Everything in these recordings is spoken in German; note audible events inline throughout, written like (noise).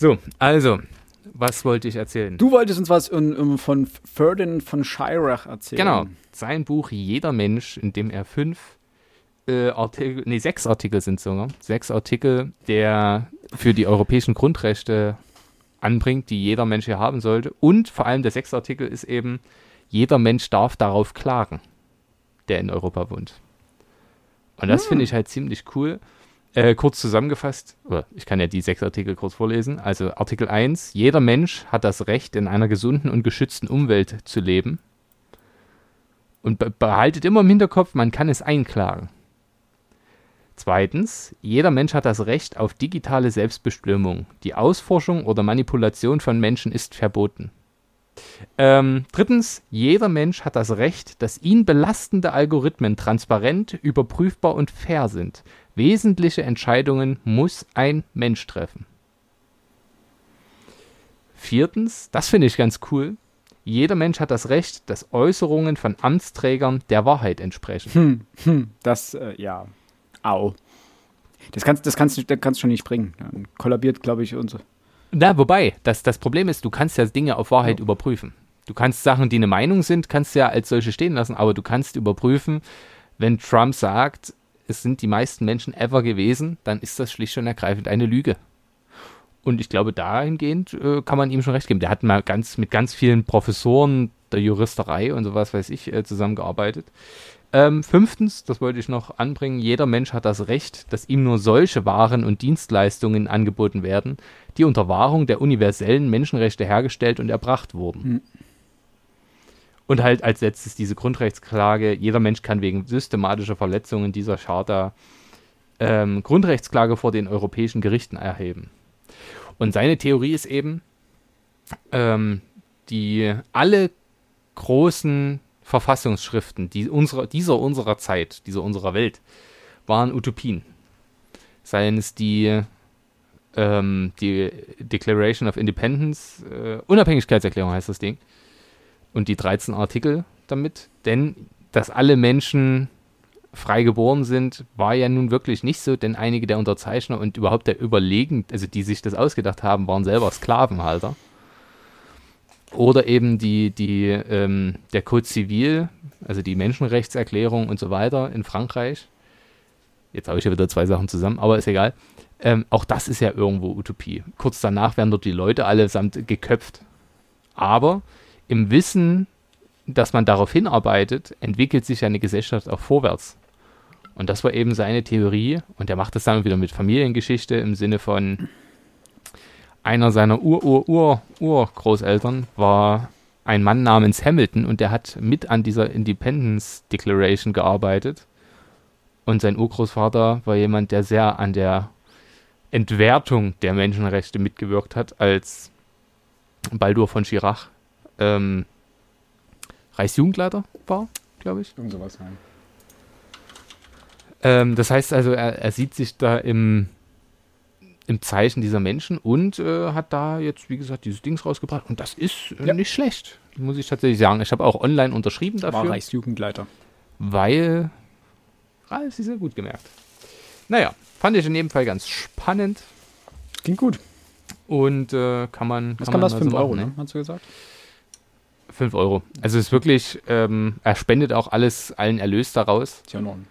So, also, was wollte ich erzählen? Du wolltest uns was um, um von Ferdinand von Schirach erzählen. Genau, sein Buch Jeder Mensch, in dem er fünf äh, Artikel, nee, sechs Artikel sind sogar, sechs Artikel, der für die europäischen Grundrechte anbringt, die jeder Mensch hier haben sollte. Und vor allem der sechste Artikel ist eben, jeder Mensch darf darauf klagen, der in Europa wohnt. Und das hm. finde ich halt ziemlich cool. Äh, kurz zusammengefasst, ich kann ja die sechs Artikel kurz vorlesen. Also Artikel 1, jeder Mensch hat das Recht, in einer gesunden und geschützten Umwelt zu leben. Und be behaltet immer im Hinterkopf, man kann es einklagen. Zweitens, jeder Mensch hat das Recht auf digitale Selbstbestimmung. Die Ausforschung oder Manipulation von Menschen ist verboten. Ähm, drittens, jeder Mensch hat das Recht, dass ihn belastende Algorithmen transparent, überprüfbar und fair sind. Wesentliche Entscheidungen muss ein Mensch treffen. Viertens, das finde ich ganz cool. Jeder Mensch hat das Recht, dass Äußerungen von Amtsträgern der Wahrheit entsprechen. Hm, hm, das, äh, ja. Au. Das kannst, das kannst, das kannst du schon nicht bringen. Dann kollabiert, glaube ich, unser. Na, wobei, das, das Problem ist, du kannst ja Dinge auf Wahrheit ja. überprüfen. Du kannst Sachen, die eine Meinung sind, kannst ja als solche stehen lassen, aber du kannst überprüfen, wenn Trump sagt, es sind die meisten Menschen ever gewesen, dann ist das schlicht und ergreifend eine Lüge. Und ich glaube, dahingehend äh, kann man ihm schon recht geben. Der hat mal ganz mit ganz vielen Professoren der Juristerei und sowas weiß ich äh, zusammengearbeitet. Ähm, fünftens, das wollte ich noch anbringen, jeder Mensch hat das Recht, dass ihm nur solche Waren und Dienstleistungen angeboten werden, die unter Wahrung der universellen Menschenrechte hergestellt und erbracht wurden. Mhm. Und halt als letztes diese Grundrechtsklage, jeder Mensch kann wegen systematischer Verletzungen dieser Charta ähm, Grundrechtsklage vor den europäischen Gerichten erheben. Und seine Theorie ist eben, ähm, die alle großen Verfassungsschriften die unserer, dieser unserer Zeit, dieser unserer Welt, waren Utopien. Seien es die, ähm, die Declaration of Independence, äh, Unabhängigkeitserklärung heißt das Ding, und die 13 Artikel damit, denn dass alle Menschen frei geboren sind, war ja nun wirklich nicht so, denn einige der Unterzeichner und überhaupt der Überlegend, also die sich das ausgedacht haben, waren selber Sklavenhalter. Oder eben die, die, ähm, der Code Civil, also die Menschenrechtserklärung und so weiter in Frankreich. Jetzt habe ich ja wieder zwei Sachen zusammen, aber ist egal. Ähm, auch das ist ja irgendwo Utopie. Kurz danach werden dort die Leute allesamt geköpft. Aber im Wissen, dass man darauf hinarbeitet, entwickelt sich eine Gesellschaft auch vorwärts. Und das war eben seine Theorie. Und er macht das dann wieder mit Familiengeschichte im Sinne von einer seiner Ur-Ur-Ur-Urgroßeltern war ein Mann namens Hamilton und der hat mit an dieser Independence Declaration gearbeitet. Und sein Urgroßvater war jemand, der sehr an der Entwertung der Menschenrechte mitgewirkt hat, als Baldur von Schirach ähm, Reichsjugendleiter war, glaube ich. Irgend sowas, nein. Ähm, das heißt also, er, er, sieht sich da im, im Zeichen dieser Menschen und äh, hat da jetzt, wie gesagt, dieses Dings rausgebracht. Und das ist äh, ja. nicht schlecht, muss ich tatsächlich sagen. Ich habe auch online unterschrieben dafür. War Reichsjugendleiter. Weil, ah, ist sehr gut gemerkt. Naja, fand ich in jedem Fall ganz spannend. Klingt gut. Und äh, kann man. Was kann, kann das? 5 so Euro, ne? Hast du gesagt? 5 Euro. Also es ist wirklich, ähm, er spendet auch alles, allen Erlös daraus. Tja, non.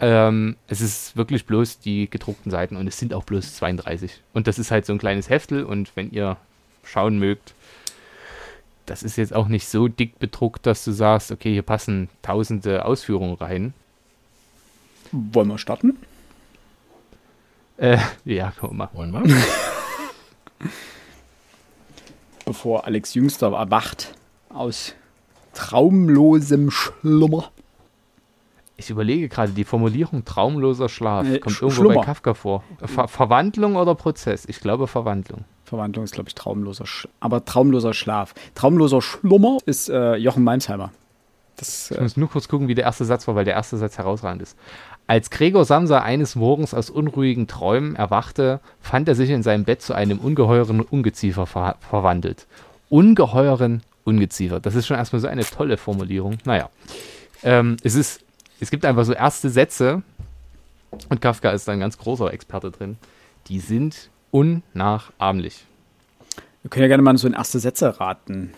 Ähm, es ist wirklich bloß die gedruckten Seiten und es sind auch bloß 32. Und das ist halt so ein kleines Heftel und wenn ihr schauen mögt, das ist jetzt auch nicht so dick bedruckt, dass du sagst, okay, hier passen tausende Ausführungen rein. Wollen wir starten? Äh, ja, guck mal. Wollen wir? (laughs) Bevor Alex Jüngster erwacht aus traumlosem Schlummer. Ich überlege gerade, die Formulierung traumloser Schlaf äh, kommt irgendwo Schlummer. bei Kafka vor. Ver Verwandlung oder Prozess? Ich glaube Verwandlung. Verwandlung ist, glaube ich, traumloser Sch aber traumloser Schlaf. Traumloser Schlummer ist äh, Jochen Meinsheimer. Das, äh ich muss nur kurz gucken, wie der erste Satz war, weil der erste Satz herausragend ist. Als Gregor Samsa eines Morgens aus unruhigen Träumen erwachte, fand er sich in seinem Bett zu einem ungeheuren Ungeziefer ver verwandelt. Ungeheuren Ungeziefer. Das ist schon erstmal so eine tolle Formulierung. Naja. Ähm, es ist, es gibt einfach so erste Sätze, und Kafka ist da ein ganz großer Experte drin, die sind unnachahmlich. Wir können ja gerne mal so ein erste Sätze raten.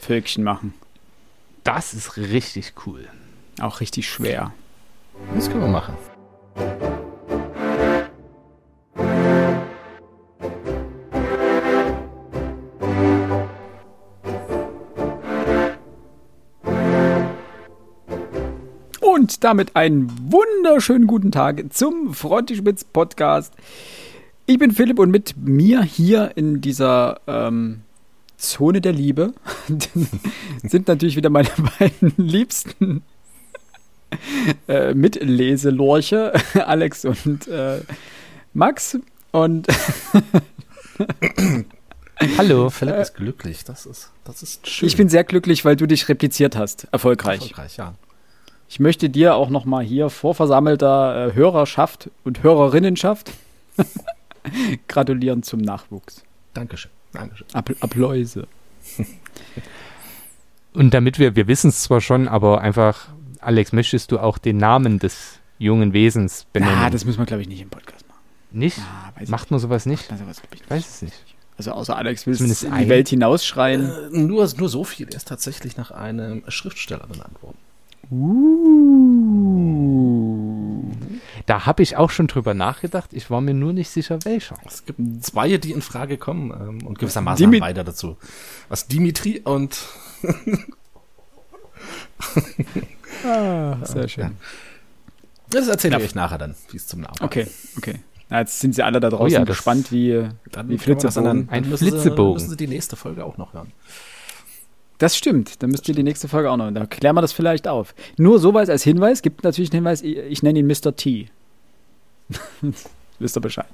Völkchen machen. Das ist richtig cool. Auch richtig schwer. Das können wir machen. Und damit einen wunderschönen guten Tag zum Frontispitz Podcast. Ich bin Philipp und mit mir hier in dieser ähm, Zone der Liebe (laughs) sind natürlich wieder meine (laughs) beiden liebsten (laughs) äh, Mitleselorche, Alex und äh, Max. Und Hallo. Philipp ist glücklich. Das ist, das ist schön. ich bin sehr glücklich, weil du dich repliziert hast. Erfolgreich. erfolgreich, ja. Ich möchte dir auch noch mal hier vor versammelter äh, Hörerschaft und Hörerinnenschaft (laughs) gratulieren zum Nachwuchs. Dankeschön. Dankeschön. App Appläuse. (laughs) Und damit wir, wir wissen es zwar schon, aber einfach, Alex, möchtest du auch den Namen des jungen Wesens benennen? Ja, das müssen wir, glaube ich, nicht im Podcast machen. nicht? Ja, weiß Macht man sowas nicht? ich. Also, was, glaub ich, Ich nicht. weiß es nicht. also außer Alex will in die Welt hinausschreien. Äh, nur, nur so viel. Er ist tatsächlich nach einem Schriftsteller benannt worden. Uh. Da habe ich auch schon drüber nachgedacht. Ich war mir nur nicht sicher, welcher. Es gibt zwei, die in Frage kommen ähm, und gewissermaßen Dimi- beide dazu. Was Dimitri und (laughs) Ah, sehr schön. das erzähle ich euch nachher dann, wie es zum Namen. Okay, okay. Na, jetzt sind sie alle da draußen Oh ja, gespannt, wie, Dann wie Flitzebogen. Ein müssen Sie, Flitzebogen. müssen Sie die nächste Folge auch noch hören. Das stimmt. Dann müsst ihr die nächste Folge auch noch. Da klären wir das vielleicht auf. Nur sowas als Hinweis. Gibt natürlich einen Hinweis. Ich, ich nenne ihn Mr. T. (laughs) Wisst ihr Bescheid.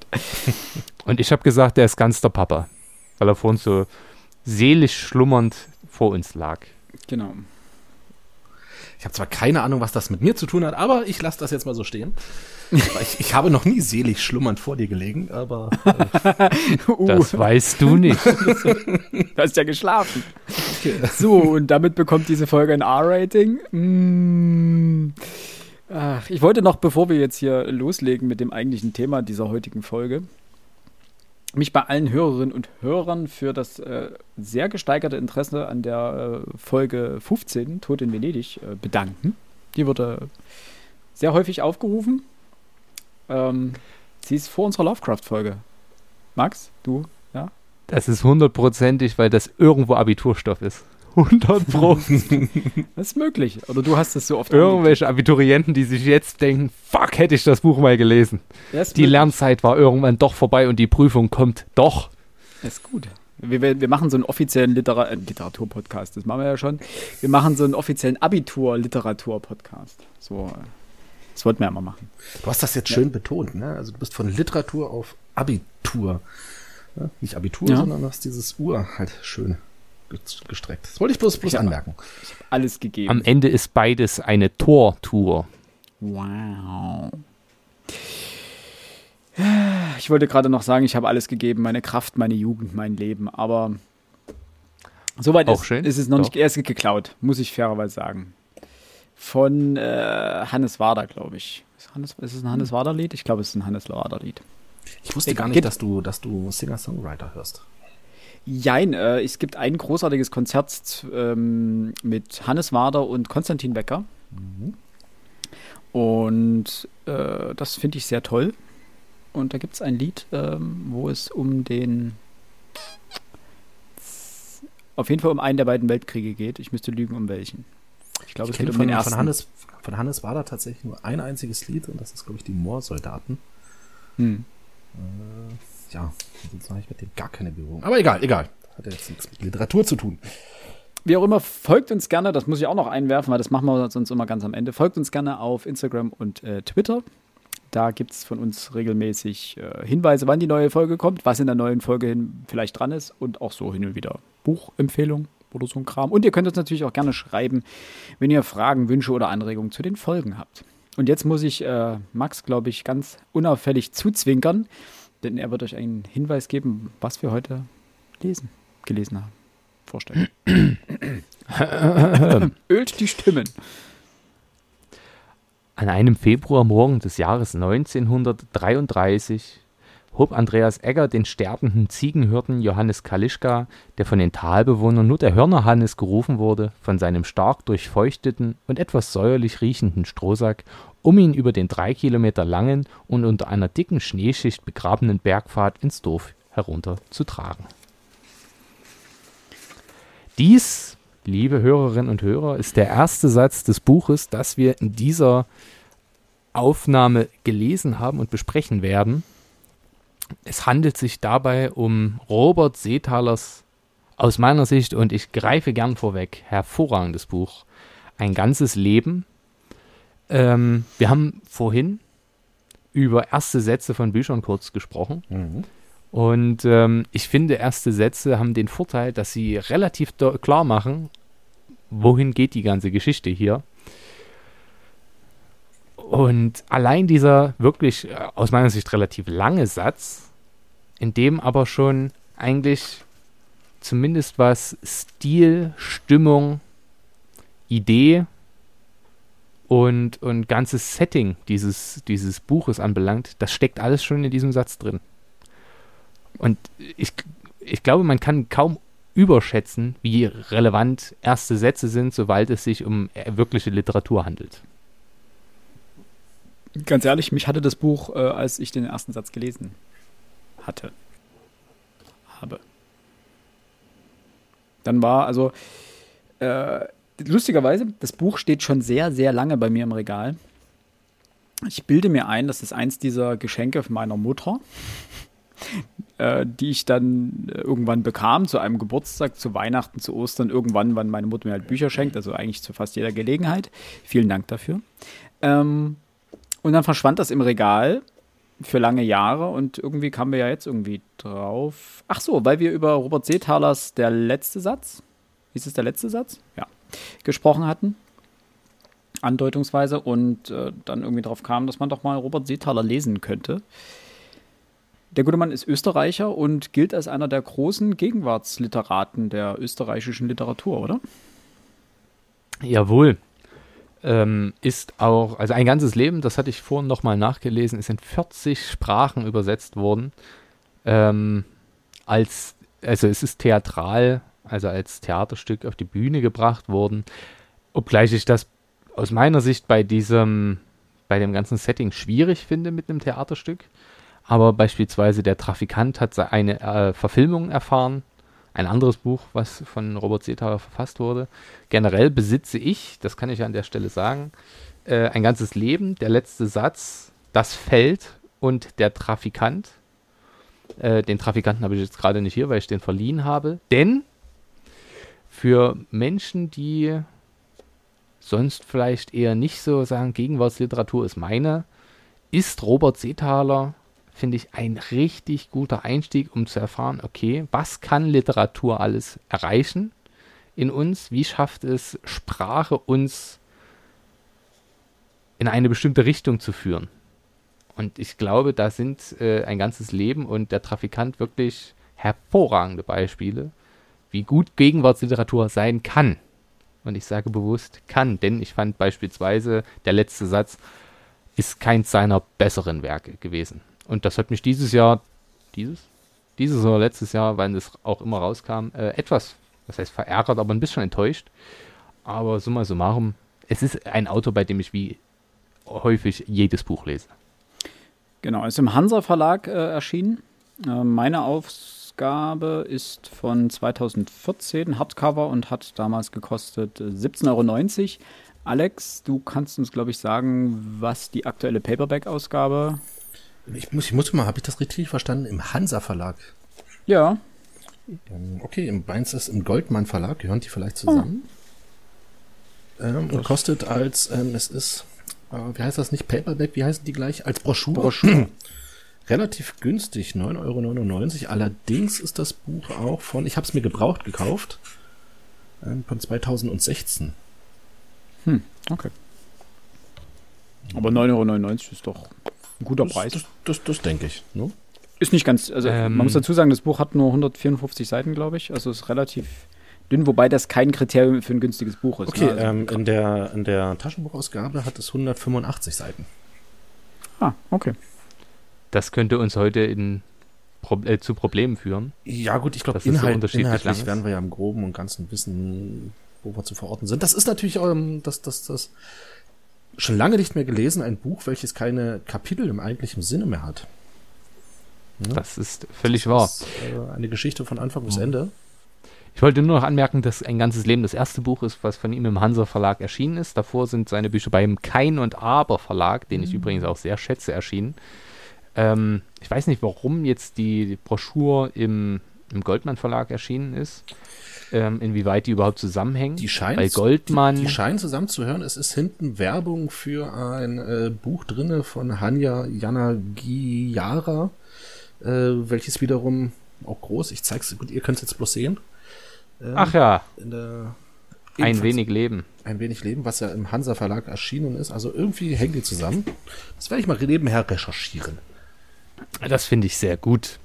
(laughs) Und ich habe gesagt, der ist ganz der Papa, weil er vor uns so seelisch schlummernd vor uns lag. Genau. Ich habe zwar keine Ahnung, was das mit mir zu tun hat, aber ich lasse das jetzt mal so stehen. Ich, ich habe noch nie selig schlummernd vor dir gelegen, aber äh, (laughs) Uh, Das weißt du nicht. du hast ja geschlafen. (laughs) So, und damit bekommt diese Folge ein R-Rating. Mm. Ich wollte noch, bevor wir jetzt hier loslegen mit dem eigentlichen Thema dieser heutigen Folge, mich bei allen Hörerinnen und Hörern für das äh, sehr gesteigerte Interesse an der äh, Folge 15, Tod in Venedig, äh, bedanken. Die wurde sehr häufig aufgerufen. Ähm, sie ist vor unserer Lovecraft-Folge. Max, du? Ja? Das ist hundertprozentig, weil das irgendwo Abiturstoff ist. (laughs) 100 Pro. (laughs) Das ist möglich. Oder du hast es so oft Irgendwelche Abiturienten, die sich jetzt denken, fuck, hätte ich das Buch mal gelesen. Ja, Die möglich. Lernzeit war irgendwann doch vorbei und die Prüfung kommt doch. ist gut. Wir, wir, wir machen so einen offiziellen Litera äh, Literatur-Podcast, das machen wir ja schon. Wir machen so einen offiziellen Abitur-Literatur-Podcast. So, äh, das wollten wir ja mal machen. du hast das jetzt schön betont, ne? Also du bist von Literatur auf Abitur. Ja? Nicht Abitur, Ja. sondern hast dieses Uhr halt schön ge- gestreckt. Das wollte ich bloß, bloß Ja. anmerken. Alles gegeben. Am Ende ist beides eine Tortour. wow. Ich wollte gerade noch sagen, ich habe alles gegeben, meine Kraft, meine Jugend, mein Leben, aber soweit ist, schön. ist es noch Doch. nicht, er ist geklaut, muss ich fairerweise sagen. Von äh, Hannes Wader, glaube ich. Ist, Hannes, ist es ein Hannes Wader-Lied? Ich glaube, es ist ein Hannes Wader-Lied. Ich wusste Egal. gar nicht, dass du, dass du Singer-Songwriter hörst. Jein, äh, es gibt ein großartiges Konzert ähm, mit Hannes Wader und Konstantin Becker. Und äh, das finde ich sehr toll. Und da gibt es ein Lied, ähm, wo es um den. Auf jeden Fall um einen der beiden Weltkriege geht. Ich müsste lügen, um welchen. Ich glaube, es geht um von, den ersten. von, Hannes, von Hannes war da tatsächlich nur ein einziges Lied und das ist, glaube ich, die Moorsoldaten. Hm. Äh, ja, sonst habe ich mit dem gar keine Berührung. Aber egal, egal. Hat ja jetzt nichts mit Literatur zu tun. Wie auch immer, folgt uns gerne, das muss ich auch noch einwerfen, weil das machen wir sonst immer ganz am Ende. Folgt uns gerne auf Instagram und äh, Twitter. Da gibt es von uns regelmäßig äh, Hinweise, wann die neue Folge kommt, was in der neuen Folge hin vielleicht dran ist und auch so hin und wieder Buchempfehlungen oder so ein Kram. Und ihr könnt uns natürlich auch gerne schreiben, wenn ihr Fragen, Wünsche oder Anregungen zu den Folgen habt. Und jetzt muss ich äh, Max, glaube ich, ganz unauffällig zuzwinkern, denn er wird euch einen Hinweis geben, was wir heute lesen, gelesen haben. Vorstellen. (coughs) Ölt die Stimmen. An einem Februarmorgen des Jahres 1933 hob Andreas Egger den sterbenden Ziegenhirten Johannes Kalischka, der von den Talbewohnern nur der Hörnerhannes gerufen wurde, von seinem stark durchfeuchteten und etwas säuerlich riechenden Strohsack, um ihn über den drei Kilometer langen und unter einer dicken Schneeschicht begrabenen Bergpfad ins Dorf herunter zu tragen. Dies, liebe Hörerinnen und Hörer, ist der erste Satz des Buches, das wir in dieser Aufnahme gelesen haben und besprechen werden. Es handelt sich dabei um Robert Seethalers aus meiner Sicht, und ich greife gern vorweg, hervorragendes Buch. Ein ganzes Leben. Ähm, wir haben vorhin über erste Sätze von Büchern kurz gesprochen. Mhm. Und ähm, ich finde, erste Sätze haben den Vorteil, dass sie relativ klar machen, wohin geht die ganze Geschichte hier. Und allein dieser wirklich äh, aus meiner Sicht relativ lange Satz, in dem aber schon eigentlich zumindest was Stil, Stimmung, Idee und, und ganzes Setting dieses, dieses Buches anbelangt, das steckt alles schon in diesem Satz drin. Und ich, ich glaube, man kann kaum überschätzen, wie relevant erste Sätze sind, sobald es sich um äh, wirkliche Literatur handelt. Ganz ehrlich, mich hatte das Buch, äh, als ich den ersten Satz gelesen hatte, habe. Dann war also äh, lustigerweise, das Buch steht schon sehr, sehr lange bei mir im Regal. Ich bilde mir ein, das ist eins dieser Geschenke meiner Mutter, äh, die ich dann irgendwann bekam, zu einem Geburtstag, zu Weihnachten, zu Ostern, irgendwann, wann meine Mutter mir halt Bücher schenkt, also eigentlich zu fast jeder Gelegenheit. Vielen Dank dafür. Ähm, und dann verschwand das im Regal für lange Jahre und irgendwie kamen wir ja jetzt irgendwie drauf. Ach so, weil wir über Robert Seethalers der letzte Satz, hieß es der letzte Satz? Ja, gesprochen hatten. Andeutungsweise und äh, dann irgendwie drauf kam, dass man doch mal Robert Seethaler lesen könnte. Der gute Mann ist Österreicher und gilt als einer der großen Gegenwartsliteraten der österreichischen Literatur, oder? Jawohl ähm, ist auch, also ein ganzes Leben, das hatte ich vorhin nochmal nachgelesen, ist in 40 Sprachen übersetzt worden. Ähm, als, also es ist theatral, also als Theaterstück auf die Bühne gebracht worden. Obgleich ich das aus meiner Sicht bei diesem, bei dem ganzen Setting schwierig finde mit einem Theaterstück. Aber beispielsweise der Trafikant hat eine äh, Verfilmung erfahren ein anderes Buch, was von Robert Seethaler verfasst wurde. Generell besitze ich, das kann ich an der Stelle sagen, äh, ein ganzes Leben, der letzte Satz, das Feld und der Trafikant. Äh, den Trafikanten habe ich jetzt gerade nicht hier, weil ich den verliehen habe. Denn für Menschen, die sonst vielleicht eher nicht so sagen, Gegenwartsliteratur ist meine, ist Robert Seethaler finde ich, ein richtig guter Einstieg, um zu erfahren, okay, was kann Literatur alles erreichen in uns? Wie schafft es Sprache uns in eine bestimmte Richtung zu führen? Und ich glaube, da sind äh, ein ganzes Leben und der Trafikant wirklich hervorragende Beispiele, wie gut Gegenwartsliteratur sein kann. Und ich sage bewusst kann, denn ich fand beispielsweise der letzte Satz ist keins seiner besseren Werke gewesen. Und das hat mich dieses Jahr, dieses? Dieses oder letztes Jahr, weil es auch immer rauskam, äh, etwas, was heißt verärgert, aber ein bisschen enttäuscht. Aber summa summarum, es ist ein Autor, bei dem ich wie häufig jedes Buch lese. Genau, ist im Hansa Verlag äh, erschienen. Äh, meine Ausgabe ist von 2014, Hardcover und hat damals gekostet 17,90 äh, Euro. Alex, du kannst uns, glaube ich, sagen, was die aktuelle Paperback-Ausgabe ich muss, ich muss mal, habe ich das richtig verstanden? Im Hansa Verlag. Ja. Ähm, okay, im Mainz ist im Goldmann Verlag, gehören die vielleicht zusammen? Oh. Ähm, und kostet als, ähm, es ist, äh, wie heißt das nicht, Paperback, wie heißen die gleich? Als Broschüre. Broschüre. (clears throat) Relativ günstig, 9,99 Euro. Allerdings ist das Buch auch von, ich habe es mir gebraucht gekauft, ähm, von 2016. Hm, okay. Aber 9,99 Euro ist doch ein guter das, Preis. Das, das, das denke ich. Ne? Ist nicht ganz, also ähm, man muss dazu sagen, das Buch hat nur 154 Seiten, glaube ich. Also ist relativ dünn, wobei das kein Kriterium für ein günstiges Buch ist. Okay, ne? also ähm, in, der, in der Taschenbuchausgabe hat es 185 Seiten. Ah, okay. Das könnte uns heute in, äh, zu Problemen führen. Ja, gut, ich glaube, Inhalt, so inhaltlich werden wir ja im Groben und Ganzen wissen, wo wir zu verorten sind. Das ist natürlich ähm, das, das, das schon lange nicht mehr gelesen, ein Buch, welches keine Kapitel im eigentlichen Sinne mehr hat. Ja? Das ist völlig das wahr. Ist, äh, eine Geschichte von Anfang bis Ende. Ich wollte nur noch anmerken, dass ein ganzes Leben das erste Buch ist, was von ihm im Hansa Verlag erschienen ist. Davor sind seine Bücher beim Kein und Aber Verlag, den ich mhm. übrigens auch sehr schätze, erschienen. Ähm, ich weiß nicht, warum jetzt die Broschüre im, im Goldmann Verlag erschienen ist. Ähm, inwieweit die überhaupt zusammenhängen. Die scheinen, Bei Goldmann. Die, die scheinen zusammenzuhören. Es ist hinten Werbung für ein äh, Buch drinne von Hanya Yanagiara, äh, welches wiederum auch groß, ich zeig's, gut, ihr könnt es jetzt bloß sehen. Ähm, Ach ja. ein wenig Leben. Ein wenig Leben, was ja im Hansa Verlag erschienen ist. Also irgendwie hängen die zusammen. Das werde ich mal nebenher recherchieren. Das finde ich sehr gut.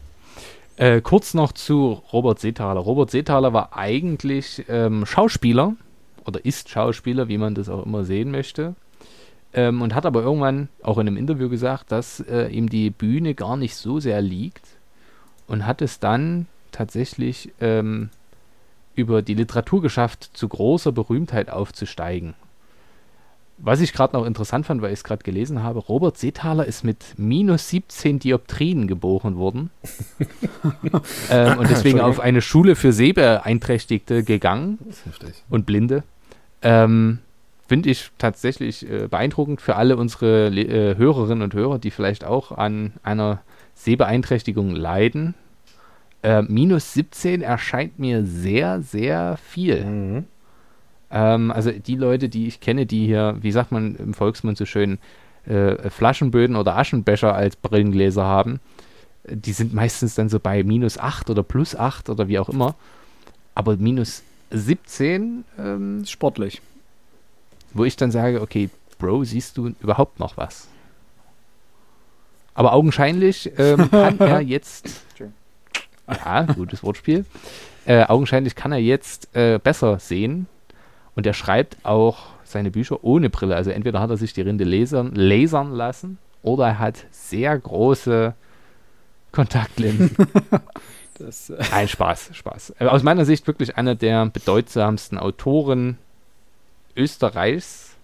Äh, kurz noch zu Robert Seethaler. Robert Seethaler war eigentlich ähm, Schauspieler oder ist Schauspieler, wie man das auch immer sehen möchte. Ähm, und hat aber irgendwann auch in einem Interview gesagt, dass äh, ihm die Bühne gar nicht so sehr liegt und hat es dann tatsächlich ähm, über die Literatur geschafft, zu großer Berühmtheit aufzusteigen. Was ich gerade noch interessant fand, weil ich es gerade gelesen habe, Robert Seethaler ist mit minus 17 Dioptrien geboren worden (laughs) ähm, und deswegen auf eine Schule für Sehbeeinträchtigte gegangen und Blinde. Ähm, Finde ich tatsächlich äh, beeindruckend für alle unsere äh, Hörerinnen und Hörer, die vielleicht auch an einer Sehbeeinträchtigung leiden. Äh, minus 17 erscheint mir sehr, sehr viel. Mhm. Ähm, also die Leute, die ich kenne, die hier, wie sagt man im Volksmund so schön, äh, Flaschenböden oder Aschenbecher als Brillengläser haben, die sind meistens dann so bei minus 8 oder plus 8 oder wie auch immer. Aber minus 17 ähm, sportlich. Wo ich dann sage, okay, Bro, siehst du überhaupt noch was? Aber augenscheinlich ähm, (laughs) kann er jetzt. ja, gutes Wortspiel. Äh, augenscheinlich kann er jetzt äh, besser sehen, und er schreibt auch seine Bücher ohne Brille. Also entweder hat er sich die Rinde lasern, lasern lassen oder er hat sehr große Kontaktlinsen. (laughs) das, äh Ein Spaß, Spaß. Aus meiner Sicht wirklich einer der bedeutsamsten Autoren Österreichs.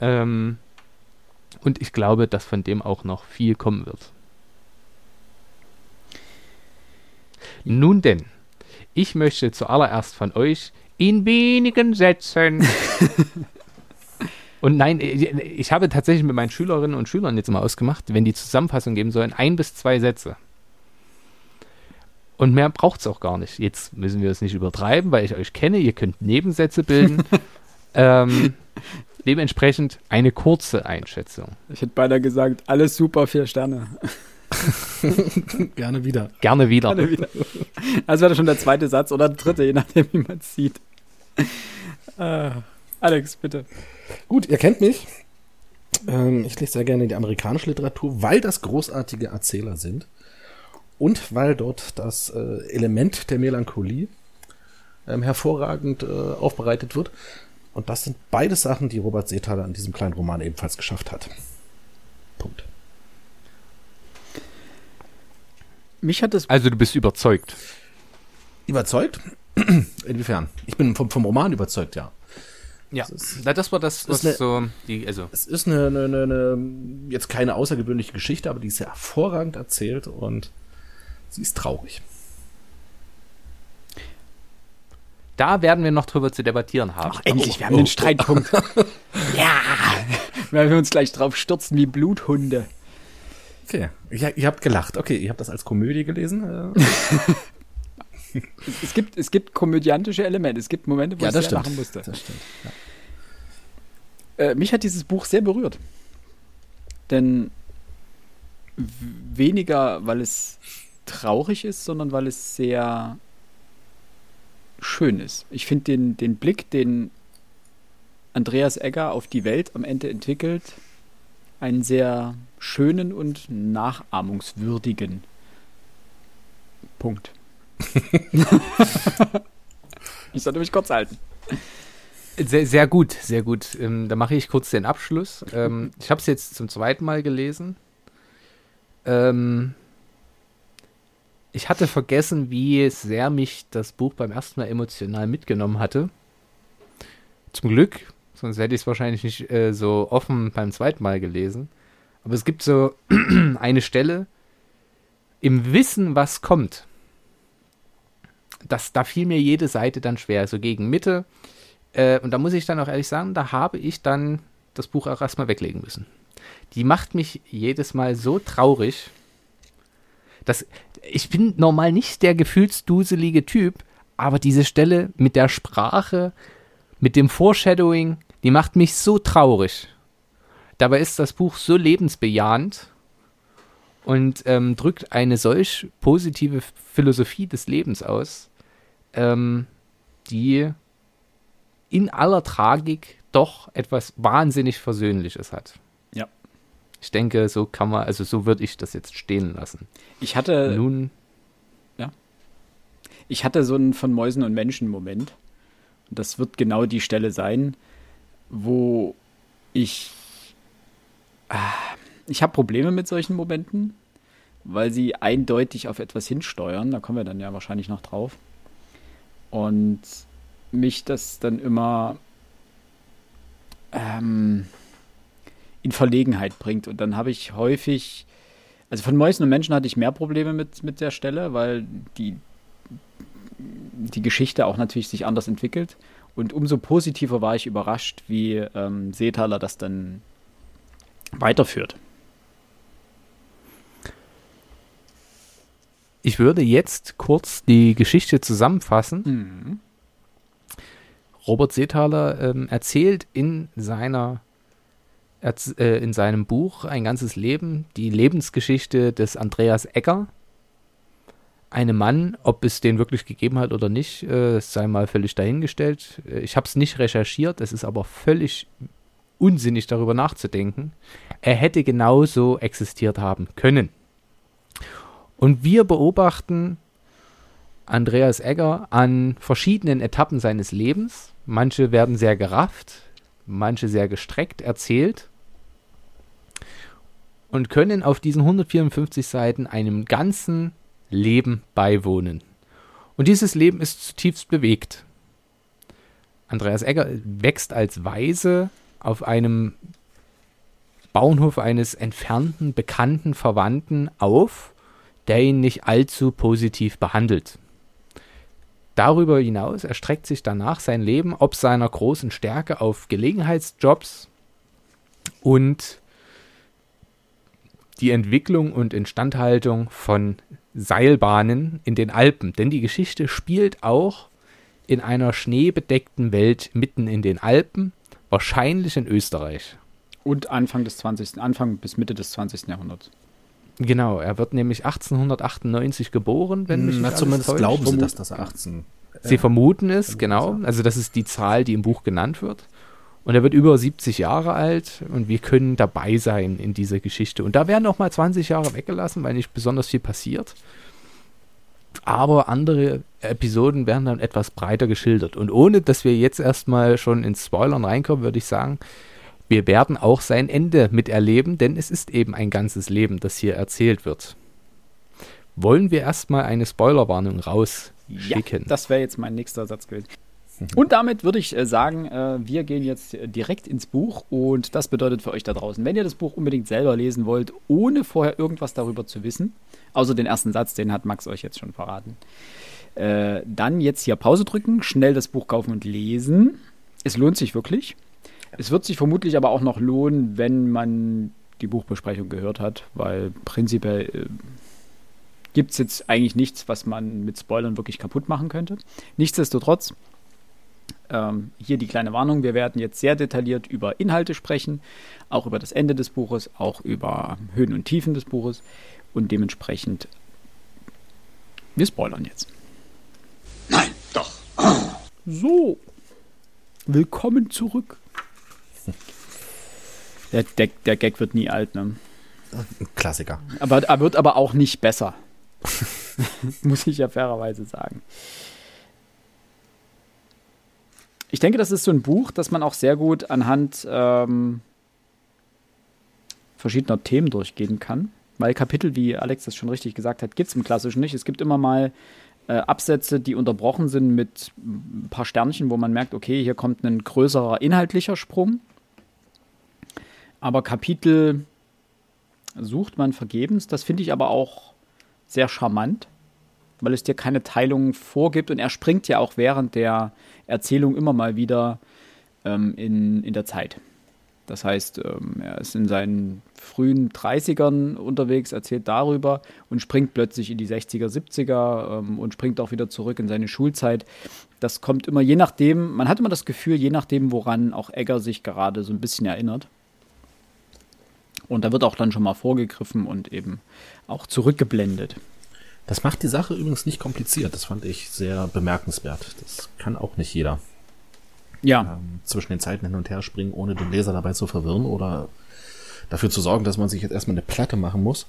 Ähm, und ich glaube, dass von dem auch noch viel kommen wird. Nun denn, ich möchte zuallererst von euch in wenigen Sätzen. (laughs) und nein, ich habe tatsächlich mit meinen Schülerinnen und Schülern jetzt mal ausgemacht, wenn die Zusammenfassung geben sollen, ein bis zwei Sätze. Und mehr braucht es auch gar nicht. Jetzt müssen wir es nicht übertreiben, weil ich euch kenne. Ihr könnt Nebensätze bilden. (laughs) ähm, dementsprechend eine kurze Einschätzung. Ich hätte beinahe gesagt, alles super, vier Sterne. (laughs) Gerne wieder. Gerne wieder. Gerne wieder. Also wäre schon der zweite Satz oder der dritte, je nachdem, wie man es sieht. Uh, (laughs) Alex, bitte. Gut, ihr kennt mich. Ähm, ich lese sehr gerne die amerikanische Literatur, weil das großartige Erzähler sind und weil dort das äh, Element der Melancholie ähm, hervorragend äh, aufbereitet wird. Und das sind beide Sachen, die Robert Seethaler in diesem kleinen Roman ebenfalls geschafft hat. Punkt. Mich hat das. Also du bist überzeugt. Überzeugt? (clears throat) Inwiefern? Ich bin vom, vom Roman überzeugt, ja. Ja, ist, das war das, was eine, so die, also. Es ist eine, eine, eine, jetzt keine außergewöhnliche Geschichte, aber die ist sehr hervorragend erzählt und sie ist traurig. Da werden wir noch drüber zu debattieren haben. Ach, endlich, oh, wir haben oh, den Streitpunkt. (laughs) ja, weil wir uns gleich drauf stürzen wie Bluthunde. Okay, ihr, ihr habt gelacht. Okay, ihr habt das als Komödie gelesen. (laughs) (laughs) es, gibt, es gibt komödiantische Elemente. Es gibt Momente, wo ja, ich sehr lachen musste. Das stimmt. Ja. Äh, mich hat dieses Buch sehr berührt. Denn weniger, weil es traurig ist, sondern weil es sehr schön ist. Ich finde den, den Blick, den Andreas Egger auf die Welt am Ende entwickelt, einen sehr schönen und nachahmungswürdigen. Punkt. (laughs) ich sollte mich kurz halten. Sehr, sehr gut, sehr gut. Ähm, da mache ich kurz den Abschluss. Ähm, (laughs) ich habe es jetzt zum zweiten Mal gelesen. ähm, ich hatte vergessen, wie sehr mich das Buch beim ersten Mal emotional mitgenommen hatte. Zum Glück, sonst hätte ich es wahrscheinlich nicht äh, so offen beim zweiten Mal gelesen. Aber es gibt so (clears throat) eine Stelle im Wissen, was kommt. Das, da fiel mir jede Seite dann schwer, so gegen Mitte. Äh, und da muss ich dann auch ehrlich sagen, da habe ich dann das Buch auch erstmal weglegen müssen. Die macht mich jedes Mal so traurig. Dass, ich bin normal nicht der gefühlsduselige Typ, aber diese Stelle mit der Sprache, mit dem Foreshadowing, die macht mich so traurig. Dabei ist das Buch so lebensbejahend und ähm, drückt eine solch positive Philosophie des Lebens aus, ähm, die in aller Tragik doch etwas wahnsinnig Versöhnliches hat. Ja. Ich denke, so kann man, also so würde ich das jetzt stehen lassen. Ich hatte. Nun. Ja. Ich hatte so einen von Mäusen und Menschen Moment. Und das wird genau die Stelle sein, wo ich. Ah, ich habe Probleme mit solchen Momenten, weil sie eindeutig auf etwas hinsteuern. Da kommen wir dann ja wahrscheinlich noch drauf. Und mich das dann immer ähm, in Verlegenheit bringt. Und dann habe ich häufig, also von Mäusen und Menschen hatte ich mehr Probleme mit, mit der Stelle, weil die, die Geschichte auch natürlich sich anders entwickelt. Und umso positiver war ich überrascht, wie ähm, Seetaler das dann weiterführt. Ich würde jetzt kurz die Geschichte zusammenfassen. Mhm. Robert Seethaler ähm, erzählt in seiner erz äh, in seinem Buch Ein ganzes Leben die Lebensgeschichte des Andreas Egger. Einem Mann, ob es den wirklich gegeben hat oder nicht, äh, sei mal völlig dahingestellt. Äh, ich habe es nicht recherchiert, es ist aber völlig unsinnig darüber nachzudenken. Er hätte genauso existiert haben können. Und wir beobachten Andreas Egger an verschiedenen Etappen seines Lebens. Manche werden sehr gerafft, manche sehr gestreckt erzählt und können auf diesen 154 Seiten einem ganzen Leben beiwohnen. Und dieses Leben ist zutiefst bewegt. Andreas Egger wächst als Weise auf einem Bauernhof eines entfernten, bekannten Verwandten auf, der ihn nicht allzu positiv behandelt. Darüber hinaus erstreckt sich danach sein Leben ob seiner großen Stärke auf Gelegenheitsjobs und die Entwicklung und Instandhaltung von Seilbahnen in den Alpen. Denn die Geschichte spielt auch in einer schneebedeckten Welt mitten in den Alpen, wahrscheinlich in Österreich. Und Anfang des 20. Anfang bis Mitte des 20. Jahrhunderts. Genau, er wird nämlich 1898 geboren, wenn mich Na, nicht zumindest alles glauben täuscht. sie, dass das 18. Sie äh, vermuten es, vermuten genau. es, ja. Also das ist die Zahl, die im Buch genannt wird. Und er wird über 70 Jahre alt und wir können dabei sein in dieser Geschichte. Und da werden auch mal 20 Jahre weggelassen, weil nicht besonders viel passiert. Aber andere Episoden werden dann etwas breiter geschildert. Und ohne, dass wir jetzt erstmal schon ins Spoilern reinkommen, würde ich sagen, wir werden auch sein Ende miterleben, denn es ist eben ein ganzes Leben, das hier erzählt wird. Wollen wir erstmal eine Spoilerwarnung rausschicken? Ja, das wäre jetzt mein nächster Satz gewesen. Und damit würde ich äh, sagen, äh, wir gehen jetzt äh, direkt ins Buch und das bedeutet für euch da draußen, wenn ihr das Buch unbedingt selber lesen wollt, ohne vorher irgendwas darüber zu wissen, außer den ersten Satz, den hat Max euch jetzt schon verraten, dann jetzt hier Pause drücken, schnell das Buch kaufen und lesen. Es lohnt sich wirklich. Es wird sich vermutlich aber auch noch lohnen, wenn man die Buchbesprechung gehört hat, weil prinzipiell äh, gibt es jetzt eigentlich nichts, was man mit Spoilern wirklich kaputt machen könnte. Nichtsdestotrotz, ähm, hier die kleine Warnung, wir werden jetzt sehr detailliert über Inhalte sprechen, auch über das Ende des Buches, auch über Höhen und Tiefen des Buches und dementsprechend, wir spoilern jetzt. Nein, doch. So, willkommen zurück. Der, der, der Gag wird nie alt, ne? Klassiker. Aber er wird aber auch nicht besser. (laughs) Muss ich ja fairerweise sagen. Ich denke, das ist so ein Buch, das man auch sehr gut anhand ähm, verschiedener Themen durchgehen kann. Weil Kapitel, wie Alex das schon richtig gesagt hat, gibt es im Klassischen nicht. Es gibt immer mal äh, Absätze, die unterbrochen sind mit ein paar Sternchen, wo man merkt, okay, hier kommt ein größerer inhaltlicher Sprung. Aber Kapitel sucht man vergebens. Das finde ich aber auch sehr charmant, weil es dir keine Teilung vorgibt und er springt ja auch während der Erzählung immer mal wieder ähm, in, in der Zeit. Das heißt, ähm, er ist in seinen frühen 30ern unterwegs, erzählt darüber und springt plötzlich in die 60er, 70er ähm, und springt auch wieder zurück in seine Schulzeit. Das kommt immer je nachdem, man hat immer das Gefühl, je nachdem, woran auch Egger sich gerade so ein bisschen erinnert. Und da wird auch dann schon mal vorgegriffen und eben auch zurückgeblendet. Das macht die Sache übrigens nicht kompliziert. Das fand ich sehr bemerkenswert. Das kann auch nicht jeder ja. ähm, zwischen den Zeiten hin und her springen, ohne den Leser dabei zu verwirren oder dafür zu sorgen, dass man sich jetzt erstmal eine Platte machen muss.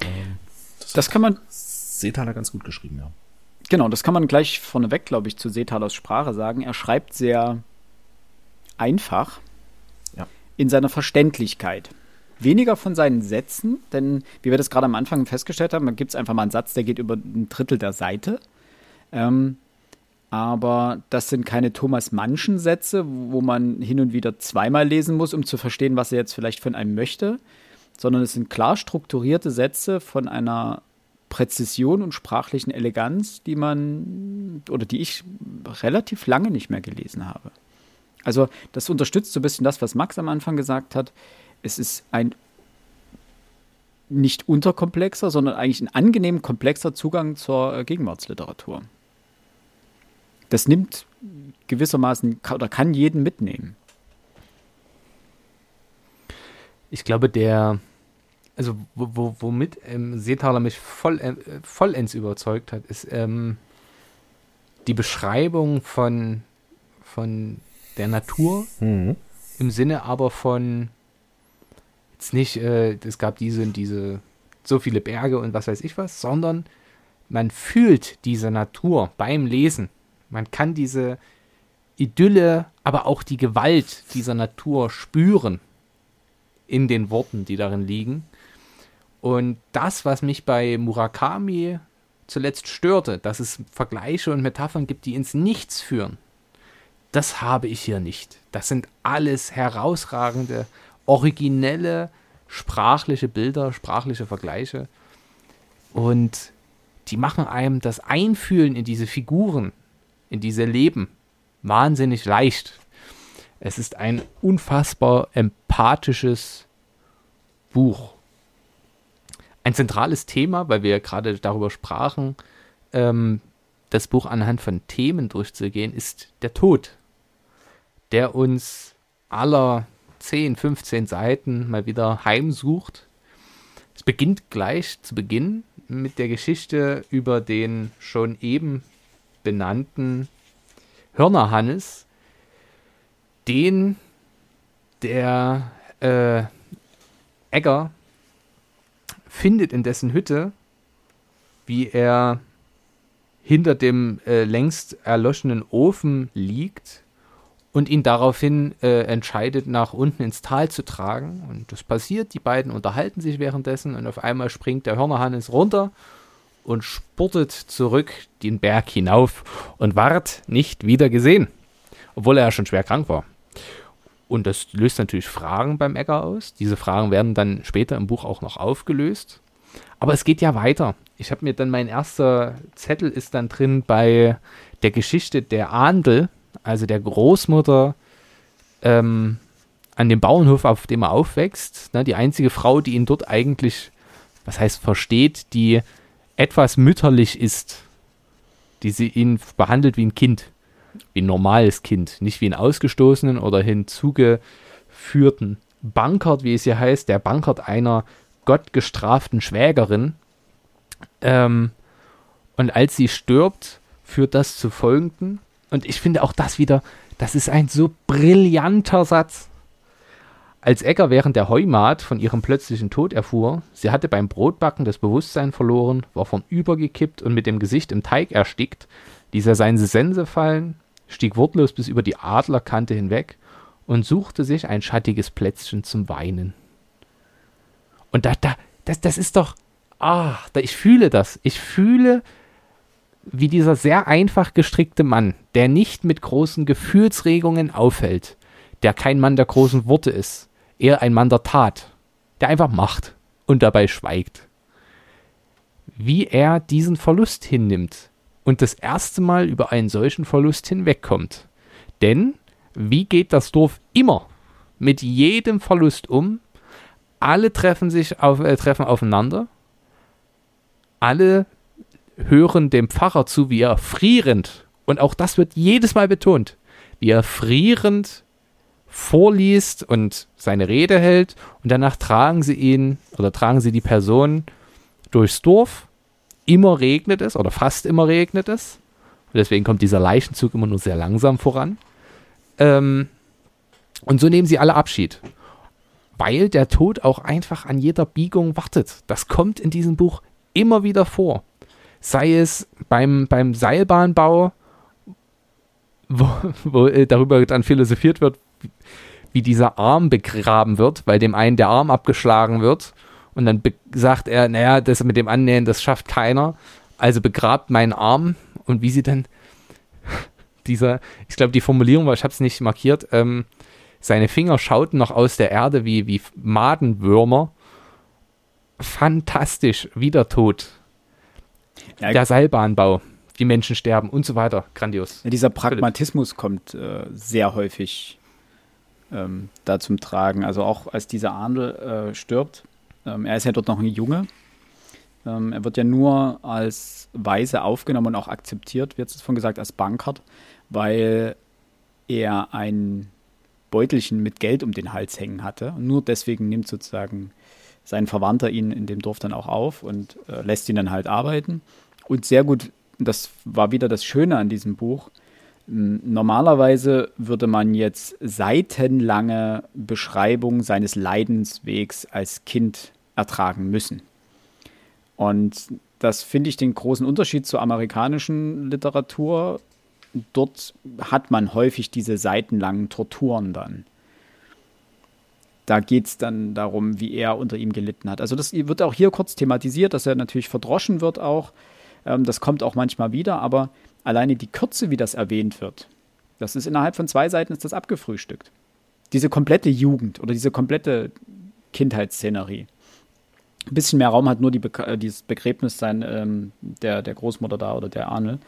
Ähm, das, das kann man. Seetaler ganz gut geschrieben, ja. Genau, das kann man gleich vorneweg, glaube ich, zu Seetalers Sprache sagen. Er schreibt sehr einfach. In seiner Verständlichkeit. Weniger von seinen Sätzen, denn wie wir das gerade am Anfang festgestellt haben, gibt es einfach mal einen Satz, der geht über ein Drittel der Seite. Ähm, aber das sind keine Thomas Mannschen Sätze, wo man hin und wieder zweimal lesen muss, um zu verstehen, was er jetzt vielleicht von einem möchte, sondern es sind klar strukturierte Sätze von einer Präzision und sprachlichen Eleganz, die man oder die ich relativ lange nicht mehr gelesen habe. Also das unterstützt so ein bisschen das, was Max am Anfang gesagt hat. Es ist ein nicht unterkomplexer, sondern eigentlich ein angenehm komplexer Zugang zur Gegenwartsliteratur das nimmt gewissermaßen oder kann jeden mitnehmen. Ich glaube, der, also wo, womit ähm, Seethaler mich voll, äh, vollends überzeugt hat, ist ähm, die Beschreibung von, von der Natur mhm. im Sinne aber von jetzt nicht, äh, es gab diese und diese, so viele Berge und was weiß ich was, sondern man fühlt diese Natur beim Lesen. Man kann diese Idylle, aber auch die Gewalt dieser Natur spüren in den Worten, die darin liegen. Und das, was mich bei Murakami zuletzt störte, dass es Vergleiche und Metaphern gibt, die ins Nichts führen, das habe ich hier nicht. Das sind alles herausragende, originelle, sprachliche Bilder, sprachliche Vergleiche. Und die machen einem das Einfühlen in diese Figuren in diese Leben wahnsinnig leicht. Es ist ein unfassbar empathisches Buch. Ein zentrales Thema, weil wir gerade darüber sprachen, ähm, das Buch anhand von Themen durchzugehen, ist der Tod, der uns aller 10, 15 Seiten mal wieder heimsucht. Es beginnt gleich zu Beginn mit der Geschichte über den schon eben benannten Hörnerhannes, den der äh, Egger findet in dessen Hütte, wie er hinter dem äh, längst erloschenen Ofen liegt und ihn daraufhin äh, entscheidet, nach unten ins Tal zu tragen. Und das passiert, die beiden unterhalten sich währenddessen und auf einmal springt der Hörnerhannes runter und spurtet zurück den Berg hinauf und ward nicht wieder gesehen, obwohl er ja schon schwer krank war. Und das löst natürlich Fragen beim Äcker aus. Diese Fragen werden dann später im Buch auch noch aufgelöst. Aber es geht ja weiter. Ich habe mir dann mein erster Zettel ist dann drin bei der Geschichte der Ahndl, also der Großmutter ähm, an dem Bauernhof, auf dem er aufwächst. Ne, die einzige Frau, die ihn dort eigentlich, was heißt versteht, die etwas mütterlich ist, die sie ihn behandelt wie ein Kind, wie ein normales Kind, nicht wie einen ausgestoßenen oder hinzugeführten Bankert, wie es hier heißt, der Bankert einer gottgestraften Schwägerin. Ähm, und als sie stirbt, führt das zu folgenden. Und ich finde auch das wieder, das ist ein so brillanter Satz. Als Egger während der Heumat von ihrem plötzlichen Tod erfuhr, sie hatte beim Brotbacken das Bewusstsein verloren, war vornübergekippt und mit dem Gesicht im Teig erstickt, ließ er seine Sense fallen, stieg wortlos bis über die Adlerkante hinweg und suchte sich ein schattiges Plätzchen zum Weinen. Und da, da, das, das ist doch, ah, ich fühle das. Ich fühle, wie dieser sehr einfach gestrickte Mann, der nicht mit großen Gefühlsregungen auffällt, der kein Mann der großen Worte ist, eher ein Mann der Tat, der einfach macht und dabei schweigt. Wie er diesen Verlust hinnimmt und das erste Mal über einen solchen Verlust hinwegkommt. Denn wie geht das Dorf immer mit jedem Verlust um? Alle treffen sich auf, äh, treffen aufeinander. Alle hören dem Pfarrer zu, wie er frierend, und auch das wird jedes Mal betont, wie er frierend vorliest und seine Rede hält und danach tragen sie ihn oder tragen sie die Person durchs Dorf. Immer regnet es oder fast immer regnet es. deswegen kommt dieser Leichenzug immer nur sehr langsam voran. Ähm, und so nehmen sie alle Abschied. Weil der Tod auch einfach an jeder Biegung wartet. Das kommt in diesem Buch immer wieder vor. Sei es beim, beim Seilbahnbau, wo, wo darüber dann philosophiert wird, wie dieser Arm begraben wird, weil dem einen der Arm abgeschlagen wird. Und dann sagt er, naja, das mit dem Annähen, das schafft keiner. Also begrabt meinen Arm. Und wie sie dann (laughs) dieser, ich glaube, die Formulierung war, ich habe es nicht markiert, ähm, seine Finger schauten noch aus der Erde wie, wie Madenwürmer. Fantastisch, wieder tot. Ja, der Seilbahnbau, die Menschen sterben und so weiter. Grandios. Ja, dieser Pragmatismus Philipp. kommt äh, sehr häufig ähm, da zum Tragen. Also auch als dieser Arndl äh, stirbt, ähm, er ist ja dort noch ein Junge. Ähm, er wird ja nur als Weise aufgenommen und auch akzeptiert, wird es von gesagt, als Bankert weil er ein Beutelchen mit Geld um den Hals hängen hatte. Und nur deswegen nimmt sozusagen sein Verwandter ihn in dem Dorf dann auch auf und äh, lässt ihn dann halt arbeiten. Und sehr gut, das war wieder das Schöne an diesem Buch. Normalerweise würde man jetzt seitenlange Beschreibung seines Leidenswegs als Kind ertragen müssen. Und das finde ich den großen Unterschied zur amerikanischen Literatur dort hat man häufig diese seitenlangen Torturen dann. Da geht es dann darum, wie er unter ihm gelitten hat. Also das wird auch hier kurz thematisiert, dass er natürlich verdroschen wird auch. Ähm, das kommt auch manchmal wieder, aber alleine die Kürze, wie das erwähnt wird, das ist innerhalb von zwei Seiten ist das abgefrühstückt. Diese komplette Jugend oder diese komplette Kindheitsszenerie. Ein bisschen mehr Raum hat nur die Be äh, dieses Begräbnis sein, ähm, der, der Großmutter da oder der Arne.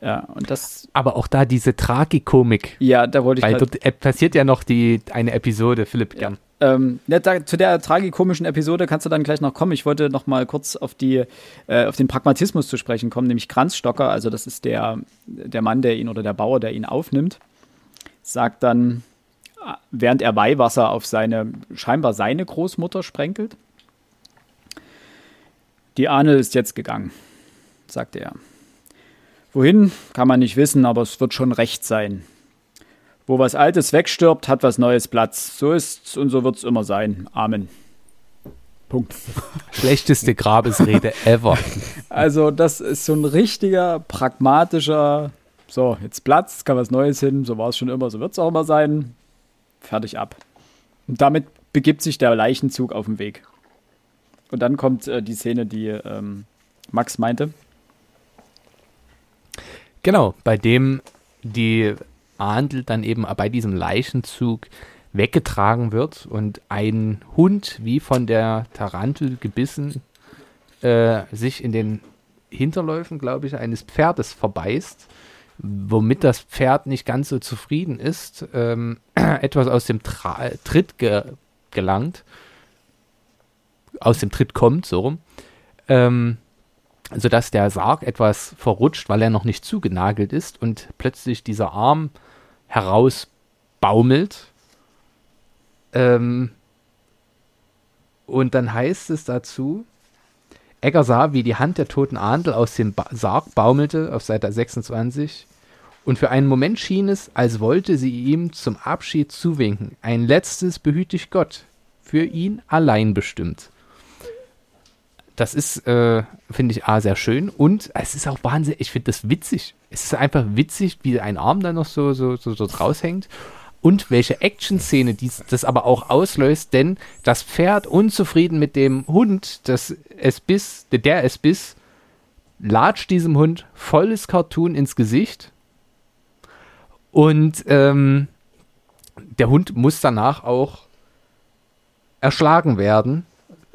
Ja, und das. Aber auch da diese Tragikomik. Ja, da wollte ich. Weil dort äh, passiert ja noch die, eine Episode, Philipp, gern. Ja. Ähm, da, zu der tragikomischen Episode kannst du dann gleich noch kommen. Ich wollte noch mal kurz auf, die, äh, auf den Pragmatismus zu sprechen kommen, nämlich Kranzstocker, also das ist der, der Mann, der ihn oder der Bauer, der ihn aufnimmt, sagt dann, während er Weihwasser auf seine, scheinbar seine Großmutter sprenkelt, die Ahne ist jetzt gegangen, sagte er. Wohin, kann man nicht wissen, aber es wird schon recht sein. Wo was Altes wegstirbt, hat was Neues Platz. So ist's und so wird's immer sein. Amen. Punkt. (laughs) Schlechteste Grabesrede ever. (laughs) Also, das ist so ein richtiger, pragmatischer, so, jetzt Platz, kann was Neues hin, so war es schon immer, so wird es auch immer sein. Fertig ab. Und damit begibt sich der Leichenzug auf den Weg. Und dann kommt äh, die Szene, die ähm, Max meinte. Genau, bei dem die Ahndl dann eben bei diesem Leichenzug weggetragen wird und ein Hund wie von der Tarantel gebissen äh, sich in den Hinterläufen, glaube ich, eines Pferdes verbeißt, womit das Pferd nicht ganz so zufrieden ist, ähm, (clears throat) etwas aus dem Tra Tritt ge gelangt, aus dem Tritt kommt, so rum. Ähm, sodass der Sarg etwas verrutscht, weil er noch nicht zugenagelt ist und plötzlich dieser Arm herausbaumelt. Ähm, und dann heißt es dazu, Egger sah, wie die Hand der toten Ahndl aus dem ba Sarg baumelte auf Seite 26 und für einen Moment schien es, als wollte sie ihm zum Abschied zuwinken. Ein letztes behütig Gott, für ihn allein bestimmt das ist, äh, finde ich, A, sehr schön und es ist auch wahnsinnig, ich finde das witzig. Es ist einfach witzig, wie ein Arm dann noch so, so, so, so raushängt. und welche Action-Szene das aber auch auslöst, denn das Pferd unzufrieden mit dem Hund, das es biss, der es biss, latscht diesem Hund volles Cartoon ins Gesicht und ähm, der Hund muss danach auch erschlagen werden.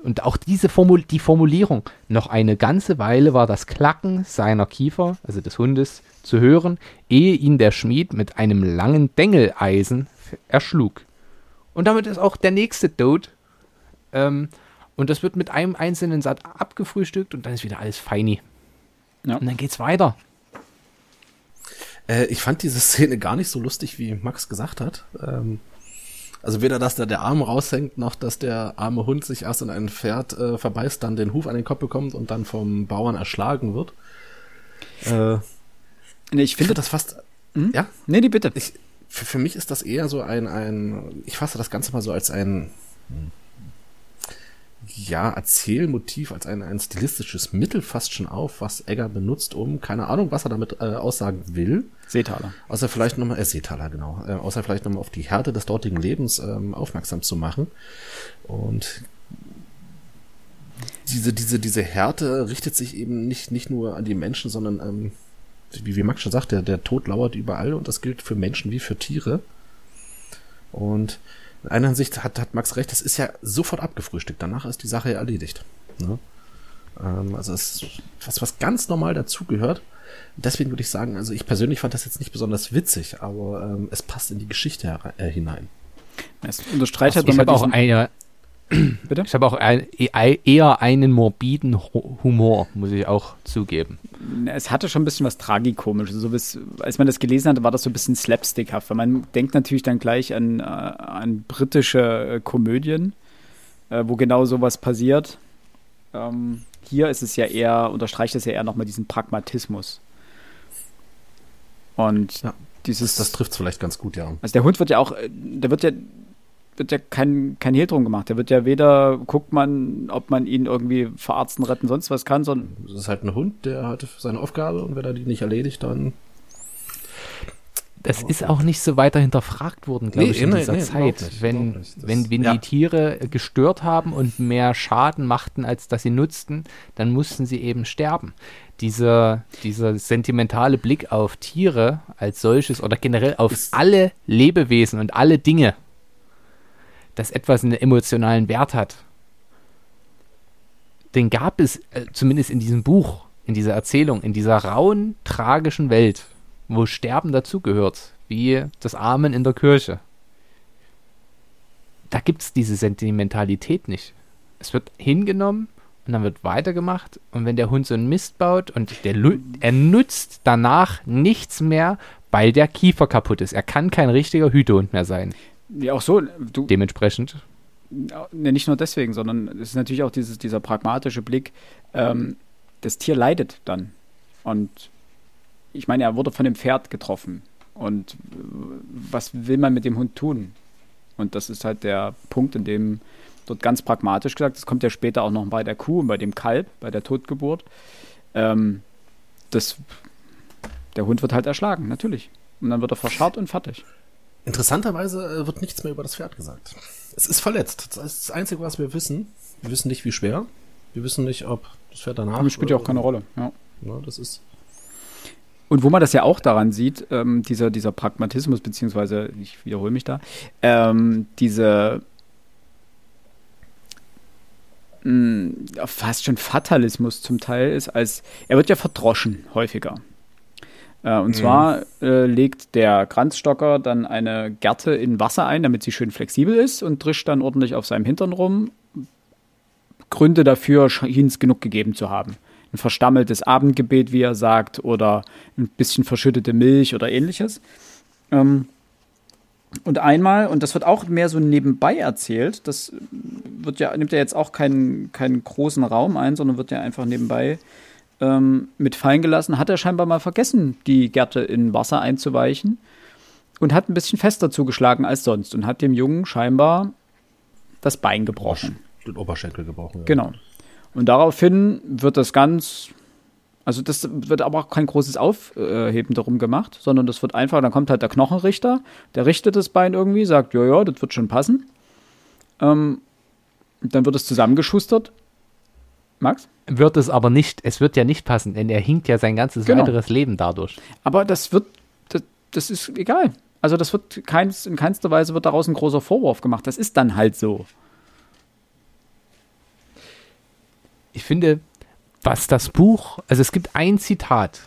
Und auch diese Formul die Formulierung, noch eine ganze Weile war das Klacken seiner Kiefer, also des Hundes, zu hören, ehe ihn der Schmied mit einem langen Dengeleisen erschlug. Und damit ist auch der nächste Tod. Ähm, und das wird mit einem einzelnen Satz abgefrühstückt und dann ist wieder alles feini. Ja. Und dann geht's weiter. Äh, ich fand diese Szene gar nicht so lustig, wie Max gesagt hat. Ähm, also weder, dass da der Arm raushängt, noch dass der arme Hund sich erst in ein Pferd äh, verbeißt, dann den Huf an den Kopf bekommt und dann vom Bauern erschlagen wird. Äh, nee, ich finde das fast. Hm? Ja? Nee, die bitte. Ich, für, für mich ist das eher so ein, ein, ich fasse das Ganze mal so als ein, ja, Erzählmotiv, als ein, ein stilistisches Mittel fast schon auf, was Egger benutzt, um, keine Ahnung, was er damit äh, aussagen will. Seetaler. Außer vielleicht nochmal, äh, Seetaler, genau. Äh, außer vielleicht nochmal auf die Härte des dortigen Lebens ähm, aufmerksam zu machen. Und diese, diese, diese Härte richtet sich eben nicht, nicht nur an die Menschen, sondern, ähm, wie, wie Max schon sagt, der, der Tod lauert überall und das gilt für Menschen wie für Tiere. Und in einer Hinsicht hat, hat Max recht, das ist ja sofort abgefrühstückt. Danach ist die Sache ja erledigt. Ne? Ähm, also es ist was, was ganz normal dazugehört. Deswegen würde ich sagen, also ich persönlich fand das jetzt nicht besonders witzig, aber ähm, es passt in die Geschichte äh, hinein. Es unterstreicht halt nochmal auch eine, Bitte? Ich habe auch ein, eher einen morbiden Humor, muss ich auch zugeben. Es hatte schon ein bisschen was Tragikomisches. So bis, als man das gelesen hatte, war das so ein bisschen slapstickhaft. Weil man denkt natürlich dann gleich an, äh, an britische äh, Komödien, äh, wo genau sowas passiert. Ähm, hier ist es ja eher, unterstreicht es ja eher nochmal diesen Pragmatismus. Und ja, dieses. Das, das trifft es vielleicht ganz gut, ja. Also der Hund wird ja auch, der wird ja wird ja kein, kein Hehl drum gemacht. Der wird ja weder, guckt man, ob man ihn irgendwie verarzten, retten, sonst was kann, sondern. Das ist halt ein Hund, der hat seine Aufgabe und wenn er die nicht erledigt, dann. Das ist auch nicht so weiter hinterfragt worden, glaube nee, ich, in nee, dieser nee, Zeit. Nicht, wenn, wenn, wenn ja. die Tiere gestört haben und mehr Schaden machten, als dass sie nutzten, dann mussten sie eben sterben. Dieser, dieser sentimentale Blick auf Tiere als solches oder generell auf alle Lebewesen und alle Dinge, dass etwas einen emotionalen Wert hat, den gab es äh, zumindest in diesem Buch, in dieser Erzählung, in dieser rauen, tragischen Welt, wo Sterben dazugehört, wie das Amen in der Kirche. Da gibt es diese Sentimentalität nicht. Es wird hingenommen und dann wird weitergemacht. Und wenn der Hund so einen Mist baut und der, er nutzt danach nichts mehr, weil der Kiefer kaputt ist. Er kann kein richtiger Hütehund mehr sein. Ja, auch so. Du, Dementsprechend. Ne, nicht nur deswegen, sondern es ist natürlich auch dieses, dieser pragmatische Blick. Ähm, das Tier leidet dann. Und ich meine, er wurde von dem Pferd getroffen. Und was will man mit dem Hund tun? Und das ist halt der Punkt, in dem dort ganz pragmatisch gesagt, das kommt ja später auch noch bei der Kuh und bei dem Kalb, bei der Totgeburt. Ähm, das, der Hund wird halt erschlagen, natürlich. Und dann wird er verscharrt und fertig. Interessanterweise äh, wird nichts mehr über das Pferd gesagt. Es ist verletzt. Das ist das Einzige, was wir wissen. Wir wissen nicht, wie schwer. Wir wissen nicht, ob das Pferd danach. Das spielt ja auch keine Rolle. Ja. ja. das ist. Und wo man das ja auch daran sieht, ähm, dieser, dieser Pragmatismus, beziehungsweise, ich wiederhole mich da, ähm, diese mh, mm, fast schon Fatalismus zum Teil ist, als er wird ja verdroschen häufiger. Äh, und mhm. zwar äh, legt der Kranzstocker dann eine Gerte in Wasser ein, damit sie schön flexibel ist und drischt dann ordentlich auf seinem Hintern rum. Gründe dafür schien es genug gegeben zu haben. Ein verstammeltes Abendgebet, wie er sagt, oder ein bisschen verschüttete Milch oder ähnliches. Ähm, und einmal, und das wird auch mehr so nebenbei erzählt, das wird ja, nimmt ja jetzt auch keinen, keinen großen Raum ein, sondern wird ja einfach nebenbei ähm, mit fallen gelassen, hat er scheinbar mal vergessen, die Gerte in Wasser einzuweichen und hat ein bisschen fester zugeschlagen als sonst und hat dem Jungen scheinbar das Bein gebrochen. Den Oberschenkel gebrochen. Ja. Genau. Und daraufhin wird das ganz Also das wird aber auch kein großes Aufheben darum gemacht, sondern das wird einfach, dann kommt halt der Knochenrichter, der richtet das Bein irgendwie, sagt, ja, ja, das wird schon passen. Ähm, dann wird es zusammengeschustert. Max? Wird es aber nicht, es wird ja nicht passen, denn er hinkt ja sein ganzes Genau. weiteres Leben dadurch. Aber das wird, das, das ist egal. Also das wird keins, in keinster Weise wird daraus ein großer Vorwurf gemacht. Das ist dann halt so. ich finde, was das Buch, also es gibt ein Zitat,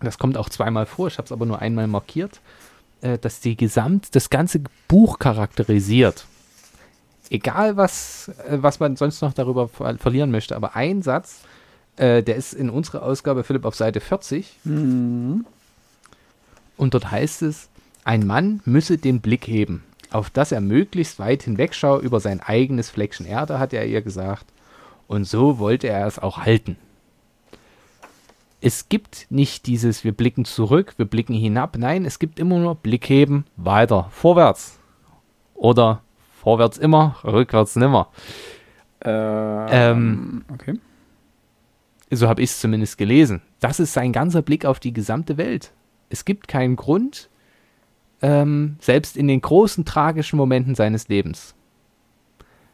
das kommt auch zweimal vor, ich habe es aber nur einmal markiert, äh, dass die Gesamt, das ganze Buch charakterisiert. Egal, was, äh, was man sonst noch darüber ver verlieren möchte, aber ein Satz, äh, der ist in unserer Ausgabe, Philipp, auf Seite 40. Und dort heißt es, ein Mann müsse den Blick heben, auf dass er möglichst weit hinwegschaue über sein eigenes Fleckchen Erde, hat er ihr gesagt. Und so wollte er es auch halten. Es gibt nicht dieses, wir blicken zurück, wir blicken hinab. Nein, es gibt immer nur Blick heben, weiter, vorwärts. Oder vorwärts immer, rückwärts nimmer. Ähm, okay. So habe ich es zumindest gelesen. Das ist sein ganzer Blick auf die gesamte Welt. Es gibt keinen Grund, ähm, selbst in den großen tragischen Momenten seines Lebens,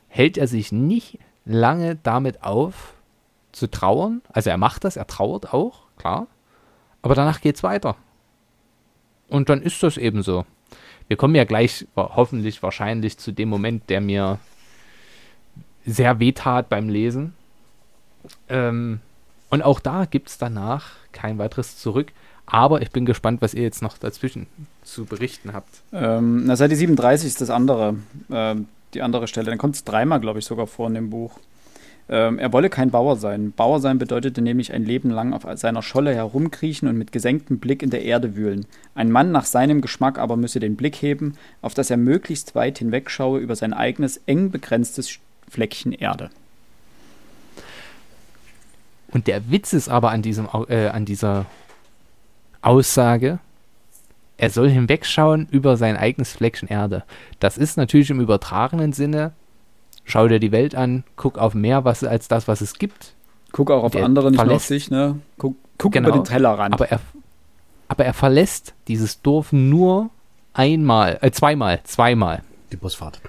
hält er sich nicht lange damit auf, zu trauern. Also er macht das, er trauert auch, klar. Aber danach geht es weiter. Und dann ist das eben so. Wir kommen ja gleich hoffentlich wahrscheinlich zu dem Moment, der mir sehr wehtat beim Lesen. Ähm, und auch da gibt es danach kein weiteres zurück. Aber ich bin gespannt, was ihr jetzt noch dazwischen zu berichten habt. Ähm, na, Seite 37 ist das andere, ähm, die andere Stelle. Dann kommt es dreimal, glaube ich, sogar vor in dem Buch. Ähm, er wolle kein Bauer sein. Bauer sein bedeutete nämlich ein Leben lang auf seiner Scholle herumkriechen und mit gesenktem Blick in der Erde wühlen. Ein Mann nach seinem Geschmack aber müsse den Blick heben, auf dass er möglichst weit hinwegschaue über sein eigenes eng begrenztes Fleckchen Erde. Und der Witz ist aber an, diesem, äh, an dieser Aussage, er soll hinwegschauen über sein eigenes Fleckchen Erde. Das ist natürlich im übertragenen Sinne, schau dir die Welt an, guck auf mehr was, als das, was es gibt. Guck auch auf Der andere, nicht nur auf verlässt- sich, ne? Guck, guck Genau. über den Tellerrand. Aber er, aber er verlässt dieses Dorf nur einmal, äh, zweimal, zweimal. Die Busfahrt.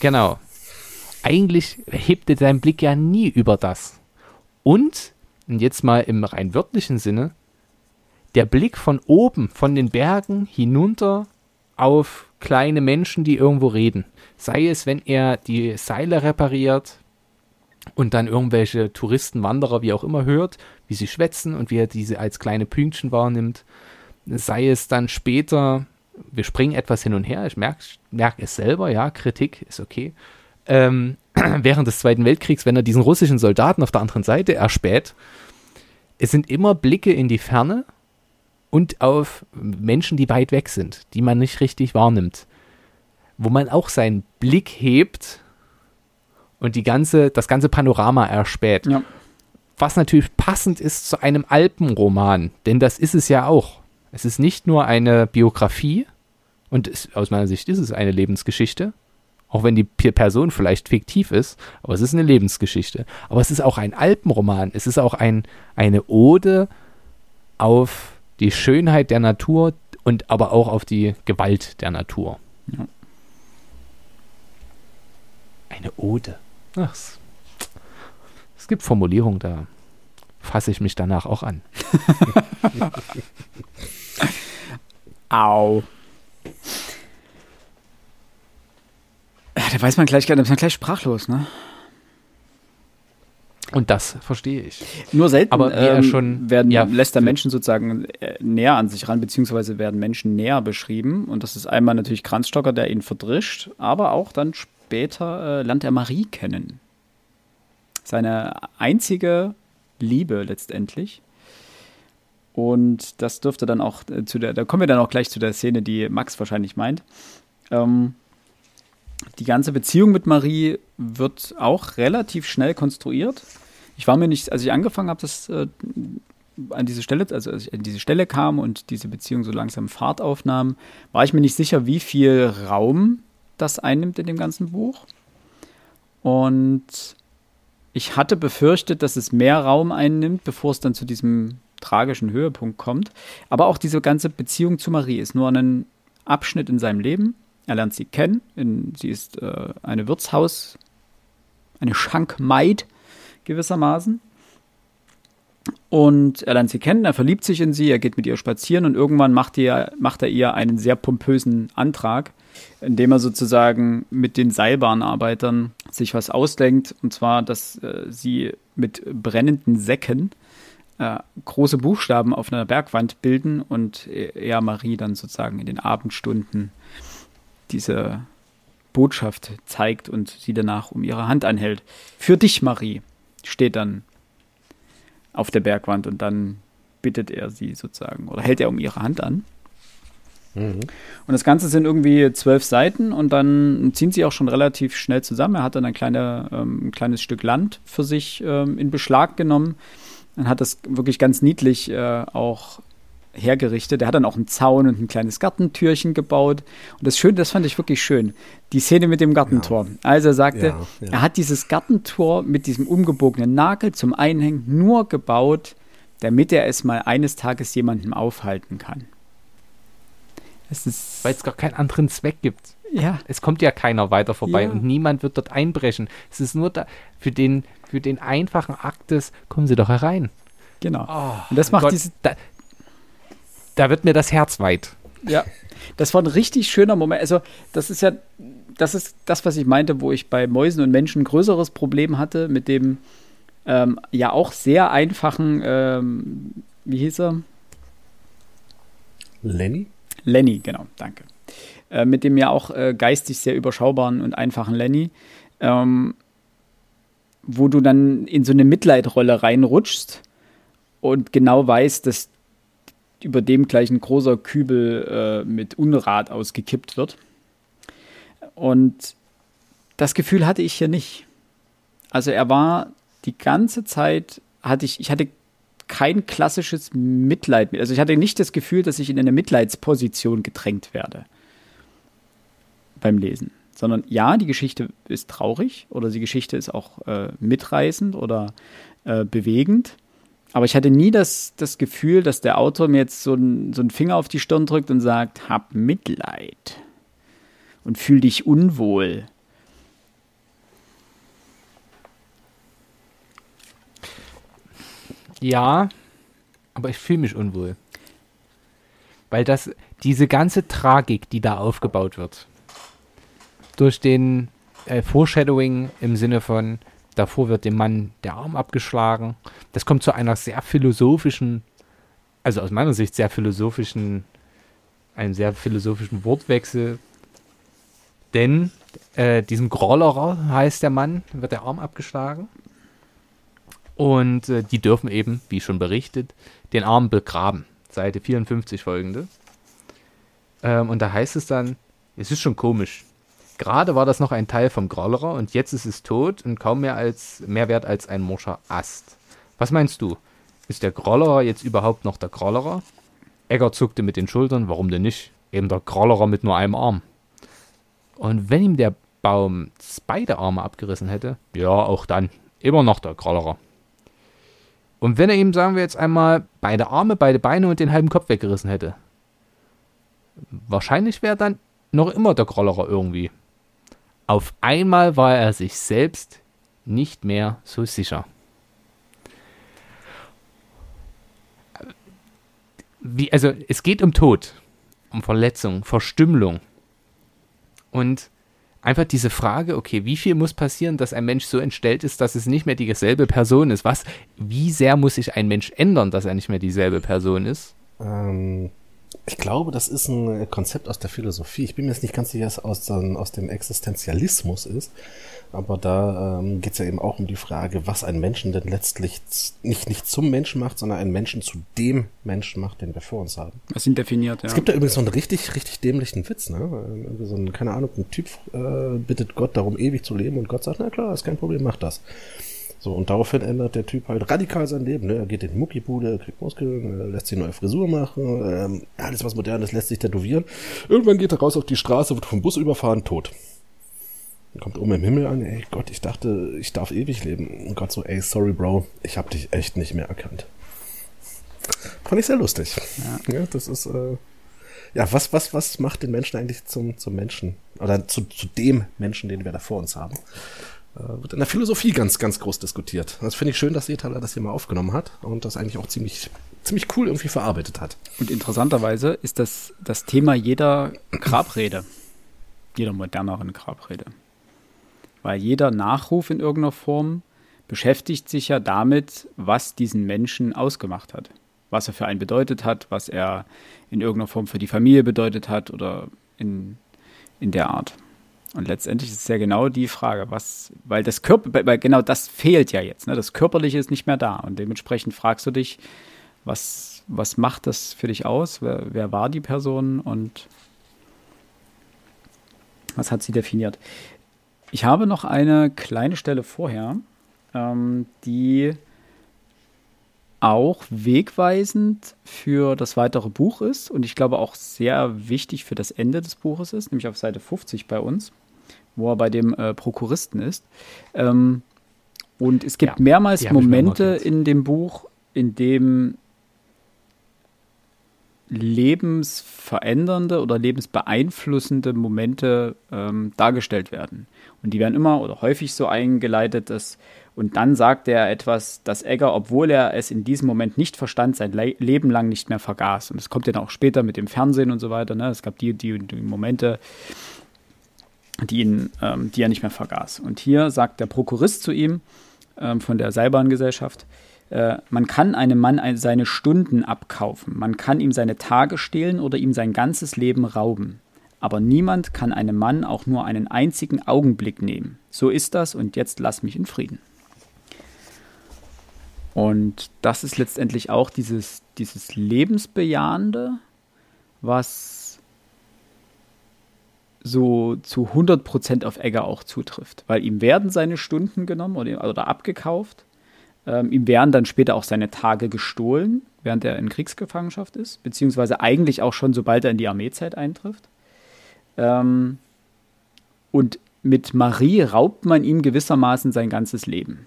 Genau. Eigentlich hebt er seinen Blick ja nie über das. Und, und jetzt mal im rein wörtlichen Sinne, der Blick von oben, von den Bergen hinunter auf kleine Menschen, die irgendwo reden. Sei es, wenn er die Seile repariert und dann irgendwelche Touristen, Wanderer, wie auch immer hört, wie sie schwätzen und wie er diese als kleine Pünktchen wahrnimmt. Sei es dann später, wir springen etwas hin und her, ich merke merk es selber, ja, Kritik ist okay. Ähm, (clears throat) während des Zweiten Weltkriegs, wenn er diesen russischen Soldaten auf der anderen Seite erspäht, es sind immer Blicke in die Ferne und auf Menschen, die weit weg sind, die man nicht richtig wahrnimmt. Wo man auch seinen Blick hebt und die ganze, das ganze Panorama erspäht. ja. Was natürlich passend ist zu einem Alpenroman, denn das ist es ja auch. Es ist nicht nur eine Biografie und es, aus meiner Sicht ist es eine Lebensgeschichte, auch wenn die Person vielleicht fiktiv ist, aber es ist eine Lebensgeschichte. Aber es ist auch ein Alpenroman, es ist auch ein, eine Ode auf die Schönheit der Natur und aber auch auf die Gewalt der Natur. Ja. Eine Ode. Ach, es, es gibt Formulierungen, da fasse ich mich danach auch an. (laughs) Au. Ja, da weiß man gleich, da ist man gleich sprachlos, ne? Und das verstehe ich. Nur selten Aber er ähm, schon- werden, ja, lässt er Menschen sozusagen äh, näher an sich ran, beziehungsweise werden Menschen näher beschrieben. Und das ist einmal natürlich Kranzstocker, der ihn verdrischt, aber auch dann später äh, lernt er Marie kennen. Seine einzige Liebe letztendlich. Und das dürfte dann auch äh, zu der, da kommen wir dann auch gleich zu der Szene, die Max wahrscheinlich meint. Ähm, die ganze Beziehung mit Marie wird auch relativ schnell konstruiert. Ich war mir nicht, als ich angefangen habe, das äh, an diese Stelle, also als ich an diese Stelle kam und diese Beziehung so langsam Fahrt aufnahm, war ich mir nicht sicher, wie viel Raum das einnimmt in dem ganzen Buch. Und Ich hatte befürchtet, dass es mehr Raum einnimmt, bevor es dann zu diesem tragischen Höhepunkt kommt. Aber auch diese ganze Beziehung zu Marie ist nur ein Abschnitt in seinem Leben. Er lernt sie kennen. In, sie ist äh, eine Wirtshaus, eine Schankmaid gewissermaßen. Und er lernt sie kennen, er verliebt sich in sie, er geht mit ihr spazieren und irgendwann macht, ihr, macht er ihr einen sehr pompösen Antrag, indem er sozusagen mit den Seilbahnarbeitern sich was ausdenkt. Und zwar, dass äh, sie mit brennenden Säcken äh, große Buchstaben auf einer Bergwand bilden und er Marie dann sozusagen in den Abendstunden diese Botschaft zeigt und sie danach um ihre Hand anhält. Für dich, Marie, steht dann auf der Bergwand und dann bittet er sie sozusagen oder hält er um ihre Hand an. Mhm. Und das Ganze sind irgendwie zwölf Seiten und dann ziehen sie auch schon relativ schnell zusammen. Er hat dann ein, kleine, ähm, ein kleines Stück Land für sich ähm, in Beschlag genommen und hat das wirklich ganz niedlich äh, auch hergerichtet. Er hat dann auch einen Zaun und ein kleines Gartentürchen gebaut. Und das Schöne, das fand ich wirklich schön. Die Szene mit dem Gartentor. Ja. Also er sagte, ja, ja. er hat dieses Gartentor mit diesem umgebogenen Nagel zum Einhängen nur gebaut, damit er es mal eines Tages jemandem aufhalten kann. Weil es gar keinen anderen Zweck gibt. Ja. Es kommt ja keiner weiter vorbei und niemand wird dort einbrechen. Es ist nur da, für den, für den einfachen Akt des, kommen Sie doch herein. Genau. Oh, und das macht Gott, diese. Da, da wird mir das Herz weit. Ja, das war ein richtig schöner Moment. Also, das ist ja, das ist das, was ich meinte, wo ich bei Mäusen und Menschen ein größeres Problem hatte, mit dem ähm, ja auch sehr einfachen, ähm, wie hieß er? Lenny? Lenny, genau, danke. Äh, mit dem ja auch äh, geistig sehr überschaubaren und einfachen Lenny, ähm, wo du dann in so eine Mitleidrolle reinrutschst und genau weißt, dass über dem gleich ein großer Kübel äh, mit Unrat ausgekippt wird. Und das Gefühl hatte ich hier nicht. Also er war die ganze Zeit, hatte ich, ich hatte kein klassisches Mitleid. Also ich hatte nicht das Gefühl, dass ich in eine Mitleidsposition gedrängt werde beim Lesen. Sondern ja, die Geschichte ist traurig oder die Geschichte ist auch äh, mitreißend oder äh, bewegend. Aber ich hatte nie das, das Gefühl, dass der Autor mir jetzt so, ein, so einen Finger auf die Stirn drückt und sagt, hab Mitleid und fühl dich unwohl. Ja, aber ich fühle mich unwohl. Weil das, diese ganze Tragik, die da aufgebaut wird, durch den äh, Foreshadowing im Sinne von, Davor wird dem Mann der Arm abgeschlagen. Das kommt zu einer sehr philosophischen, also aus meiner Sicht sehr philosophischen, einem sehr philosophischen Wortwechsel. Denn äh, diesem Grollerer heißt der Mann, wird der Arm abgeschlagen. Und äh, die dürfen eben, wie schon berichtet, den Arm begraben. Seite 54 folgende. Ähm, und da heißt es dann, es ist schon komisch, Gerade war das noch ein Teil vom Grollerer und jetzt ist es tot und kaum mehr als mehr wert als ein morscher Ast. Was meinst du? Ist der Grollerer jetzt überhaupt noch der Grollerer? Egger zuckte mit den Schultern, warum denn nicht? Eben der Grollerer mit nur einem Arm. Und wenn ihm der Baum beide Arme abgerissen hätte, ja, auch dann, immer noch der Grollerer. Und wenn er ihm, sagen wir jetzt einmal, beide Arme, beide Beine und den halben Kopf weggerissen hätte, wahrscheinlich wäre dann noch immer der Grollerer irgendwie. Auf einmal war er sich selbst nicht mehr so sicher. Wie, also es geht um Tod, um Verletzung, Verstümmelung. Und einfach diese Frage, okay, wie viel muss passieren, dass ein Mensch so entstellt ist, dass es nicht mehr dieselbe Person ist? Was, wie sehr muss sich ein Mensch ändern, dass er nicht mehr dieselbe Person ist? Ähm, ich glaube, das ist ein Konzept aus der Philosophie. Ich bin mir jetzt nicht ganz sicher, was aus, aus dem Existenzialismus ist. Aber da ähm, geht es ja eben auch um die Frage, was einen Menschen denn letztlich nicht, nicht zum Menschen macht, sondern einen Menschen zu dem Menschen macht, den wir vor uns haben. Was ihn definiert, ja. Es gibt da übrigens so einen richtig, richtig dämlichen Witz, ne? Irgendwie so ein, keine Ahnung, ein Typ äh, bittet Gott darum, ewig zu leben und Gott sagt, na klar, ist kein Problem, mach das. So, und daraufhin ändert der Typ halt radikal sein Leben. Ne? Er geht in die Muckibude, kriegt Muskeln, lässt sich eine neue Frisur machen, ähm, alles was modernes lässt sich tätowieren. Irgendwann geht er raus auf die Straße, wird vom Bus überfahren, tot. Kommt oben im Himmel an, ey Gott, ich dachte, ich darf ewig leben. Und Gott so, ey, sorry, Bro, ich hab dich echt nicht mehr erkannt. Fand ich sehr lustig. Ja, ja das ist, äh, ja, was, was, was macht den Menschen eigentlich zum, zum Menschen? Oder zu, zu dem Menschen, den wir da vor uns haben? Äh, wird in der Philosophie ganz, ganz groß diskutiert. Das finde ich schön, dass Ethaler das hier mal aufgenommen hat und das eigentlich auch ziemlich, ziemlich cool irgendwie verarbeitet hat. Und interessanterweise ist das das Thema jeder Grabrede, jeder moderneren Grabrede. Weil jeder Nachruf in irgendeiner Form beschäftigt sich ja damit, was diesen Menschen ausgemacht hat. Was er für einen bedeutet hat, was er in irgendeiner Form für die Familie bedeutet hat oder in, in der Art. Und letztendlich ist es ja genau die Frage, was, weil das Körper, weil genau das fehlt ja jetzt, ne? Das Körperliche ist nicht mehr da. Und dementsprechend fragst du dich, was, was macht das für dich aus? Wer, wer war die Person und was hat sie definiert? Ich habe noch eine kleine Stelle vorher, ähm, die auch wegweisend für das weitere Buch ist und ich glaube auch sehr wichtig für das Ende des Buches ist, nämlich auf Seite 50 bei uns wo er bei dem äh, Prokuristen ist. Ähm, und es gibt ja, mehrmals Momente in dem Buch, in dem lebensverändernde oder lebensbeeinflussende Momente ähm, dargestellt werden. Und die werden immer oder häufig so eingeleitet, dass und dann sagt er etwas, dass Egger, obwohl er es in diesem Moment nicht verstand, sein Le Leben lang nicht mehr vergaß. Und es kommt ja dann auch später mit dem Fernsehen und so weiter. Ne? Es gab die, die, die Momente, die, ihn, ähm, die er nicht mehr vergaß. Und hier sagt der Prokurist zu ihm ähm, von der Seilbahngesellschaft, äh, man kann einem Mann seine Stunden abkaufen, man kann ihm seine Tage stehlen oder ihm sein ganzes Leben rauben. Aber niemand kann einem Mann auch nur einen einzigen Augenblick nehmen. So ist das und jetzt lass mich in Frieden. Und das ist letztendlich auch dieses, dieses Lebensbejahende, was so zu 100% auf Egger auch zutrifft. Weil ihm werden seine Stunden genommen oder, oder abgekauft. Ähm, ihm werden dann später auch seine Tage gestohlen, während er in Kriegsgefangenschaft ist. Beziehungsweise eigentlich auch schon, sobald er in die Armeezeit eintrifft. Ähm, und mit Marie raubt man ihm gewissermaßen sein ganzes Leben.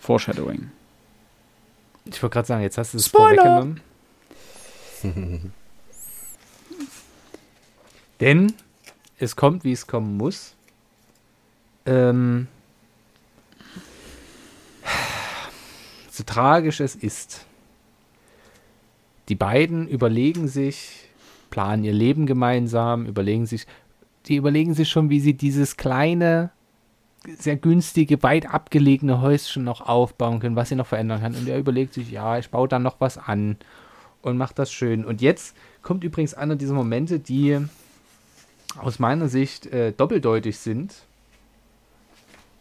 Foreshadowing. Ich wollte gerade sagen, jetzt hast du es vorweggenommen. (laughs) Denn es kommt, wie es kommen muss. Ähm, so tragisch es ist. Die beiden überlegen sich, planen ihr Leben gemeinsam, überlegen sich, die überlegen sich schon, wie sie dieses kleine, sehr günstige, weit abgelegene Häuschen noch aufbauen können, was sie noch verändern kann. Und er überlegt sich, ja, ich baue dann noch was an und macht das schön. Und jetzt kommt übrigens einer dieser Momente, die aus meiner Sicht äh, doppeldeutig sind,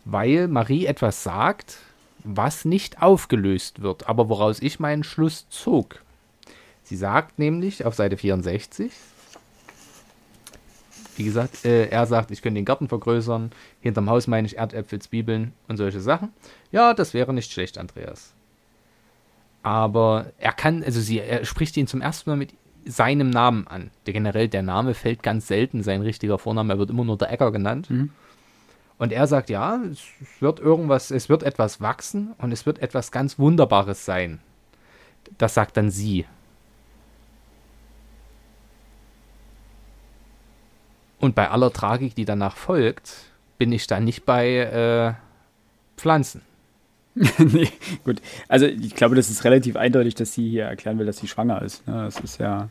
weil Marie etwas sagt, was nicht aufgelöst wird, aber woraus ich meinen Schluss zog. Sie sagt nämlich auf Seite 64, wie gesagt, äh, er sagt, ich könnte den Garten vergrößern, hinterm Haus meine ich Erdäpfel, Zwiebeln und solche Sachen. Ja, das wäre nicht schlecht, Andreas. Aber er kann, also sie, er spricht ihn zum ersten Mal mit seinem Namen an. Der generell, der Name fällt ganz selten, sein richtiger Vorname, er wird immer nur der Äcker genannt. Mhm. Und er sagt, ja, es wird irgendwas, es wird etwas wachsen und es wird etwas ganz Wunderbares sein. Das sagt dann sie. Und bei aller Tragik, die danach folgt, bin ich dann nicht bei äh, Pflanzen. (laughs) nee, gut. Also ich glaube, das ist relativ eindeutig, dass sie hier erklären will, dass sie schwanger ist. Ne? Das ist ja.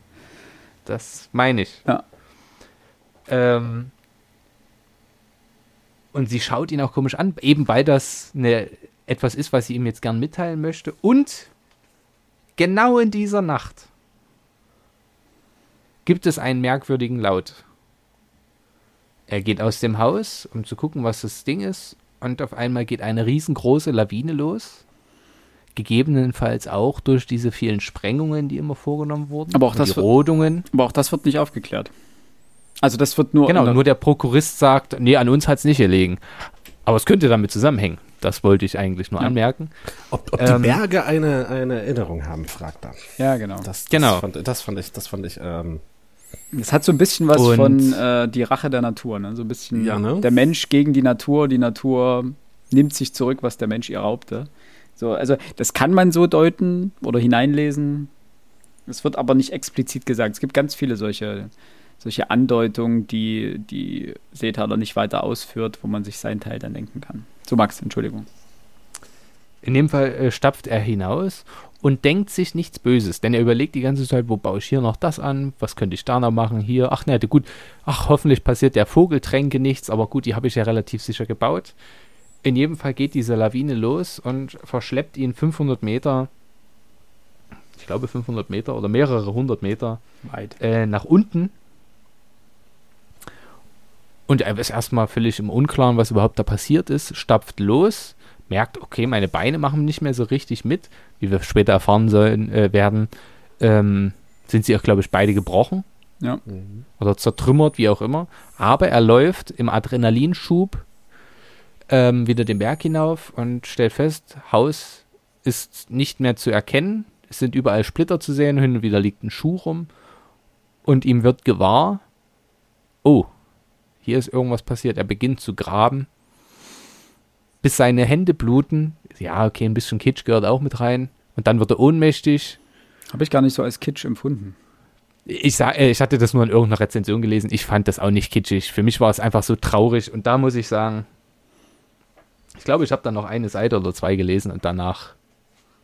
Das meine ich. Ja. Ähm, und sie schaut ihn auch komisch an, eben weil das eine, etwas ist, was sie ihm jetzt gern mitteilen möchte. Und genau in dieser Nacht gibt es einen merkwürdigen Laut. Er geht aus dem Haus, um zu gucken, was das Ding ist, und auf einmal geht eine riesengroße Lawine los. Gegebenenfalls auch durch diese vielen Sprengungen, die immer vorgenommen wurden. Aber auch das die wird, Rodungen. Aber auch das wird nicht aufgeklärt. Also das wird nur. Genau, nur der Prokurist sagt, nee, an uns hat es nicht gelegen. Aber es könnte damit zusammenhängen. Das wollte ich eigentlich nur ja. anmerken. Ob, ob die ähm, Berge eine, eine Erinnerung haben, fragt er. Ja, genau. Das, das genau. Fand, das fand ich, das fand ich ähm, Es hat so ein bisschen was und von äh, die Rache der Natur, ne? So ein bisschen ja, ne? der Mensch gegen die Natur, die Natur nimmt sich zurück, was der Mensch ihr raubte. So, also das kann man so deuten oder hineinlesen. Es wird aber nicht explizit gesagt. Es gibt ganz viele solche, solche Andeutungen, die die Seetaler nicht weiter ausführt, wo man sich seinen Teil dann denken kann. So, Max, Entschuldigung. In dem Fall äh, stapft er hinaus und denkt sich nichts Böses, denn er überlegt die ganze Zeit, wo baue ich hier noch das an, was könnte ich da noch machen, hier, ach ne, gut, ach hoffentlich passiert der Vogeltränke nichts, aber gut, die habe ich ja relativ sicher gebaut. In jedem Fall geht diese Lawine los und verschleppt ihn 500 Meter, ich glaube 500 Meter oder mehrere hundert Meter weit äh, nach unten. Und er ist erstmal völlig im Unklaren, was überhaupt da passiert ist, stapft los, merkt, okay, meine Beine machen nicht mehr so richtig mit, wie wir später erfahren sollen äh, werden, ähm, sind sie auch, glaube ich, beide gebrochen. Ja. Oder zertrümmert, wie auch immer. Aber er läuft im Adrenalinschub ähm, wieder den Berg hinauf und stellt fest, Haus ist nicht mehr zu erkennen. Es sind überall Splitter zu sehen, hin und wieder liegt ein Schuh rum. Und ihm wird gewahr, oh, hier ist irgendwas passiert. Er beginnt zu graben bis seine Hände bluten. Ja, okay, ein bisschen Kitsch gehört auch mit rein. Und dann wird er ohnmächtig. Habe ich gar nicht so als Kitsch empfunden. Ich, sag, äh, ich hatte das nur in irgendeiner Rezension gelesen. Ich fand das auch nicht kitschig. Für mich war es einfach so traurig. Und da muss ich sagen, ich glaube, ich habe dann noch eine Seite oder zwei gelesen und danach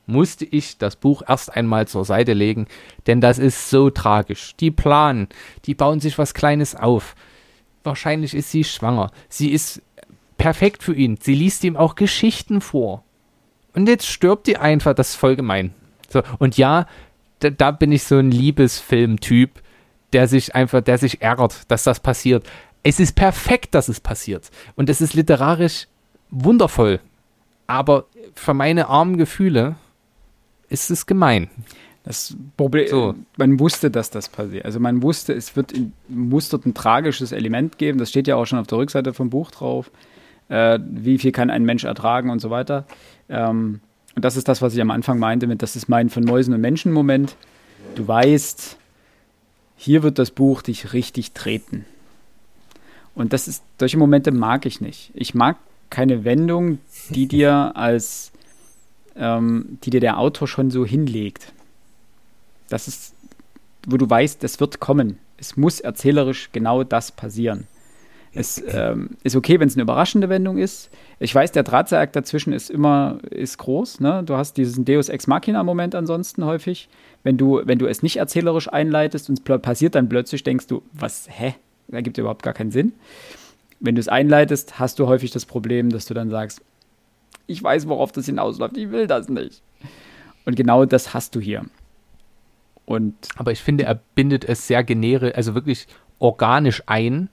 musste ich das Buch erst einmal zur Seite legen, denn das ist so tragisch. Die planen, die bauen sich was Kleines auf. Wahrscheinlich ist sie schwanger. Sie ist perfekt für ihn. Sie liest ihm auch Geschichten vor. Und jetzt stirbt die einfach, das ist voll gemein. So, und ja, da, da bin ich so ein Liebesfilm-Typ, der sich einfach, der sich ärgert, dass das passiert. Es ist perfekt, dass es passiert. Und es ist literarisch wundervoll. Aber für meine armen Gefühle ist es gemein. Das Problem, so. man wusste, dass das passiert. Also man wusste, es wird in, muss dort ein tragisches Element geben. Das steht ja auch schon auf der Rückseite vom Buch drauf äh, wie viel kann ein Mensch ertragen und so weiter. Ähm, und das ist das, was ich am Anfang meinte mit, das ist mein von Mäusen und Menschen Moment. Du weißt, hier wird das Buch dich richtig treten. Und das ist, solche Momente mag ich nicht. Ich mag keine Wendung, die (laughs) dir als, ähm, die dir der Autor schon so hinlegt. Das ist, wo du weißt, das wird kommen. Es muss erzählerisch genau das passieren. Es ähm, ist okay, wenn es eine überraschende Wendung ist. Ich weiß, der Drahtseilakt dazwischen ist immer ist groß. Ne? Du hast diesen Deus Ex Machina-Moment ansonsten häufig. Wenn du, wenn du es nicht erzählerisch einleitest und es passiert dann plötzlich, denkst du, was, hä? Da gibt überhaupt gar keinen Sinn. Wenn du es einleitest, hast du häufig das Problem, dass du dann sagst, ich weiß, worauf das hinausläuft, ich will das nicht. Und genau das hast du hier. Und Aber ich finde, er bindet es sehr generisch, also wirklich organisch ein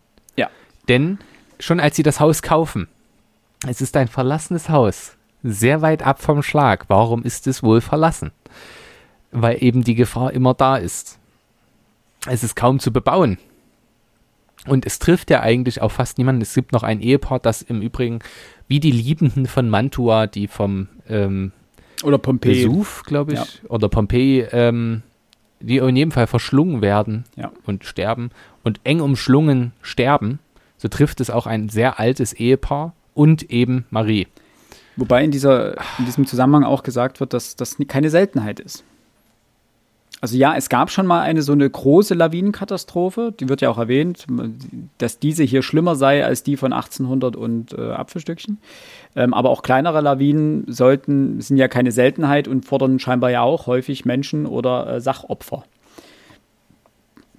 denn schon als sie das Haus kaufen, es ist ein verlassenes Haus, sehr weit ab vom Schlag. Warum ist es wohl verlassen? Weil eben die Gefahr immer da ist. Es ist kaum zu bebauen. Und es trifft ja eigentlich auch fast niemanden. Es gibt noch ein Ehepaar, das im Übrigen, wie die Liebenden von Mantua, die vom ähm, oder Pompeji, Besuch, glaube ich, ja. oder Pompeji, ähm, die in jedem Fall verschlungen werden ja. und sterben und eng umschlungen sterben so trifft es auch ein sehr altes Ehepaar und eben Marie. Wobei in, dieser, in diesem Zusammenhang auch gesagt wird, dass das keine Seltenheit ist. Also ja, es gab schon mal eine so eine große Lawinenkatastrophe, die wird ja auch erwähnt, dass diese hier schlimmer sei als die von 1800 und äh, Apfelstückchen. Ähm, aber auch kleinere Lawinen sollten, sind ja keine Seltenheit und fordern scheinbar ja auch häufig Menschen oder äh, Sachopfer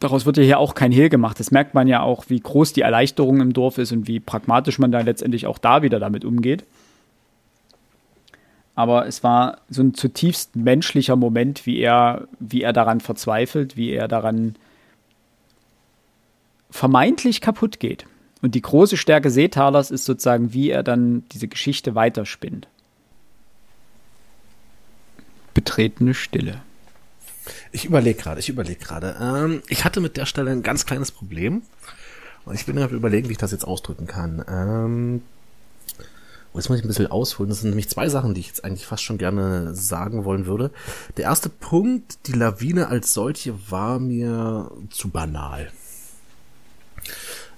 daraus wird ja hier auch kein Hehl gemacht. Das merkt man ja auch, wie groß die Erleichterung im Dorf ist und wie pragmatisch man dann letztendlich auch da wieder damit umgeht. Aber es war so ein zutiefst menschlicher Moment, wie er, wie er daran verzweifelt, wie er daran vermeintlich kaputt geht. Und die große Stärke Seetalers ist sozusagen, wie er dann diese Geschichte weiterspinnt. Betretene Stille. Ich überlege gerade, ich überlege gerade. Ähm, ich hatte mit der Stelle ein ganz kleines Problem. Und ich bin gerade überlegen, wie ich das jetzt ausdrücken kann. Ähm, jetzt muss ich ein bisschen ausholen. Das sind nämlich zwei Sachen, die ich jetzt eigentlich fast schon gerne sagen wollen würde. Der erste Punkt, die Lawine als solche war mir zu banal.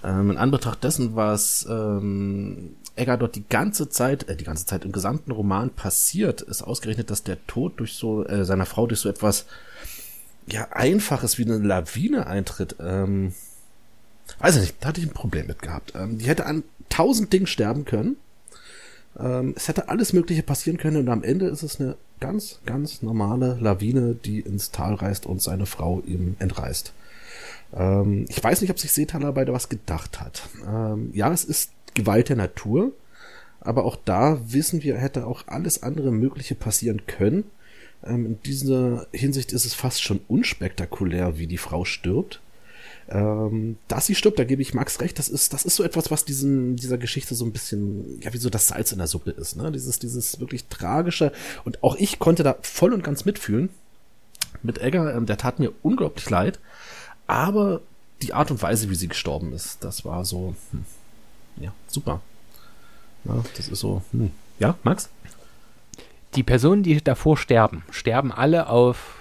Ähm, in Anbetracht dessen, was ähm, Egger dort die ganze Zeit, äh, die ganze Zeit im gesamten Roman passiert, ist ausgerechnet, dass der Tod durch so äh, seiner Frau durch so etwas ja einfaches wie eine Lawine eintritt. Ähm, weiß ich nicht, da hatte ich ein Problem mit gehabt. Ähm, die hätte an tausend Dingen sterben können. Ähm, es hätte alles Mögliche passieren können und am Ende ist es eine ganz, ganz normale Lawine, die ins Tal reist und seine Frau ihm entreißt. Ähm, ich weiß nicht, ob sich Seetaler bei was gedacht hat. Ähm, ja, es ist Gewalt der Natur, aber auch da wissen wir, hätte auch alles andere Mögliche passieren können. Ähm, in dieser Hinsicht ist es fast schon unspektakulär, wie die Frau stirbt. Ähm, dass sie stirbt, da gebe ich Max recht, das ist, das ist so etwas, was diesen, dieser Geschichte so ein bisschen, ja, wie so das Salz in der Suppe ist, ne? Dieses, dieses wirklich tragische. Und auch ich konnte da voll und ganz mitfühlen. Mit Egger, ähm, der tat mir unglaublich leid. Aber die Art und Weise, wie sie gestorben ist, das war so, hm, ja, super. Ja, das ist so, hm. ja, Max? Die Personen, die davor sterben, sterben alle auf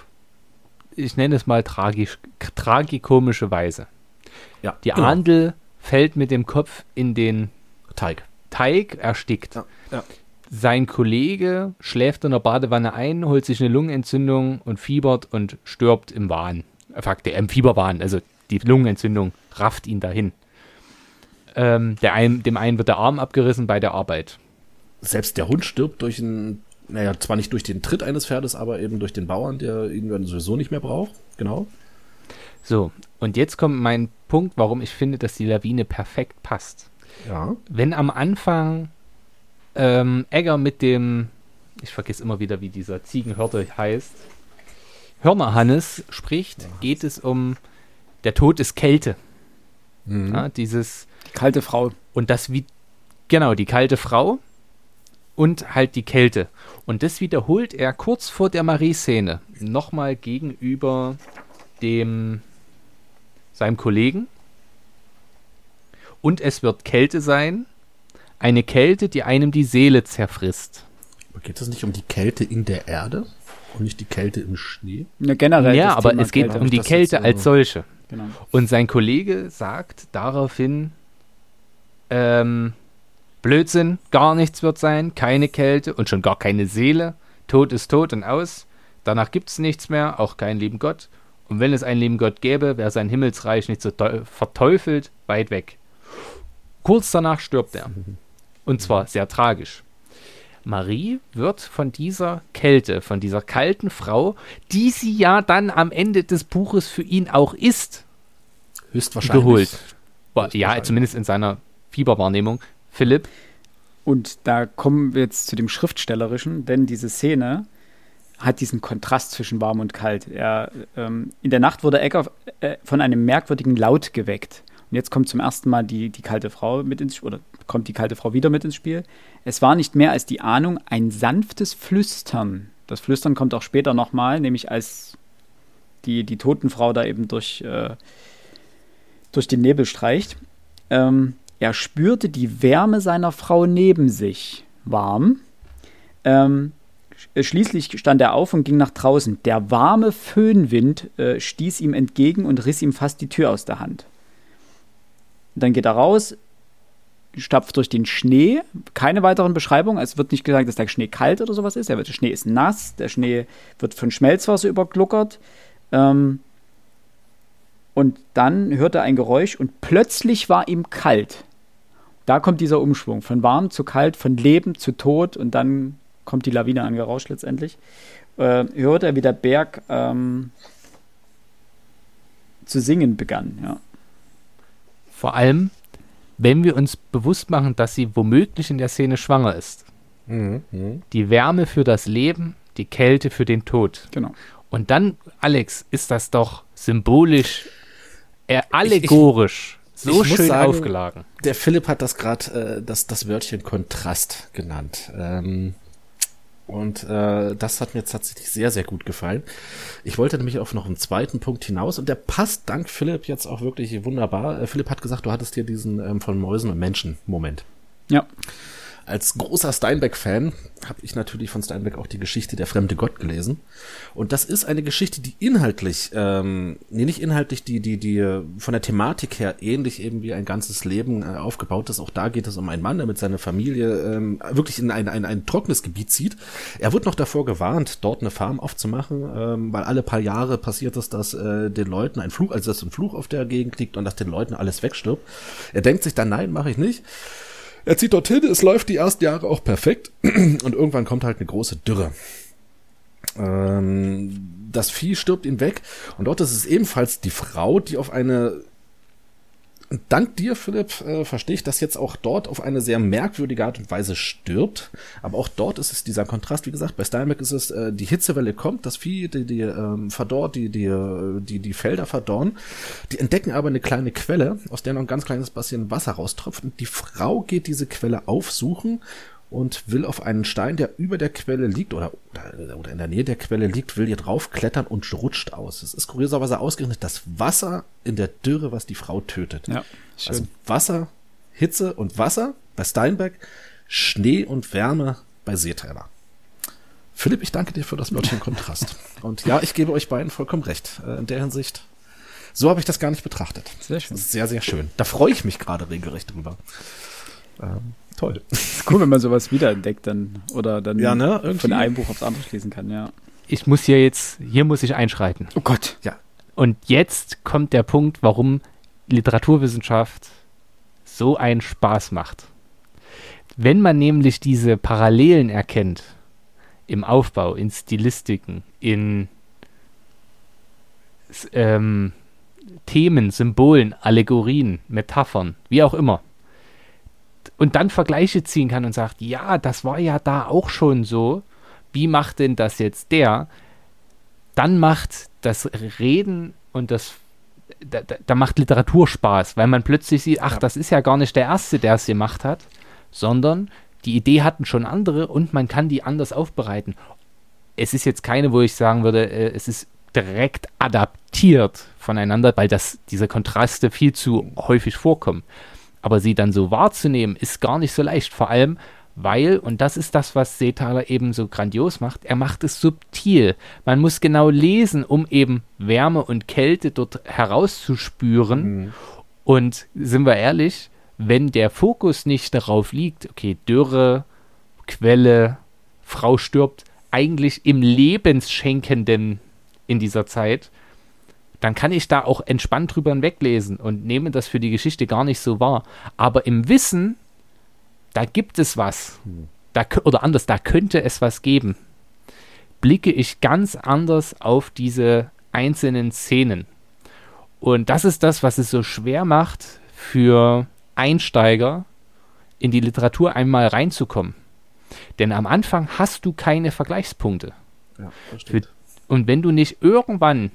ich nenne es mal tragisch, tragikomische Weise. Ja, die genau. Ahndl fällt mit dem Kopf in den Teig. Teig erstickt. Ja, ja. Sein Kollege schläft in der Badewanne ein, holt sich eine Lungenentzündung und fiebert und stirbt im Wahn. Fakte, im Fieberwahn. Also die Lungenentzündung rafft ihn dahin. Ähm, der ein, dem einen wird der Arm abgerissen bei der Arbeit. Selbst der Hund stirbt durch einen naja, zwar nicht durch den Tritt eines Pferdes, aber eben durch den Bauern, der ihn dann sowieso nicht mehr braucht. Genau. So, und jetzt kommt mein Punkt, warum ich finde, dass die Lawine perfekt passt. Ja. Wenn am Anfang ähm, Egger mit dem, ich vergesse immer wieder, wie dieser Ziegenhörte heißt, Hörnerhannes spricht, ja. geht es um der Tod ist Kälte. Mhm. Ja, dieses die kalte Frau. Und das wie genau die kalte Frau und halt die Kälte. Und das wiederholt er kurz vor der Marie-Szene nochmal gegenüber dem seinem Kollegen. Und es wird Kälte sein, eine Kälte, die einem die Seele zerfrisst. Aber geht es nicht um die Kälte in der Erde und nicht die Kälte im Schnee? Ja, generell. Ja, aber Thema es geht Kälte. um die Kälte als solche. Genau. Und sein Kollege sagt daraufhin, ähm, Blödsinn, gar nichts wird sein, keine Kälte und schon gar keine Seele. Tod ist tot und aus. Danach gibt es nichts mehr, auch keinen lieben Gott. Und wenn es einen lieben Gott gäbe, wäre sein Himmelsreich nicht so verteufelt weit weg. Kurz danach stirbt er. Und zwar sehr tragisch. Marie wird von dieser Kälte, von dieser kalten Frau, die sie ja dann am Ende des Buches für ihn auch ist, höchstwahrscheinlich geholt. Höchstwahrscheinlich. Ja, zumindest in seiner Fieberwahrnehmung Philipp. Und da kommen wir jetzt zu dem Schriftstellerischen, denn diese Szene hat diesen Kontrast zwischen warm und kalt. Er, ähm, in der Nacht wurde Egger äh, von einem merkwürdigen Laut geweckt. Und jetzt kommt zum ersten Mal die, die kalte Frau mit ins Spiel, oder kommt die kalte Frau wieder mit ins Spiel. Es war nicht mehr als die Ahnung, ein sanftes Flüstern. Das Flüstern kommt auch später nochmal, nämlich als die, die Totenfrau da eben durch, äh, durch den Nebel streicht. Ähm, er spürte die Wärme seiner Frau neben sich. Warm. Ähm, schließlich stand er auf und ging nach draußen. Der warme Föhnwind äh, stieß ihm entgegen und riss ihm fast die Tür aus der Hand. Dann geht er raus, stapft durch den Schnee. Keine weiteren Beschreibungen. Es wird nicht gesagt, dass der Schnee kalt oder sowas ist. Der Schnee ist nass. Der Schnee wird von Schmelzwasser übergluckert. Ähm, und dann hört er ein Geräusch und plötzlich war ihm kalt da kommt dieser Umschwung von warm zu kalt, von Leben zu Tod und dann kommt die Lawine angerauscht letztendlich. Äh, hört er, wie der Berg ähm, zu singen begann, ja. Vor allem, wenn wir uns bewusst machen, dass sie womöglich in der Szene schwanger ist. Mhm, mh. Die Wärme für das Leben, die Kälte für den Tod. Genau. Und dann, Alex, ist das doch symbolisch, äh, allegorisch. Ich, ich, so ich schön sagen, aufgeladen. Der Philipp hat das gerade äh, das, das Wörtchen Kontrast genannt. Ähm, und äh, das hat mir tatsächlich sehr, sehr gut gefallen. Ich wollte nämlich auf noch einen zweiten Punkt hinaus und der passt dank Philipp jetzt auch wirklich wunderbar. Äh, Philipp hat gesagt, du hattest hier diesen ähm, von Mäusen und Menschen Moment. Ja. Als großer Steinbeck-Fan habe ich natürlich von Steinbeck auch die Geschichte Der fremde Gott gelesen. Und das ist eine Geschichte, die inhaltlich, ähm, nee, nicht inhaltlich, die, die, die von der Thematik her ähnlich eben wie ein ganzes Leben äh, aufgebaut ist. Auch da geht es um einen Mann, der mit seiner Familie ähm, wirklich in ein, ein, ein trockenes Gebiet zieht. Er wird noch davor gewarnt, dort eine Farm aufzumachen, ähm, weil alle paar Jahre passiert es, dass äh, den Leuten ein Fluch, also dass ein Fluch auf der Gegend liegt und dass den Leuten alles wegstirbt. Er denkt sich dann, nein, mache ich nicht. Er zieht dorthin, es läuft die ersten Jahre auch perfekt (clears throat) und irgendwann kommt halt eine große Dürre. Ähm, das Vieh stirbt ihn weg und dort ist es ebenfalls die Frau, die auf eine dank dir, Philipp, äh, verstehe ich, dass jetzt auch dort auf eine sehr merkwürdige Art und Weise stirbt. Aber auch dort ist es dieser Kontrast, wie gesagt, bei Steinbeck ist es, äh, die Hitzewelle kommt, das Vieh, die, die ähm, verdorrt, die, die, die, die Felder verdorren. Die entdecken aber eine kleine Quelle, aus der noch ein ganz kleines bisschen Wasser raustropft. Und die Frau geht diese Quelle aufsuchen und will auf einen Stein, der über der Quelle liegt oder, oder, oder in der Nähe der Quelle liegt, will hier drauf klettern und rutscht aus. Es ist kurioserweise ausgerechnet das Wasser in der Dürre, was die Frau tötet. Ja, schön. Also Wasser, Hitze und Wasser bei Steinberg, Schnee und Wärme bei Seetreiber. Philipp, ich danke dir für das Wörtchen Kontrast. (laughs) Und ja, ich gebe euch beiden vollkommen recht. Äh, in der Hinsicht, so habe ich das gar nicht betrachtet. Sehr schön. sehr, sehr schön. Da freue ich mich gerade regelrecht drüber. Ähm, toll. (laughs) Ist cool, wenn man sowas wiederentdeckt dann oder dann ja, ne? von einem Buch aufs andere schließen kann, ja. Ich muss hier jetzt, hier muss ich einschreiten. Oh Gott. Ja. Und jetzt kommt der Punkt, warum Literaturwissenschaft so einen Spaß macht. Wenn man nämlich diese Parallelen erkennt im Aufbau, in Stilistiken, in ähm, Themen, Symbolen, Allegorien, Metaphern, wie auch immer, und dann Vergleiche ziehen kann und sagt, ja, das war ja da auch schon so. Wie macht denn das jetzt der? Dann macht das Reden und das da, da, macht Literatur Spaß, weil man plötzlich sieht, ach, ja. das ist ja gar nicht der Erste, der es gemacht hat, sondern die Idee hatten schon andere und man kann die anders aufbereiten. Es ist jetzt keine, wo ich sagen würde, äh, es ist direkt adaptiert voneinander, weil das, diese Kontraste viel zu häufig vorkommen. Aber sie dann so wahrzunehmen, ist gar nicht so leicht. Vor allem, weil, und das ist das, was Seethaler eben so grandios macht, er macht es subtil. Man muss genau lesen, um eben Wärme und Kälte dort herauszuspüren. Mhm. Und sind wir ehrlich, wenn der Fokus nicht darauf liegt, okay, Dürre, Quelle, Frau stirbt, eigentlich im Lebensschenkenden in dieser Zeit, dann kann ich da auch entspannt drüber hinweglesen und nehme das für die Geschichte gar nicht so wahr. Aber im Wissen, da gibt es was. Da, oder anders, da könnte es was geben. Blicke ich ganz anders auf diese einzelnen Szenen. Und das ist das, was es so schwer macht für Einsteiger in die Literatur einmal reinzukommen. Denn am Anfang hast du keine Vergleichspunkte. Ja, für, und wenn du nicht irgendwann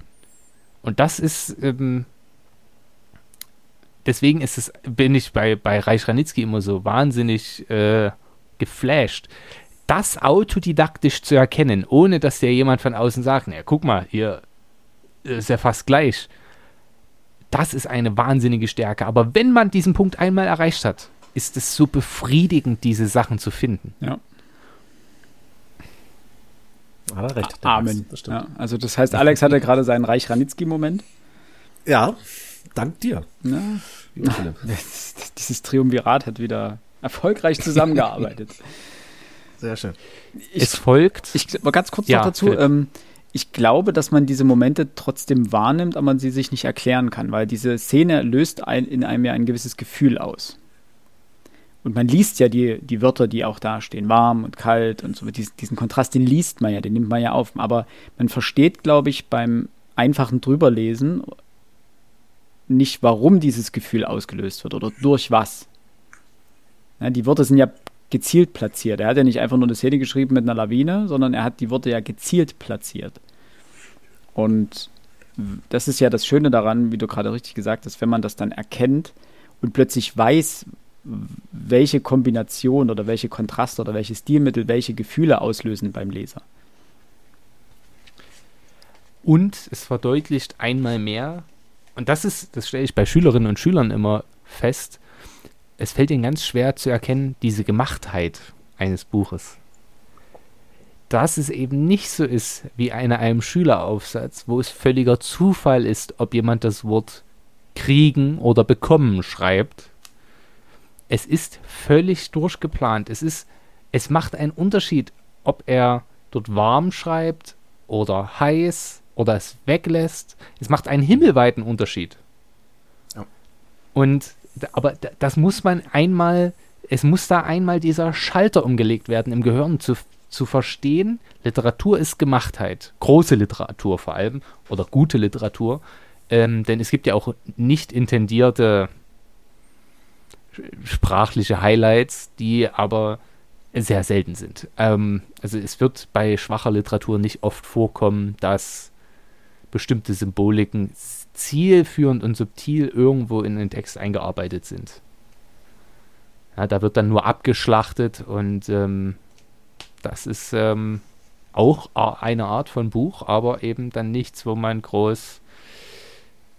und das ist, ähm, deswegen ist es, bin ich bei, bei Reich Ranitzky immer so wahnsinnig äh, geflasht, das autodidaktisch zu erkennen, ohne dass dir jemand von außen sagt, naja, guck mal, hier ist ja fast gleich. Das ist eine wahnsinnige Stärke. Aber wenn man diesen Punkt einmal erreicht hat, ist es so befriedigend, diese Sachen zu finden. Ja. Hat er recht. Amen. Das ja, also das heißt, Alex hatte gerade seinen Reich Ranitzky-Moment. Ja, dank dir. Ja. (laughs) Dieses Triumvirat hat wieder erfolgreich zusammengearbeitet. (laughs) Sehr schön. Ich, es folgt. Ich, mal ganz kurz ja, noch dazu. Ähm, ich glaube, dass man diese Momente trotzdem wahrnimmt, aber man sie sich nicht erklären kann, weil diese Szene löst ein, in einem ja ein gewisses Gefühl aus. Und man liest ja die, die Wörter, die auch da stehen, warm und kalt und so. Dies, diesen Kontrast, den liest man ja, den nimmt man ja auf. Aber man versteht, glaube ich, beim einfachen Drüberlesen nicht, warum dieses Gefühl ausgelöst wird oder durch was. Ja, die Worte sind ja gezielt platziert. Er hat ja nicht einfach nur eine Szene geschrieben mit einer Lawine, sondern er hat die Worte ja gezielt platziert. Und das ist ja das Schöne daran, wie du gerade richtig gesagt hast, wenn man das dann erkennt und plötzlich weiß, welche Kombination oder welche Kontraste oder welche Stilmittel welche Gefühle auslösen beim Leser. Und es verdeutlicht einmal mehr, und das ist, das stelle ich bei Schülerinnen und Schülern immer fest, es fällt ihnen ganz schwer zu erkennen, diese Gemachtheit eines Buches. Dass es eben nicht so ist wie in einem Schüleraufsatz, wo es völliger Zufall ist, ob jemand das Wort kriegen oder bekommen schreibt. Es ist völlig durchgeplant. Es ist, es macht einen Unterschied, ob er dort warm schreibt oder heiß oder es weglässt. Es macht einen himmelweiten Unterschied. Ja. Und aber das muss man einmal, es muss da einmal dieser Schalter umgelegt werden im Gehirn zu, zu verstehen, Literatur ist Gemachtheit. Große Literatur vor allem oder gute Literatur. Ähm, denn es gibt ja auch nicht intendierte sprachliche Highlights, die aber sehr selten sind. Ähm, also es wird bei schwacher Literatur nicht oft vorkommen, dass bestimmte Symboliken zielführend und subtil irgendwo in den Text eingearbeitet sind. Ja, da wird dann nur abgeschlachtet und ähm, das ist ähm, auch eine Art von Buch, aber eben dann nichts, wo man groß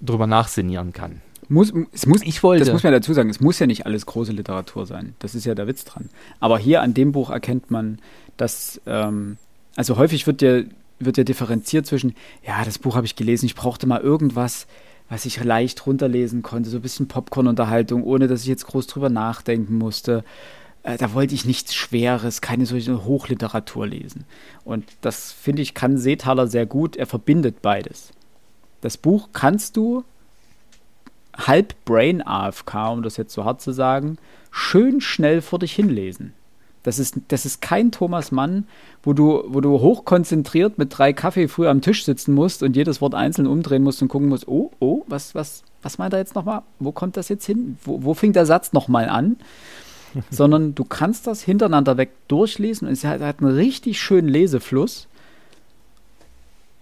drüber nachsinnieren kann. Muss, es muss, ich wollte. Das muss man dazu sagen, es muss ja nicht alles große Literatur sein. Das ist ja der Witz dran. Aber hier an dem Buch erkennt man, dass, ähm, also häufig wird ja, wird ja differenziert zwischen, ja, das Buch habe ich gelesen, ich brauchte mal irgendwas, was ich leicht runterlesen konnte, so ein bisschen Popcorn-Unterhaltung, ohne dass ich jetzt groß drüber nachdenken musste. Äh, da wollte ich nichts Schweres, keine solche Hochliteratur lesen. Und das finde ich, kann Seethaler sehr gut. Er verbindet beides. Das Buch kannst du halb Brain AFK, um das jetzt so hart zu sagen, schön schnell vor dich hinlesen. Das ist, das ist kein Thomas Mann, wo du, wo du hochkonzentriert mit drei Kaffee früh am Tisch sitzen musst und jedes Wort einzeln umdrehen musst und gucken musst, oh, oh, was, was, was meint er jetzt nochmal? Wo kommt das jetzt hin? Wo, wo fing der Satz nochmal an? (laughs) Sondern du kannst das hintereinander weg durchlesen und es hat, hat einen richtig schönen Lesefluss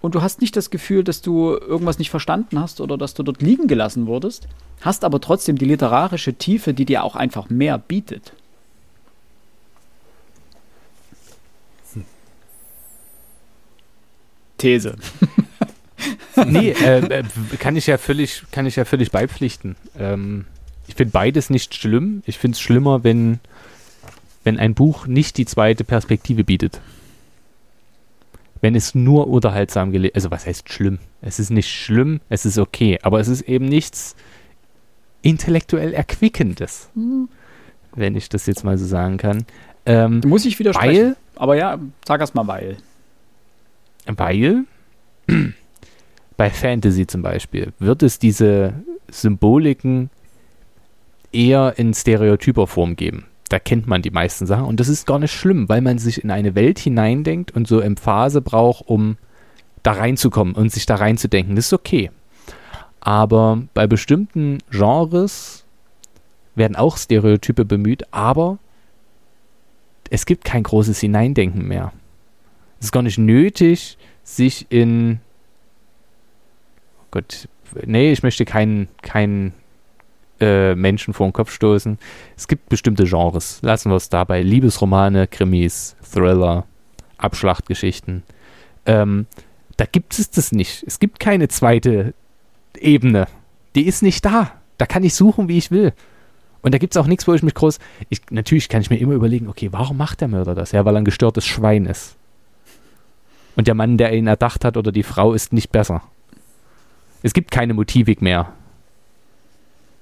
und du hast nicht das Gefühl, dass du irgendwas nicht verstanden hast oder dass du dort liegen gelassen wurdest, hast aber trotzdem die literarische Tiefe, die dir auch einfach mehr bietet. Hm. These. (laughs) nee, äh, äh, kann ich ja völlig, kann ich ja völlig beipflichten. Ähm, ich finde beides nicht schlimm. Ich finde es schlimmer, wenn, wenn ein Buch nicht die zweite Perspektive bietet wenn es nur unterhaltsam gelesen Also was heißt schlimm? Es ist nicht schlimm, es ist okay, aber es ist eben nichts intellektuell Erquickendes. Mhm. Wenn ich das jetzt mal so sagen kann. Ähm, Muss ich widersprechen. Weil, aber ja, sag erst mal weil. Weil (clears throat) bei Fantasy zum Beispiel wird es diese Symboliken eher in stereotyper Form geben da kennt man die meisten Sachen und das ist gar nicht schlimm, weil man sich in eine Welt hineindenkt und so Phase braucht, um da reinzukommen und sich da reinzudenken. Das ist okay. Aber bei bestimmten Genres werden auch Stereotype bemüht, aber es gibt kein großes Hineindenken mehr. Es ist gar nicht nötig, sich in Gott, nee, ich möchte keinen kein äh, Menschen vor den Kopf stoßen. Es gibt bestimmte Genres. Lassen wir es dabei. Liebesromane, Krimis, Thriller, Abschlachtgeschichten. Ähm, da gibt es das nicht. Es gibt keine zweite Ebene. Die ist nicht da. Da kann ich suchen, wie ich will. Und da gibt es auch nichts, wo ich mich groß. Ich, natürlich kann ich mir immer überlegen, okay, warum macht der Mörder das? Ja, weil er ein gestörtes Schwein ist. Und der Mann, der ihn erdacht hat, oder die Frau, ist nicht besser. Es gibt keine Motivik mehr.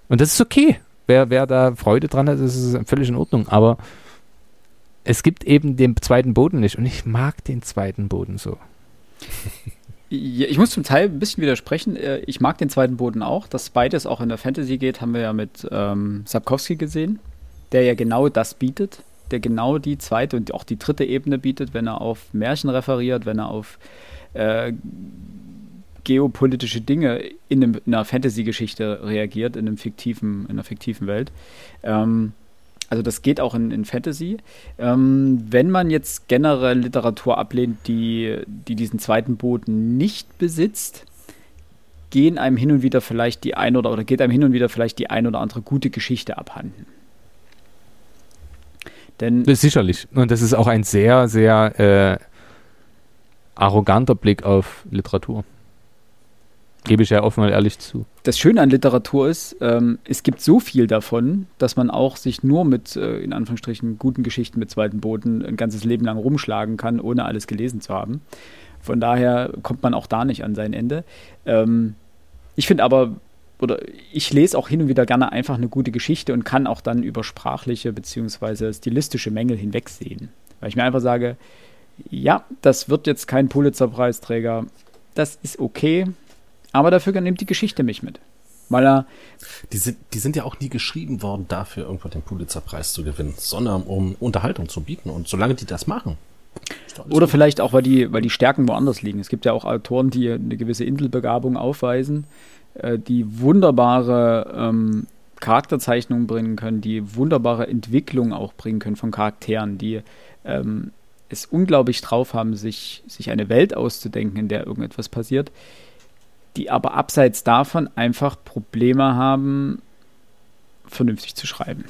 Und das ist okay. Wer, wer da Freude dran hat, das ist völlig in Ordnung. Aber es gibt eben den zweiten Boden nicht. Und ich mag den zweiten Boden so. Ich muss zum Teil ein bisschen widersprechen. Äh, ich mag den zweiten Boden auch. Dass beides auch in der Fantasy geht, haben wir ja mit ähm, Sapkowski gesehen, der ja genau das bietet. Der genau die zweite und auch die dritte Ebene bietet, wenn er auf Märchen referiert, wenn er auf äh, geopolitische Dinge in, einem, in einer Fantasy-Geschichte reagiert, in, einem fiktiven, in einer fiktiven Welt. Ähm, also das geht auch in, in Fantasy. Ähm, wenn man jetzt generell Literatur ablehnt, die, die diesen zweiten Boden nicht besitzt, gehen einem hin und wieder vielleicht die ein oder oder geht einem hin und wieder vielleicht die ein oder andere gute Geschichte abhanden. Denn sicherlich. Und das ist auch ein sehr, sehr äh, arroganter Blick auf Literatur. Gebe ich ja offen und ehrlich zu. Das Schöne an Literatur ist, ähm, es gibt so viel davon, dass man auch sich nur mit, äh, in Anführungsstrichen, guten Geschichten mit zweiten Boden ein ganzes Leben lang rumschlagen kann, ohne alles gelesen zu haben. Von daher kommt man auch da nicht an sein Ende. Ähm, ich finde aber, oder ich lese auch hin und wieder gerne einfach eine gute Geschichte und kann auch dann über sprachliche bzw. stilistische Mängel hinwegsehen. Weil ich mir einfach sage, ja, das wird jetzt kein Pulitzer-Preisträger, das ist okay, aber dafür nimmt die Geschichte mich mit. Weil er. Die sind, die sind ja auch nie geschrieben worden, dafür irgendwann den Pulitzer-Preis zu gewinnen, sondern um Unterhaltung zu bieten. Und solange die das machen. Oder gut. vielleicht auch, weil die, weil die Stärken woanders liegen. Es gibt ja auch Autoren, die eine gewisse Intelbegabung aufweisen, äh, die wunderbare ähm, Charakterzeichnungen bringen können, die wunderbare Entwicklung auch bringen können von Charakteren, die ähm, es unglaublich drauf haben, sich, sich eine Welt auszudenken, in der irgendetwas passiert die aber abseits davon einfach Probleme haben, vernünftig zu schreiben.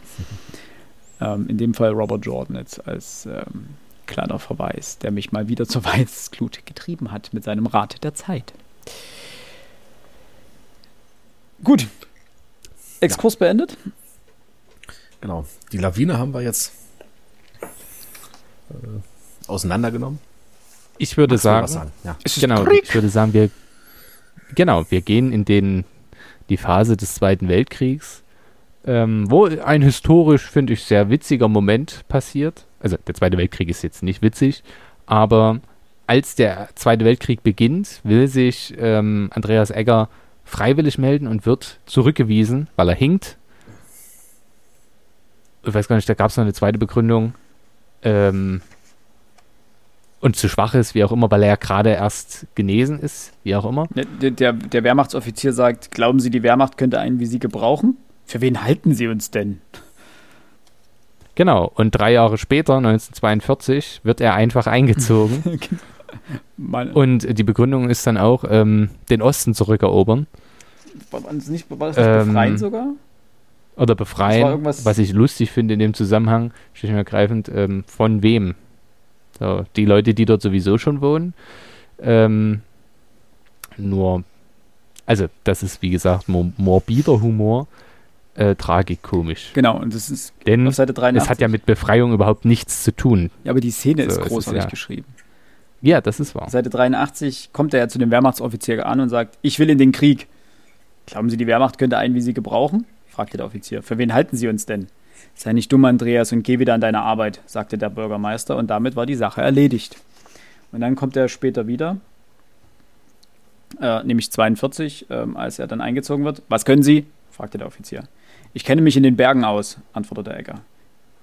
(laughs) ähm, in dem Fall Robert Jordan jetzt als ähm, kleiner Verweis, der mich mal wieder (laughs) zur Weißglut getrieben hat mit seinem Rat der Zeit. Gut. Exkurs ja. beendet. Genau. Die Lawine haben wir jetzt äh, auseinandergenommen. Ich würde sagen, sagen. Ja. genau, ich würde sagen, wir, genau, wir gehen in den, die Phase des Zweiten Weltkriegs, ähm, wo ein historisch, finde ich, sehr witziger Moment passiert. Also der Zweite Weltkrieg ist jetzt nicht witzig, aber als der Zweite Weltkrieg beginnt, will sich ähm, Andreas Egger freiwillig melden und wird zurückgewiesen, weil er hinkt. Ich weiß gar nicht, da gab es noch eine zweite Begründung. Ähm, und zu schwach ist, wie auch immer, weil er ja gerade erst genesen ist, wie auch immer. Der, der, der, Wehrmachtsoffizier sagt, glauben Sie, die Wehrmacht könnte einen wie Sie gebrauchen? Für wen halten Sie uns denn? Genau, und drei Jahre später, 1942, wird er einfach eingezogen. (laughs) und die Begründung ist dann auch, ähm, den Osten zurückerobern. War das nicht, war das nicht ähm, befreien sogar? Oder befreien, was ich lustig finde in dem Zusammenhang, schlicht und ergreifend, ähm, von wem? So, die Leute, die dort sowieso schon wohnen. Ähm, nur, also das ist wie gesagt mor morbider Humor, äh, tragikomisch. Genau, und das ist Denn auf Seite 83. Es hat ja mit Befreiung überhaupt nichts zu tun. Ja, aber die Szene so, ist großartig ist, ja. geschrieben. Ja, das ist wahr. Seite 83 kommt er ja zu dem Wehrmachtsoffizier an und sagt, ich will in den Krieg. Glauben Sie, die Wehrmacht könnte einen wie Sie gebrauchen? fragte der Offizier. Für wen halten Sie uns denn? Sei nicht dumm, Andreas, und geh wieder an deine Arbeit, sagte der Bürgermeister, und damit war die Sache erledigt. Und dann kommt er später wieder, äh, nämlich 42, äh, als er dann eingezogen wird. Was können Sie? fragte der Offizier. Ich kenne mich in den Bergen aus, antwortete Egger.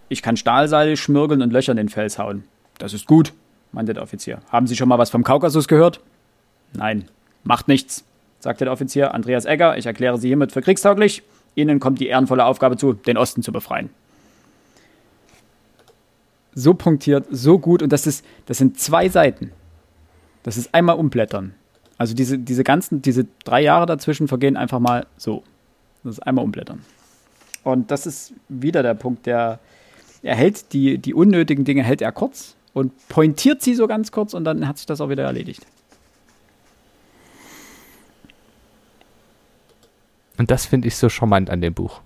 Ich kann Stahlseile schmirgeln und Löcher in den Fels hauen. Das ist gut, meinte der Offizier. Haben Sie schon mal was vom Kaukasus gehört? Nein. Macht nichts, sagte der Offizier. Andreas Egger, ich erkläre Sie hiermit für kriegstauglich. Ihnen kommt die ehrenvolle Aufgabe zu, den Osten zu befreien so punktiert, so gut und das ist, das sind zwei Seiten. Das ist einmal umblättern. Also diese, diese ganzen, diese drei Jahre dazwischen vergehen einfach mal so. Das ist einmal umblättern. Und das ist wieder der Punkt, der er hält die, die unnötigen Dinge hält er kurz und pointiert sie so ganz kurz und dann hat sich das auch wieder erledigt. Und das finde ich so charmant an dem Buch.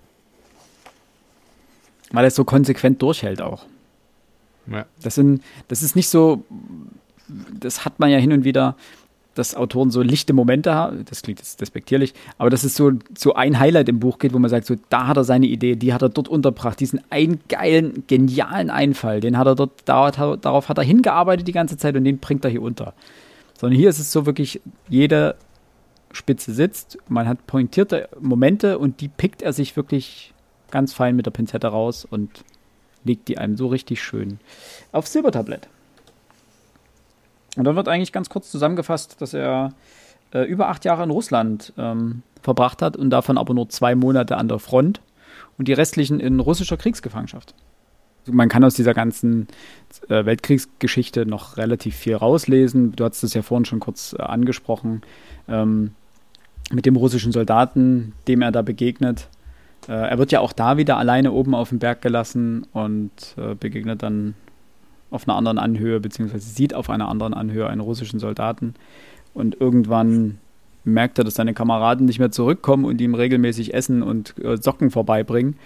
Weil es so konsequent durchhält auch. Ja. Das, sind, das ist nicht so, das hat man ja hin und wieder, dass Autoren so lichte Momente haben, das klingt jetzt despektierlich, aber dass es so, so ein Highlight im Buch geht, wo man sagt, so, da hat er seine Idee, die hat er dort unterbracht, diesen einen geilen, genialen Einfall, den hat er dort, darauf hat er hingearbeitet die ganze Zeit und den bringt er hier unter. Sondern hier ist es so wirklich, jede Spitze sitzt, man hat pointierte Momente und die pickt er sich wirklich ganz fein mit der Pinzette raus und legt die einem so richtig schön aufs Silbertablett. Und dann wird eigentlich ganz kurz zusammengefasst, dass er äh, über acht Jahre in Russland ähm, verbracht hat und davon aber nur zwei Monate an der Front und die restlichen in russischer Kriegsgefangenschaft. Man kann aus dieser ganzen äh, Weltkriegsgeschichte noch relativ viel rauslesen. Du hast es ja vorhin schon kurz äh, angesprochen. Ähm, mit dem russischen Soldaten, dem er da begegnet, äh, er wird ja auch da wieder alleine oben auf dem Berg gelassen und äh, begegnet dann auf einer anderen Anhöhe, beziehungsweise sieht auf einer anderen Anhöhe einen russischen Soldaten. Und irgendwann merkt er, dass seine Kameraden nicht mehr zurückkommen und ihm regelmäßig Essen und äh, Socken vorbeibringen.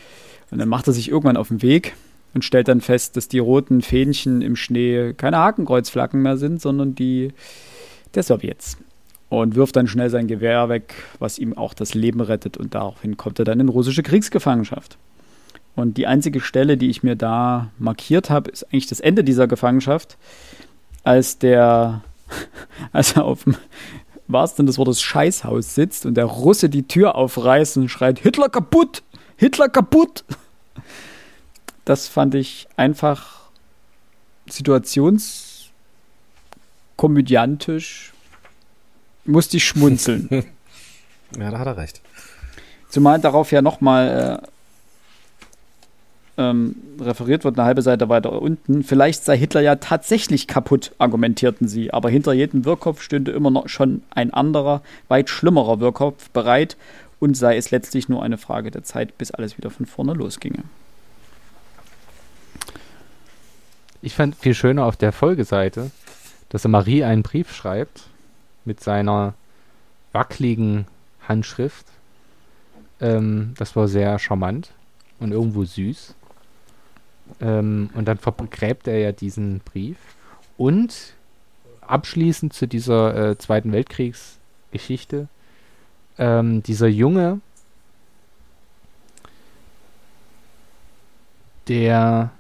Und dann macht er sich irgendwann auf den Weg und stellt dann fest, dass die roten Fähnchen im Schnee keine Hakenkreuzflaggen mehr sind, sondern die der Sowjets. Und wirft dann schnell sein Gewehr weg, was ihm auch das Leben rettet. Und daraufhin kommt er dann in russische Kriegsgefangenschaft. Und die einzige Stelle, die ich mir da markiert habe, ist eigentlich das Ende dieser Gefangenschaft, als der, (laughs) als er auf dem wahrsten des Wortes Scheißhaus sitzt und der Russe die Tür aufreißt und schreit, Hitler kaputt! Hitler kaputt! Das fand ich einfach situationskomödiantisch. Musste ich schmunzeln. (laughs) ja, da hat er recht. Zumal darauf ja nochmal äh, ähm, referiert wird, eine halbe Seite weiter unten. Vielleicht sei Hitler ja tatsächlich kaputt, argumentierten sie, aber hinter jedem Wirkkopf stünde immer noch schon ein anderer, weit schlimmerer Wirkkopf bereit und sei es letztlich nur eine Frage der Zeit, bis alles wieder von vorne losginge. Ich fand viel schöner auf der Folgeseite, dass er Marie einen Brief schreibt mit seiner wackeligen Handschrift. Ähm, das war sehr charmant und irgendwo süß. Ähm, und dann vergräbt er ja diesen Brief. Und abschließend zu dieser äh, Zweiten Weltkriegsgeschichte, ähm, dieser Junge, der,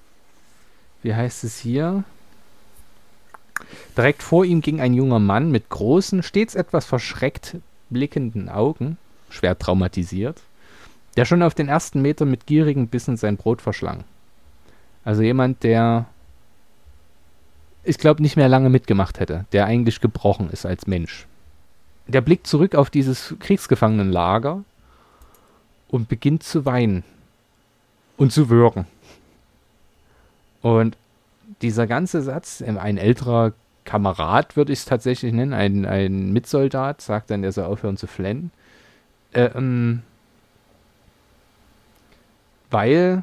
wie heißt es hier? Direkt vor ihm ging ein junger Mann mit großen, stets etwas verschreckt blickenden Augen, schwer traumatisiert, der schon auf den ersten Metern mit gierigen Bissen sein Brot verschlang. Also jemand, der ich glaube nicht mehr lange mitgemacht hätte, der eigentlich gebrochen ist als Mensch. Der blickt zurück auf dieses Kriegsgefangenenlager und beginnt zu weinen und zu würgen. Und dieser ganze Satz, ein älterer Kamerad würde ich es tatsächlich nennen, ein, ein Mitsoldat, sagt dann, der soll aufhören zu flennen. Äh, ähm, weil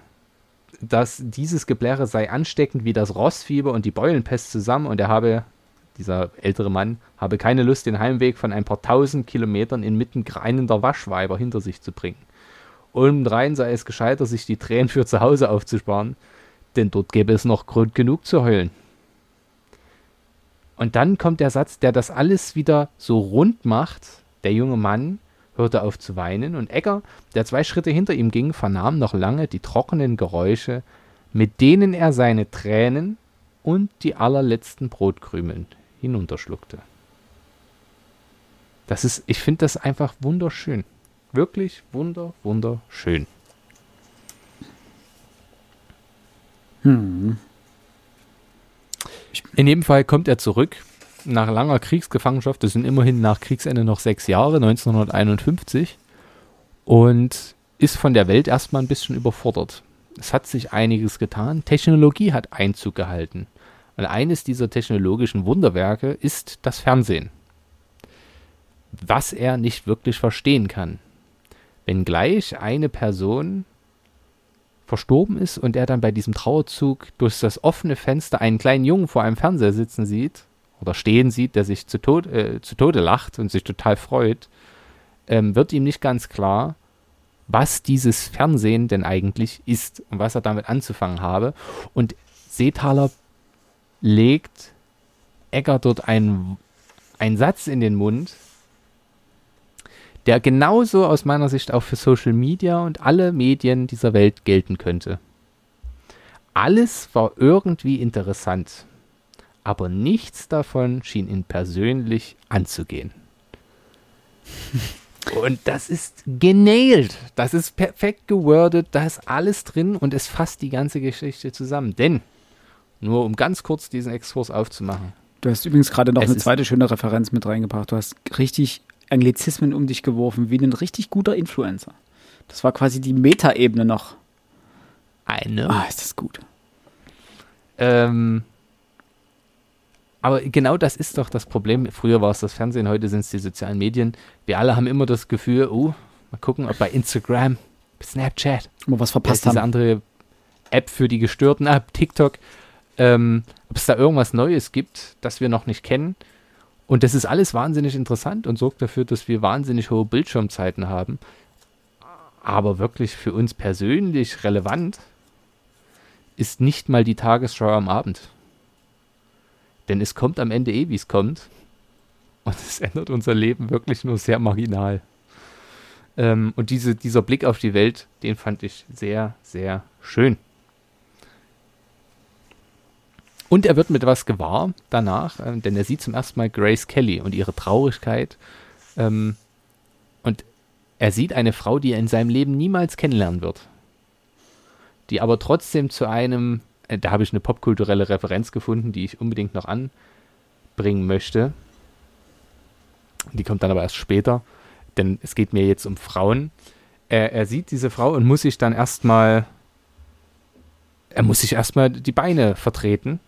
dass dieses Gebläre sei ansteckend wie das Rossfieber und die Beulenpest zusammen und er habe, dieser ältere Mann, habe keine Lust, den Heimweg von ein paar tausend Kilometern inmitten greinender Waschweiber hinter sich zu bringen. Obendrein sei es gescheiter, sich die Tränen für zu Hause aufzusparen, denn dort gäbe es noch Grund genug zu heulen. Und dann kommt der Satz, der das alles wieder so rund macht. Der junge Mann hörte auf zu weinen, und Egger, der zwei Schritte hinter ihm ging, vernahm noch lange die trockenen Geräusche, mit denen er seine Tränen und die allerletzten Brotkrümeln hinunterschluckte. Das ist, ich finde das einfach wunderschön. Wirklich wunder, wunderschön. Hm. In jedem Fall kommt er zurück nach langer Kriegsgefangenschaft, das sind immerhin nach Kriegsende noch sechs Jahre, 1951, und ist von der Welt erstmal ein bisschen überfordert. Es hat sich einiges getan. Technologie hat Einzug gehalten. Und eines dieser technologischen Wunderwerke ist das Fernsehen. Was er nicht wirklich verstehen kann. Wenngleich eine Person verstorben ist und er dann bei diesem Trauerzug durch das offene Fenster einen kleinen Jungen vor einem Fernseher sitzen sieht, oder stehen sieht, der sich zu, Tod, äh, zu Tode lacht und sich total freut, ähm, wird ihm nicht ganz klar, was dieses Fernsehen denn eigentlich ist und was er damit anzufangen habe. Und Seethaler legt Egger dort einen, einen Satz in den Mund, der genauso aus meiner Sicht auch für Social Media und alle Medien dieser Welt gelten könnte. Alles war irgendwie interessant aber nichts davon schien ihn persönlich anzugehen. (laughs) Und das ist genailt. Das ist perfekt gewordet. Da ist alles drin und es fasst die ganze Geschichte zusammen. Denn, nur um ganz kurz diesen Exkurs aufzumachen. Du hast übrigens gerade noch eine zweite schöne Referenz mit reingebracht. Du hast richtig Anglizismen um dich geworfen, wie ein richtig guter Influencer. Das war quasi die Metaebene noch. Eine. Ah, ist das gut. Ähm, aber genau das ist doch das Problem. Früher war es das Fernsehen, heute sind es die sozialen Medien. Wir alle haben immer das Gefühl, oh, mal gucken, ob bei Instagram, Snapchat, wir was verpasst haben. Diese andere App für die Gestörten, ah, TikTok, ähm, ob es da irgendwas Neues gibt, das wir noch nicht kennen. Und das ist alles wahnsinnig interessant und sorgt dafür, dass wir wahnsinnig hohe Bildschirmzeiten haben. Aber wirklich für uns persönlich relevant ist nicht mal die Tagesschau am Abend. Denn es kommt am Ende eh, wie es kommt. Und es ändert unser Leben wirklich nur sehr marginal. Ähm, und diese, dieser Blick auf die Welt, den fand ich sehr, sehr schön. Und er wird mit was gewahr danach, äh, denn er sieht zum ersten Mal Grace Kelly und ihre Traurigkeit. Ähm, und er sieht eine Frau, die er in seinem Leben niemals kennenlernen wird. Die aber trotzdem zu einem, äh, da habe ich eine popkulturelle Referenz gefunden, die ich unbedingt noch anbringen möchte. Die kommt dann aber erst später, denn es geht mir jetzt um Frauen. Er, er sieht diese Frau und muss sich dann erstmal, er muss sich erstmal die Beine vertreten.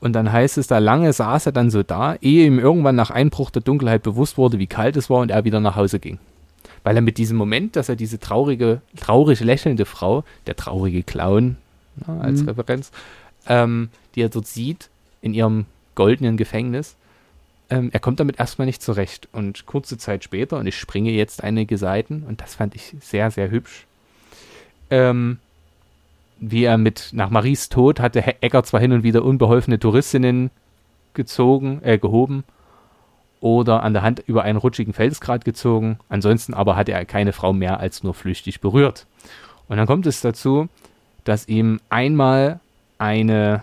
Und dann heißt es, da lange saß er dann so da, ehe ihm irgendwann nach Einbruch der Dunkelheit bewusst wurde, wie kalt es war und er wieder nach Hause ging. Weil er mit diesem Moment, dass er diese traurige, traurig lächelnde Frau, der traurige Clown na, als mhm. Referenz, ähm, die er dort sieht, in ihrem goldenen Gefängnis, ähm, er kommt damit erstmal nicht zurecht. Und kurze Zeit später, und ich springe jetzt einige Seiten, und das fand ich sehr, sehr hübsch, ähm, wie er mit, nach Maries Tod hatte Egger zwar hin und wieder unbeholfene Touristinnen gezogen, äh, gehoben oder an der Hand über einen rutschigen Felsgrat gezogen. Ansonsten aber hatte er keine Frau mehr als nur flüchtig berührt. Und dann kommt es dazu, dass ihm einmal eine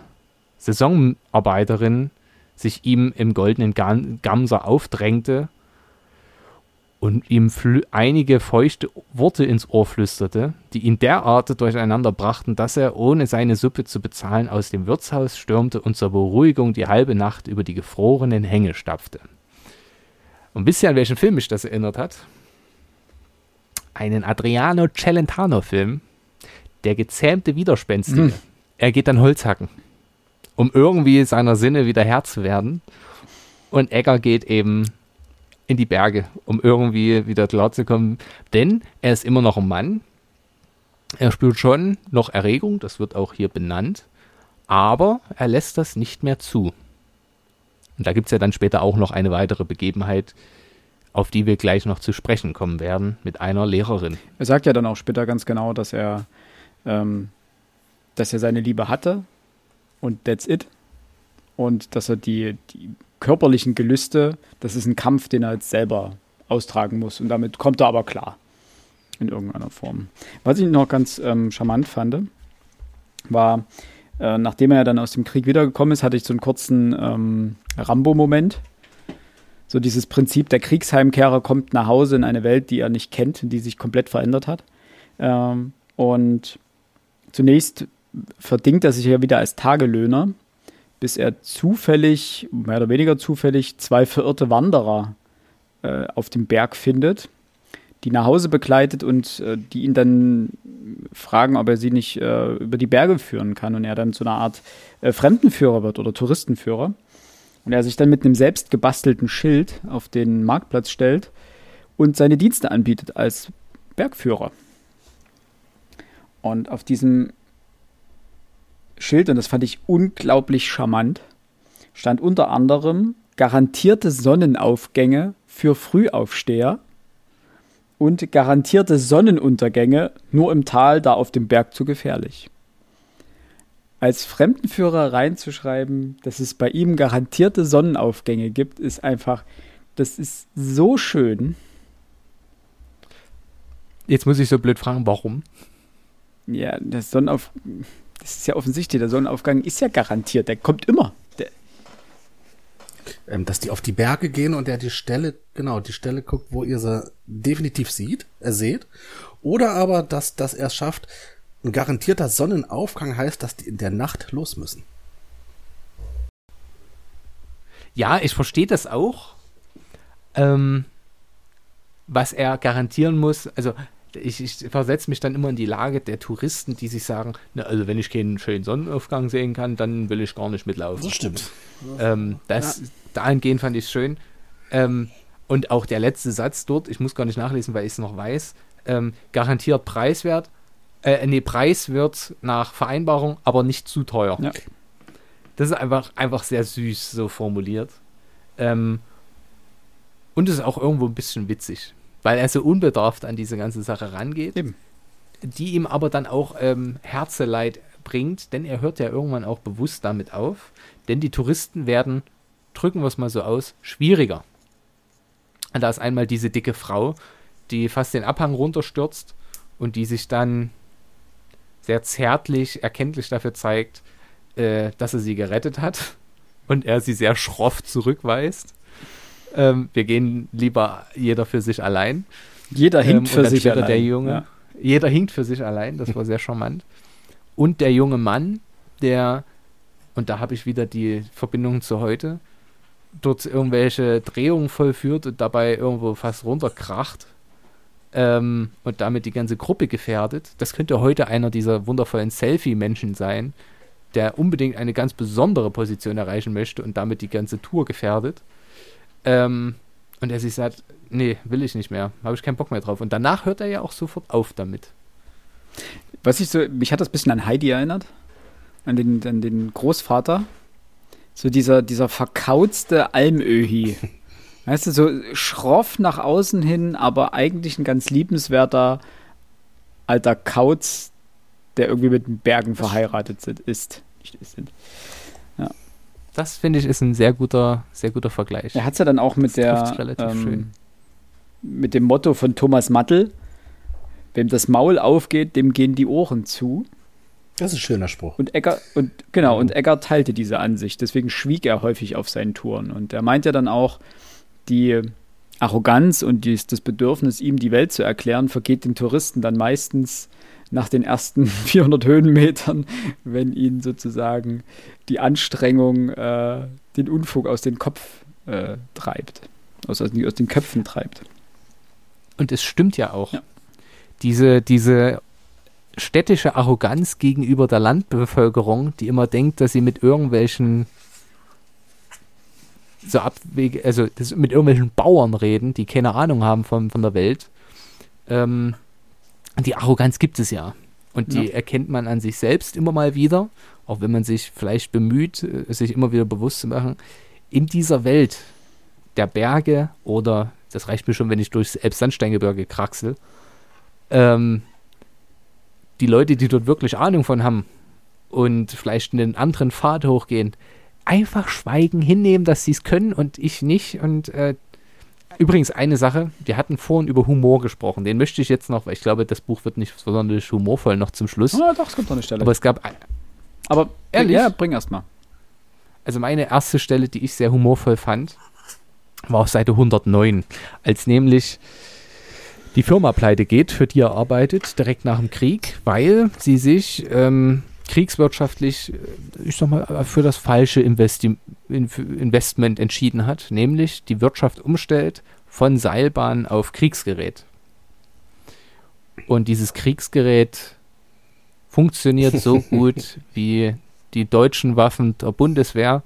Saisonarbeiterin sich ihm im goldenen Gamser aufdrängte und ihm einige feuchte Worte ins Ohr flüsterte, die ihn derart durcheinander brachten, dass er, ohne seine Suppe zu bezahlen, aus dem Wirtshaus stürmte und zur Beruhigung die halbe Nacht über die gefrorenen Hänge stapfte. Und wisst ihr, an welchen Film mich das erinnert hat? Einen Adriano Celentano-Film, der gezähmte Widerspenstige. Mhm. Er geht dann Holz hacken um irgendwie seiner Sinne wieder Herr zu werden. Und Egger geht eben in die Berge, um irgendwie wieder klar zu kommen. Denn er ist immer noch ein Mann. Er spürt schon noch Erregung, das wird auch hier benannt. Aber er lässt das nicht mehr zu. Und da gibt es ja dann später auch noch eine weitere Begebenheit, auf die wir gleich noch zu sprechen kommen werden, mit einer Lehrerin. Er sagt ja dann auch später ganz genau, dass er, ähm, dass er seine Liebe hatte, und that's it. Und dass er die, die körperlichen Gelüste, das ist ein Kampf, den er jetzt selber austragen muss. Und damit kommt er aber klar. In irgendeiner Form. Was ich noch ganz ähm, charmant fand, war, äh, nachdem er dann aus dem Krieg wiedergekommen ist, hatte ich so einen kurzen ähm, Rambo-Moment. So dieses Prinzip, der Kriegsheimkehrer kommt nach Hause in eine Welt, die er nicht kennt, die sich komplett verändert hat. Ähm, und zunächst verdingt er sich ja wieder als Tagelöhner, bis er zufällig, mehr oder weniger zufällig, zwei verirrte Wanderer äh, auf dem Berg findet, die nach Hause begleitet und äh, die ihn dann fragen, ob er sie nicht äh, über die Berge führen kann und er dann zu einer Art äh, Fremdenführer wird oder Touristenführer. Und er sich dann mit einem selbst gebastelten Schild auf den Marktplatz stellt und seine Dienste anbietet als Bergführer. Und auf diesem Schild, und das fand ich unglaublich charmant, stand unter anderem garantierte Sonnenaufgänge für Frühaufsteher und garantierte Sonnenuntergänge nur im Tal, da auf dem Berg zu gefährlich. Als Fremdenführer reinzuschreiben, dass es bei ihm garantierte Sonnenaufgänge gibt, ist einfach, das ist so schön. Jetzt muss ich so blöd fragen, warum? Ja, der Sonnenauf das ist ja offensichtlich, der Sonnenaufgang ist ja garantiert, der kommt immer. Der ähm, dass die auf die Berge gehen und der die Stelle, genau, die Stelle guckt, wo ihr sie definitiv sieht, er seht. Oder aber, dass, dass er es schafft, ein garantierter Sonnenaufgang heißt, dass die in der Nacht los müssen. Ja, ich verstehe das auch. Ähm, was er garantieren muss, also ich, ich versetze mich dann immer in die Lage der Touristen, die sich sagen, na, also wenn ich keinen schönen Sonnenaufgang sehen kann, dann will ich gar nicht mitlaufen. Das stimmt. Ähm, das, ja. Dahingehend fand ich es schön. Ähm, und auch der letzte Satz dort, ich muss gar nicht nachlesen, weil ich es noch weiß, ähm, garantiert preiswert. Äh, nee, Preis wird nach Vereinbarung, aber nicht zu teuer. Ja. Das ist einfach, einfach sehr süß so formuliert. Ähm, Und es ist auch irgendwo ein bisschen witzig, weil er so unbedarft an diese ganze Sache rangeht, Eben. die ihm aber dann auch ähm, Herzeleid bringt, denn er hört ja irgendwann auch bewusst damit auf, denn die Touristen werden, drücken wir es mal so aus, schwieriger. Und da ist einmal diese dicke Frau, die fast den Abhang runterstürzt und die sich dann sehr zärtlich, erkenntlich dafür zeigt, äh, dass er sie gerettet hat und er sie sehr schroff zurückweist. Ähm, wir gehen lieber jeder für sich allein. Jeder Ähm, hinkt und für sich allein. der Junge. Ja. Jeder hinkt für sich allein, das war sehr charmant. Und der junge Mann, der, und da habe ich wieder die Verbindung zu heute, dort irgendwelche Drehungen vollführt und dabei irgendwo fast runterkracht ähm, und damit die ganze Gruppe gefährdet. Das könnte heute einer dieser wundervollen Selfie-Menschen sein, der unbedingt eine ganz besondere Position erreichen möchte und damit die ganze Tour gefährdet. Ähm, und er sich sagt, nee, will ich nicht mehr, habe ich keinen Bock mehr drauf. Und danach hört er ja auch sofort auf damit. Was ich so, mich hat das ein bisschen an Heidi erinnert, an den, an den Großvater. So dieser, dieser verkauzte Almöhi. (laughs) Weißt du, so schroff nach außen hin, aber eigentlich ein ganz liebenswerter alter Kauz, der irgendwie mit den Bergen verheiratet ist. Nicht ist, sind. Das finde ich ist ein sehr guter, sehr guter Vergleich. Er hat es ja dann auch mit Das der trifft's relativ schön. ähm, mit dem Motto von Thomas Mattel, wem das Maul aufgeht, dem gehen die Ohren zu. Das ist ein schöner Spruch. Und Egger, und genau, und Egger teilte diese Ansicht, deswegen schwieg er häufig auf seinen Touren. Und er meint ja dann auch, die Arroganz und dies, das Bedürfnis, ihm die Welt zu erklären, vergeht den Touristen dann meistens nach den ersten (laughs) 400 Höhenmetern, wenn ihnen sozusagen die Anstrengung äh, den Unfug aus dem Kopf äh, treibt, aus, aus, aus den Köpfen treibt. Und es stimmt ja auch. Ja. Diese, diese städtische Arroganz gegenüber der Landbevölkerung, die immer denkt, dass sie mit irgendwelchen so Abwege, also mit irgendwelchen Bauern reden, die keine Ahnung haben von, von der Welt. Ähm, die Arroganz gibt es ja. Und die Ja. erkennt man an sich selbst immer mal wieder, auch wenn man sich vielleicht bemüht, äh, sich immer wieder bewusst zu machen, in dieser Welt der Berge oder, das reicht mir schon, wenn ich durchs Elbsandsteingebirge kraxel, ähm, die Leute, die dort wirklich Ahnung von haben und vielleicht einen anderen Pfad hochgehen, einfach schweigen, hinnehmen, dass sie es können und ich nicht. Und äh, übrigens eine Sache, wir hatten vorhin über Humor gesprochen, den möchte ich jetzt noch, weil ich glaube, das Buch wird nicht sonderlich humorvoll noch zum Schluss. Ah, doch, es kommt noch eine Stelle. Aber es gab Aber Ehrlich? Ja, bring erst mal. also meine erste Stelle, die ich sehr humorvoll fand, war auf Seite 109, als nämlich die Firma pleite geht, für die er arbeitet, direkt nach dem Krieg, weil sie sich ähm, kriegswirtschaftlich, äh, ich sag mal, für das falsche Investi Investment entschieden hat, nämlich die Wirtschaft umstellt von Seilbahn auf Kriegsgerät. Und dieses Kriegsgerät funktioniert so (laughs) gut wie die deutschen Waffen der Bundeswehr,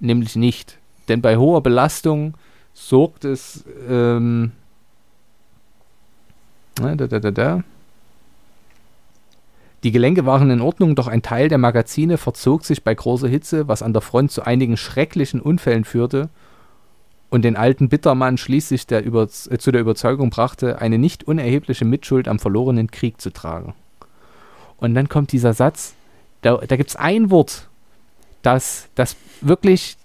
nämlich nicht. Denn bei hoher Belastung sorgt es, ähm, da, da, da, da. Die Gelenke waren in Ordnung, doch ein Teil der Magazine verzog sich bei großer Hitze, was an der Front zu einigen schrecklichen Unfällen führte und den alten Bittermann schließlich der Über äh, zu der Überzeugung brachte, eine nicht unerhebliche Mitschuld am verlorenen Krieg zu tragen. Und dann kommt dieser Satz, da, da gibt es ein Wort, das, das wirklich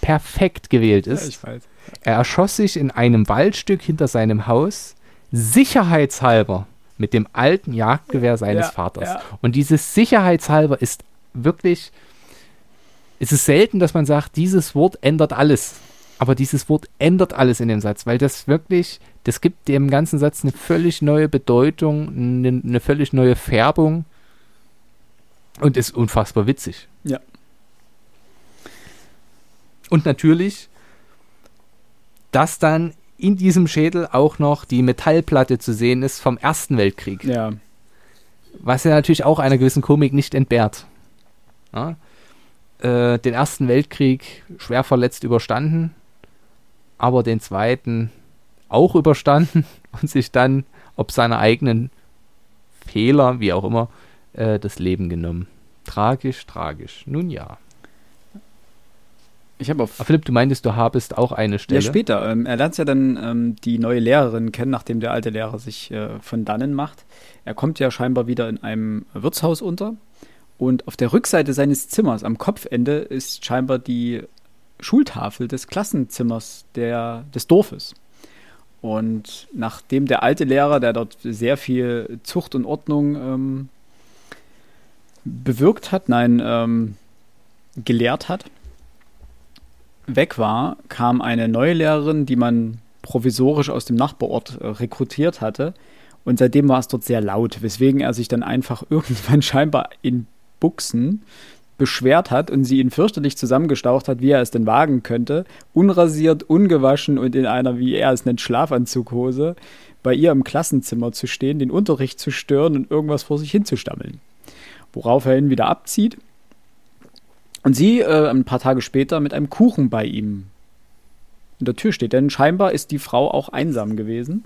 perfekt gewählt ist. weiß. Er erschoss sich in einem Waldstück hinter seinem Haus, sicherheitshalber, mit dem alten Jagdgewehr seines Ja, Vaters. ja. Und dieses sicherheitshalber ist wirklich, es ist selten, dass man sagt, dieses Wort ändert alles. Aber dieses Wort ändert alles in dem Satz, weil das wirklich, das gibt dem ganzen Satz eine völlig neue Bedeutung, eine, eine völlig neue Färbung und ist unfassbar witzig. Ja. Und natürlich, dass dann in diesem Schädel auch noch die Metallplatte zu sehen ist vom Ersten Weltkrieg, Ja. was ja natürlich auch einer gewissen Komik nicht entbehrt. Ja? Äh, den Ersten Weltkrieg schwer verletzt überstanden, aber den Zweiten auch überstanden (laughs) und sich dann, ob seiner eigenen Fehler, wie auch immer, äh, das Leben genommen. Tragisch, tragisch. Nun ja. Ich habe auf. Ah, Philipp, du meintest, du habest auch eine Stelle. Ja, später. Ähm, er lernt ja dann ähm, die neue Lehrerin kennen, nachdem der alte Lehrer sich äh, von dannen macht. Er kommt ja scheinbar wieder in einem Wirtshaus unter. Und auf der Rückseite seines Zimmers, am Kopfende, ist scheinbar die Schultafel des Klassenzimmers der, des Dorfes. Und nachdem der alte Lehrer, der dort sehr viel Zucht und Ordnung ähm, bewirkt hat, nein, ähm, gelehrt hat, weg war, kam eine neue Lehrerin, die man provisorisch aus dem Nachbarort äh, rekrutiert hatte. Und seitdem war es dort sehr laut, weswegen er sich dann einfach (laughs) irgendwann scheinbar in Buchsen beschwert hat und sie ihn fürchterlich zusammengestaucht hat, wie er es denn wagen könnte, unrasiert, ungewaschen und in einer, wie er es nennt, Schlafanzughose bei ihr im Klassenzimmer zu stehen, den Unterricht zu stören und irgendwas vor sich hinzustammeln. Worauf er ihn wieder abzieht und sie äh, ein paar Tage später mit einem Kuchen bei ihm in der Tür steht. Denn scheinbar ist die Frau auch einsam gewesen.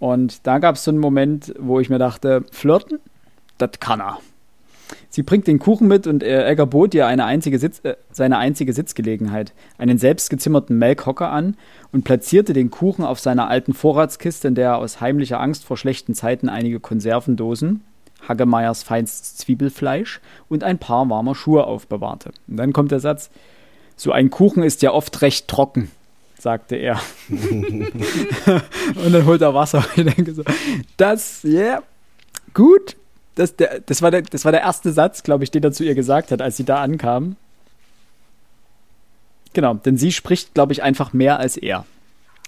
Und da gab es so einen Moment, wo ich mir dachte, flirten, das kann er. Sie bringt den Kuchen mit und äh, Egger bot ihr eine einzige Sitz, äh, seine einzige Sitzgelegenheit, einen selbstgezimmerten Melkhocker an und platzierte den Kuchen auf seiner alten Vorratskiste, in der er aus heimlicher Angst vor schlechten Zeiten einige Konservendosen, Hagemeyers feinstes Zwiebelfleisch und ein paar warmer Schuhe aufbewahrte. Und dann kommt der Satz: So ein Kuchen ist ja oft recht trocken, sagte er. (laughs) und dann holt er Wasser. Ich denke so, das, ja, yeah, gut. Das, der, das, war der, das war der erste Satz, glaube ich, den er zu ihr gesagt hat, als sie da ankam. Genau, denn sie spricht, glaube ich, einfach mehr als er.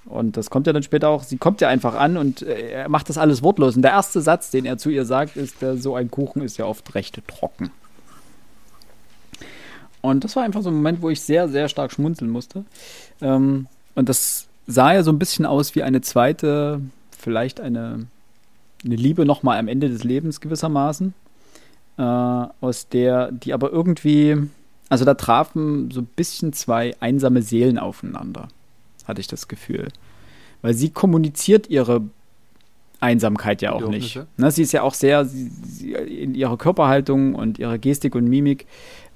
Und das kommt ja dann später auch, sie kommt ja einfach an und äh, er macht das alles wortlos. Und der erste Satz, den er zu ihr sagt, ist, äh, so ein Kuchen ist ja oft recht trocken. Und das war einfach so ein Moment, wo ich sehr, sehr stark schmunzeln musste. Ähm, und das sah ja so ein bisschen aus wie eine zweite, vielleicht eine, eine Liebe nochmal am Ende des Lebens gewissermaßen. Äh, aus der, die aber irgendwie, also da trafen so ein bisschen zwei einsame Seelen aufeinander hatte ich das Gefühl. Weil sie kommuniziert ihre Einsamkeit ja auch nicht. Ne, sie ist ja auch sehr sie, sie, in ihrer Körperhaltung und ihrer Gestik und Mimik,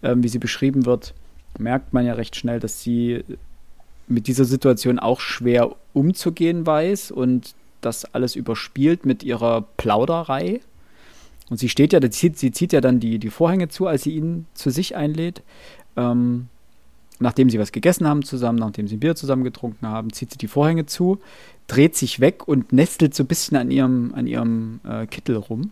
äh, wie sie beschrieben wird, merkt man ja recht schnell, dass sie mit dieser Situation auch schwer umzugehen weiß und das alles überspielt mit ihrer Plauderei. Und sie steht ja, sie, sie zieht ja dann die, die Vorhänge zu, als sie ihn zu sich einlädt. Ähm, nachdem sie was gegessen haben zusammen, nachdem sie ein Bier zusammen getrunken haben, zieht sie die Vorhänge zu, dreht sich weg und nestelt so ein bisschen an ihrem, an ihrem äh, Kittel rum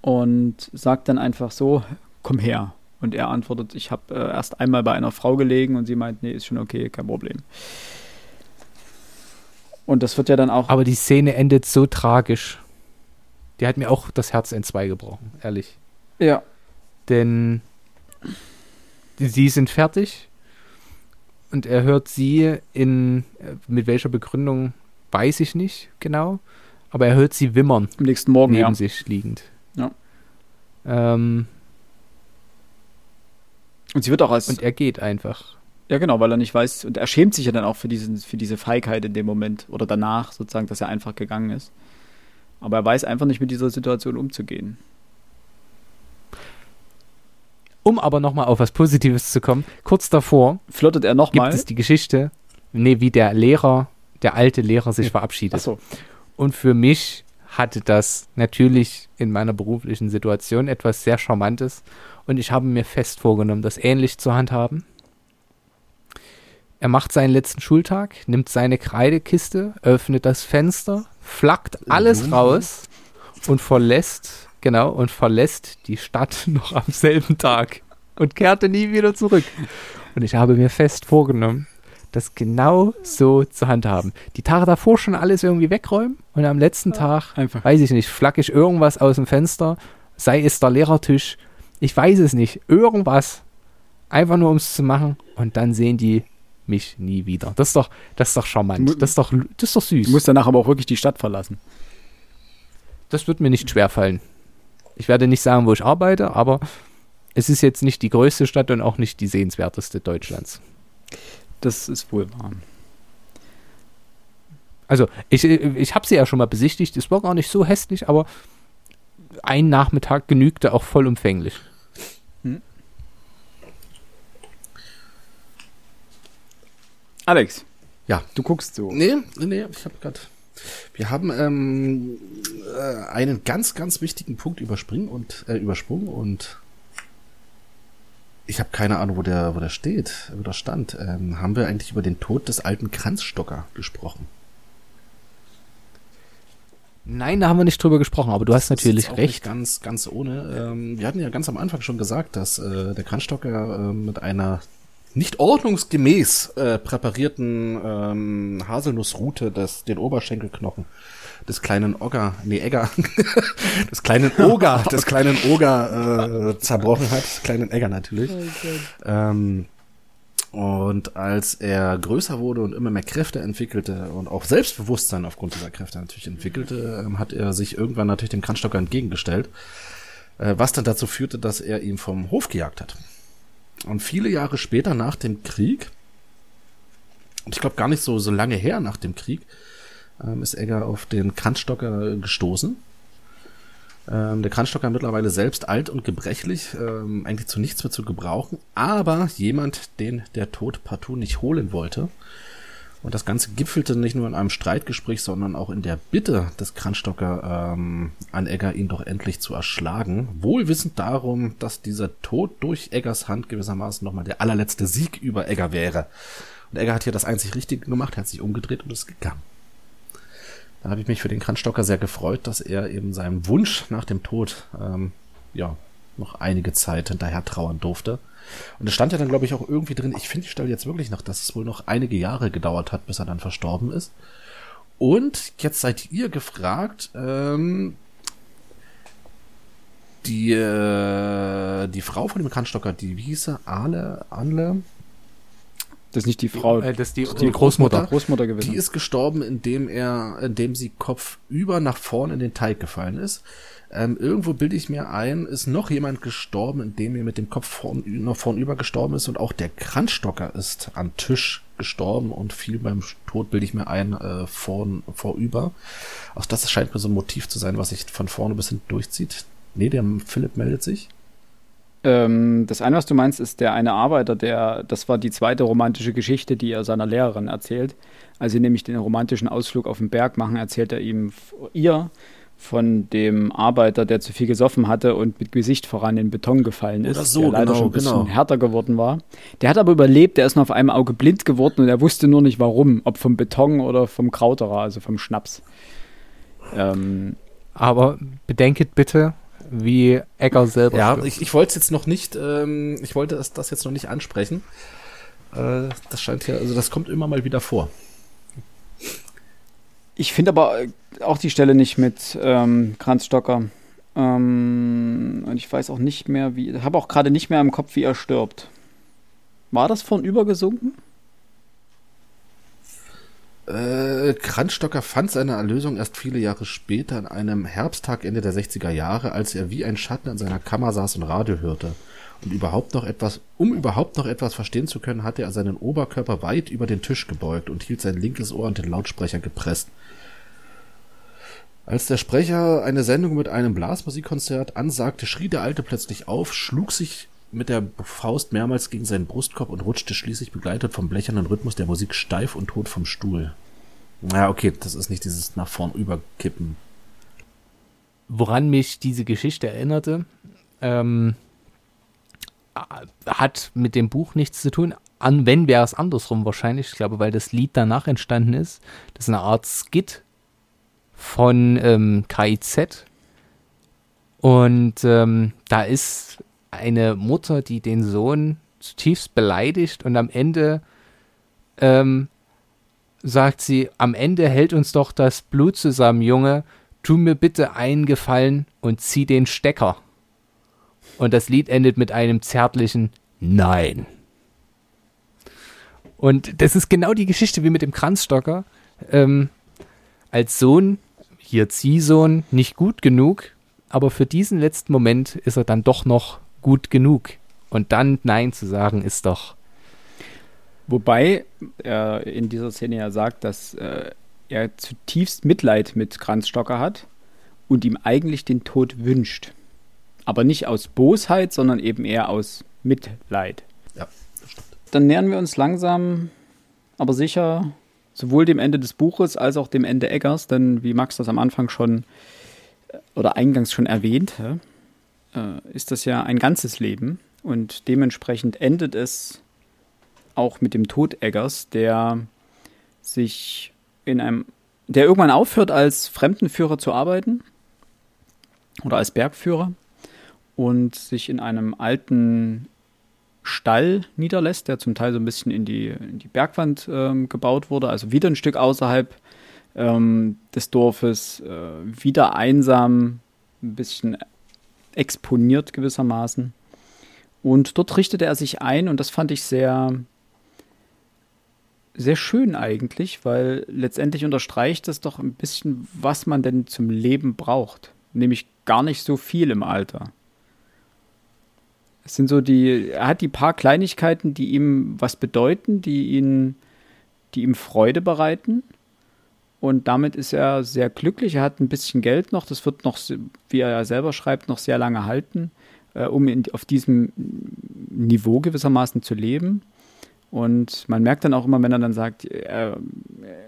und sagt dann einfach so, komm her. Und er antwortet, ich habe äh, erst einmal bei einer Frau gelegen und sie meint, nee, ist schon okay, kein Problem. Und das wird ja dann auch. Aber die Szene endet so tragisch. Die hat mir auch das Herz in zwei gebrochen, ehrlich. Ja. Denn sie sind fertig und er hört sie in, mit welcher Begründung weiß ich nicht genau, aber er hört sie wimmern. Am nächsten Morgen, neben ja. sich liegend. Ja. Ähm, und sie wird auch als. Und er geht einfach. Ja, genau, weil er nicht weiß, und er schämt sich ja dann auch für, diesen, für diese Feigheit in dem Moment oder danach sozusagen, dass er einfach gegangen ist. Aber er weiß einfach nicht mit dieser Situation umzugehen. Um aber nochmal auf was Positives zu kommen, kurz davor flirtet er nochmal. Gibt es die Geschichte, nee, wie der Lehrer, der alte Lehrer sich verabschiedet. Ach so. Und für mich hatte das natürlich in meiner beruflichen Situation etwas sehr Charmantes und ich habe mir fest vorgenommen, das ähnlich zu handhaben. Er macht seinen letzten Schultag, nimmt seine Kreidekiste, öffnet das Fenster, flackt alles raus und verlässt Genau, und verlässt die Stadt (laughs) noch am selben Tag und kehrte nie wieder zurück. Und ich habe mir fest vorgenommen, das genau so zu handhaben. Die Tage davor schon alles irgendwie wegräumen und am letzten Tag, Einfach. weiß ich nicht, flack ich irgendwas aus dem Fenster, sei es der Lehrertisch, ich weiß es nicht, irgendwas, einfach nur um es zu machen und dann sehen die mich nie wieder. Das ist doch, das ist doch charmant, das ist doch, das ist doch süß. Du musst danach aber auch wirklich die Stadt verlassen. Das wird mir nicht schwerfallen. Ich werde nicht sagen, wo ich arbeite, aber es ist jetzt nicht die größte Stadt und auch nicht die sehenswerteste Deutschlands. Das ist wohl wahr. Also, ich, ich habe sie ja schon mal besichtigt. Es war gar nicht so hässlich, aber ein Nachmittag genügte auch vollumfänglich. Hm. Alex. Ja. Du guckst so. Nee, nee, ich habe gerade. Wir haben ähm, äh, einen ganz, ganz wichtigen Punkt überspringen und äh, übersprungen und ich habe keine Ahnung, wo der, wo der steht, wo der stand. Ähm, haben wir eigentlich über den Tod des alten Kranzstocker gesprochen? Nein, da haben wir nicht drüber gesprochen, aber du hast natürlich recht. Ganz, ganz ohne. Ähm, wir hatten ja ganz am Anfang schon gesagt, dass äh, der Kranzstocker äh, mit einer nicht ordnungsgemäß äh, präparierten ähm, Haselnussrute des, den Oberschenkelknochen des kleinen Ogger, nee, Egger, (laughs) des kleinen Oger, (laughs) des kleinen Oger äh, zerbrochen hat, des kleinen Egger natürlich. ähm, und als er größer wurde und immer mehr Kräfte entwickelte und auch Selbstbewusstsein aufgrund dieser Kräfte natürlich entwickelte, ähm, hat er sich irgendwann natürlich dem Kranzstocker entgegengestellt, äh, was dann dazu führte, dass er ihn vom Hof gejagt hat. Und viele Jahre später nach dem Krieg, und ich glaube gar nicht so, so lange her nach dem Krieg, ähm, ist Egger auf den Kranzstocker gestoßen. Ähm, der Kranzstocker mittlerweile selbst alt und gebrechlich, ähm, eigentlich zu nichts mehr zu gebrauchen, aber jemand, den der Tod partout nicht holen wollte. Und das Ganze gipfelte nicht nur in einem Streitgespräch, sondern auch in der Bitte des Kranzstocker ähm, an Egger, ihn doch endlich zu erschlagen. Wohlwissend darum, dass dieser Tod durch Eggers Hand gewissermaßen nochmal der allerletzte Sieg über Egger wäre. Und Egger hat hier das einzig Richtige gemacht, er hat sich umgedreht und ist gegangen. Da habe ich mich für den Kranzstocker sehr gefreut, dass er eben seinem Wunsch nach dem Tod ähm, ja noch einige Zeit hinterher trauern durfte. Und es stand ja dann, glaube ich, auch irgendwie drin, ich finde die Stelle jetzt wirklich noch, dass es wohl noch einige Jahre gedauert hat, bis er dann verstorben ist. Und jetzt seid ihr gefragt, ähm, die, äh, die Frau von dem Kranzstocker, die, wie hieß sie? Ale, Anle? Das ist nicht die Frau, Äh, das ist die, Die die Großmutter. Großmutter gewesen. Die ist gestorben, indem er, indem sie kopfüber nach vorn in den Teig gefallen ist. Ähm, irgendwo bilde ich mir ein, ist noch jemand gestorben, indem er mit dem Kopf vorn, nach vornüber gestorben ist und auch der Kranzstocker ist am Tisch gestorben und fiel beim Tod, bilde ich mir ein, äh, vorn, vorüber. Auch das scheint mir so ein Motiv zu sein, was sich von vorne bis hinten durchzieht. Nee, der Philipp meldet sich. Ähm, das eine, was du meinst, ist der eine Arbeiter, der, das war die zweite romantische Geschichte, die er seiner Lehrerin erzählt. Als sie nämlich den romantischen Ausflug auf den Berg machen, erzählt er ihm ihr von dem Arbeiter, der zu viel gesoffen hatte und mit Gesicht voran in Beton gefallen ist, Oder so, der leider genau, schon ein bisschen genau. härter geworden war. Der hat aber überlebt, der ist nur auf einem Auge blind geworden und er wusste nur nicht warum, ob vom Beton oder vom Krauterer, also vom Schnaps. Ähm, Aber bedenket bitte, wie Egger selber Ja, stirbt. ich, ich wollte es jetzt noch nicht, ähm, ich wollte das, das jetzt noch nicht ansprechen. Äh, das scheint ja, also das kommt immer mal wieder vor. Ich finde aber äh, auch die Stelle nicht mit ähm, Kranzstocker. Ähm, und ich weiß auch nicht mehr, wie. Habe auch gerade nicht mehr im Kopf, wie er stirbt. War das von übergesunken? Äh, Kranzstocker fand seine Erlösung erst viele Jahre später an einem Herbsttag Ende der 60er Jahre, als er wie ein Schatten in seiner Kammer saß und Radio hörte. Und überhaupt noch etwas, um überhaupt noch etwas verstehen zu können, hatte er seinen Oberkörper weit über den Tisch gebeugt und hielt sein linkes Ohr an den Lautsprecher gepresst. Als der Sprecher eine Sendung mit einem Blasmusikkonzert ansagte, schrie der Alte plötzlich auf, schlug sich mit der Faust mehrmals gegen seinen Brustkorb und rutschte schließlich begleitet vom blechernen Rhythmus der Musik steif und tot vom Stuhl. Na, okay, das ist nicht dieses nach vorn überkippen. Woran mich diese Geschichte erinnerte, ähm, hat mit dem Buch nichts zu tun. An, wenn wäre es andersrum wahrscheinlich. Ich glaube, weil das Lied danach entstanden ist. Das ist eine Art Skit von ähm, KIZ. Und ähm, da ist eine Mutter, die den Sohn zutiefst beleidigt und am Ende ähm, sagt sie, am Ende hält uns doch das Blut zusammen, Junge. Tu mir bitte einen Gefallen und zieh den Stecker. Und das Lied endet mit einem zärtlichen Nein. Und das ist genau die Geschichte wie mit dem Kranzstocker. Ähm, als Sohn, hier Ziehsohn, nicht gut genug, aber für diesen letzten Moment ist er dann doch noch gut genug. Und dann Nein zu sagen, ist doch. Wobei er in dieser Szene ja sagt, dass äh, er zutiefst Mitleid mit Kranzstocker hat und ihm eigentlich den Tod wünscht. Aber nicht aus Bosheit, sondern eben eher aus Mitleid. Ja, das stimmt. Dann nähern wir uns langsam aber sicher sowohl dem Ende des Buches als auch dem Ende Eggers, denn wie Max das am Anfang schon äh, oder eingangs schon erwähnte, äh, ist das ja ein ganzes Leben. Und dementsprechend endet es auch mit dem Tod Eggers, der sich in einem, der irgendwann aufhört, als Fremdenführer zu arbeiten oder als Bergführer und sich in einem alten Stall niederlässt, der zum Teil so ein bisschen in die, in die Bergwand ähm, gebaut wurde, also wieder ein Stück außerhalb ähm, des Dorfes, äh, wieder einsam, ein bisschen exponiert gewissermaßen. Und dort richtete er sich ein und das fand ich sehr, sehr schön eigentlich, weil letztendlich unterstreicht es doch ein bisschen, was man denn zum Leben braucht. Nämlich gar nicht so viel im Alter. Es sind so die, er hat die paar Kleinigkeiten, die ihm was bedeuten, die ihn, die ihm Freude bereiten. Und damit ist er sehr glücklich. Er hat ein bisschen Geld noch. Das wird noch, wie er ja selber schreibt, noch sehr lange halten, äh, um in, auf diesem Niveau gewissermaßen zu leben. Und man merkt dann auch immer, wenn er dann sagt, er,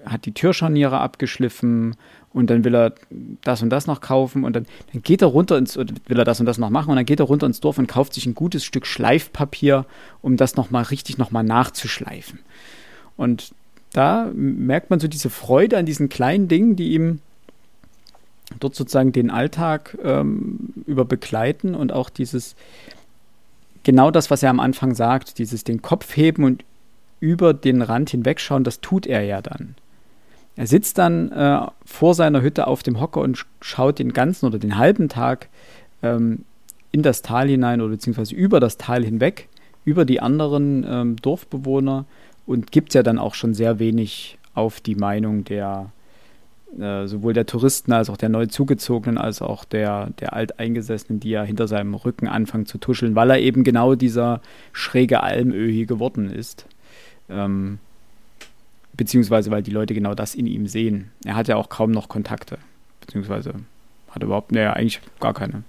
hat die Türscharniere abgeschliffen und dann will er das und das noch kaufen und dann, dann geht er runter ins, will er das und das noch machen und dann geht er runter ins Dorf und kauft sich ein gutes Stück Schleifpapier, um das nochmal richtig nochmal nachzuschleifen. Und da merkt man so diese Freude an diesen kleinen Dingen, die ihm dort sozusagen den Alltag ähm, über begleiten und auch dieses, genau das, was er am Anfang sagt, dieses den Kopf heben und über den Rand hinwegschauen, das tut er ja dann. Er sitzt dann äh, vor seiner Hütte auf dem Hocker und schaut den ganzen oder den halben Tag ähm, in das Tal hinein oder beziehungsweise über das Tal hinweg, über die anderen ähm, Dorfbewohner und gibt ja dann auch schon sehr wenig auf die Meinung der äh, sowohl der Touristen als auch der neu zugezogenen als auch der, der Alteingesessenen, die ja hinter seinem Rücken anfangen zu tuscheln, weil er eben genau dieser schräge Almöhi geworden ist. Ähm, beziehungsweise weil die Leute genau das in ihm sehen. Er hat ja auch kaum noch Kontakte, beziehungsweise hat überhaupt, naja, eigentlich gar keine.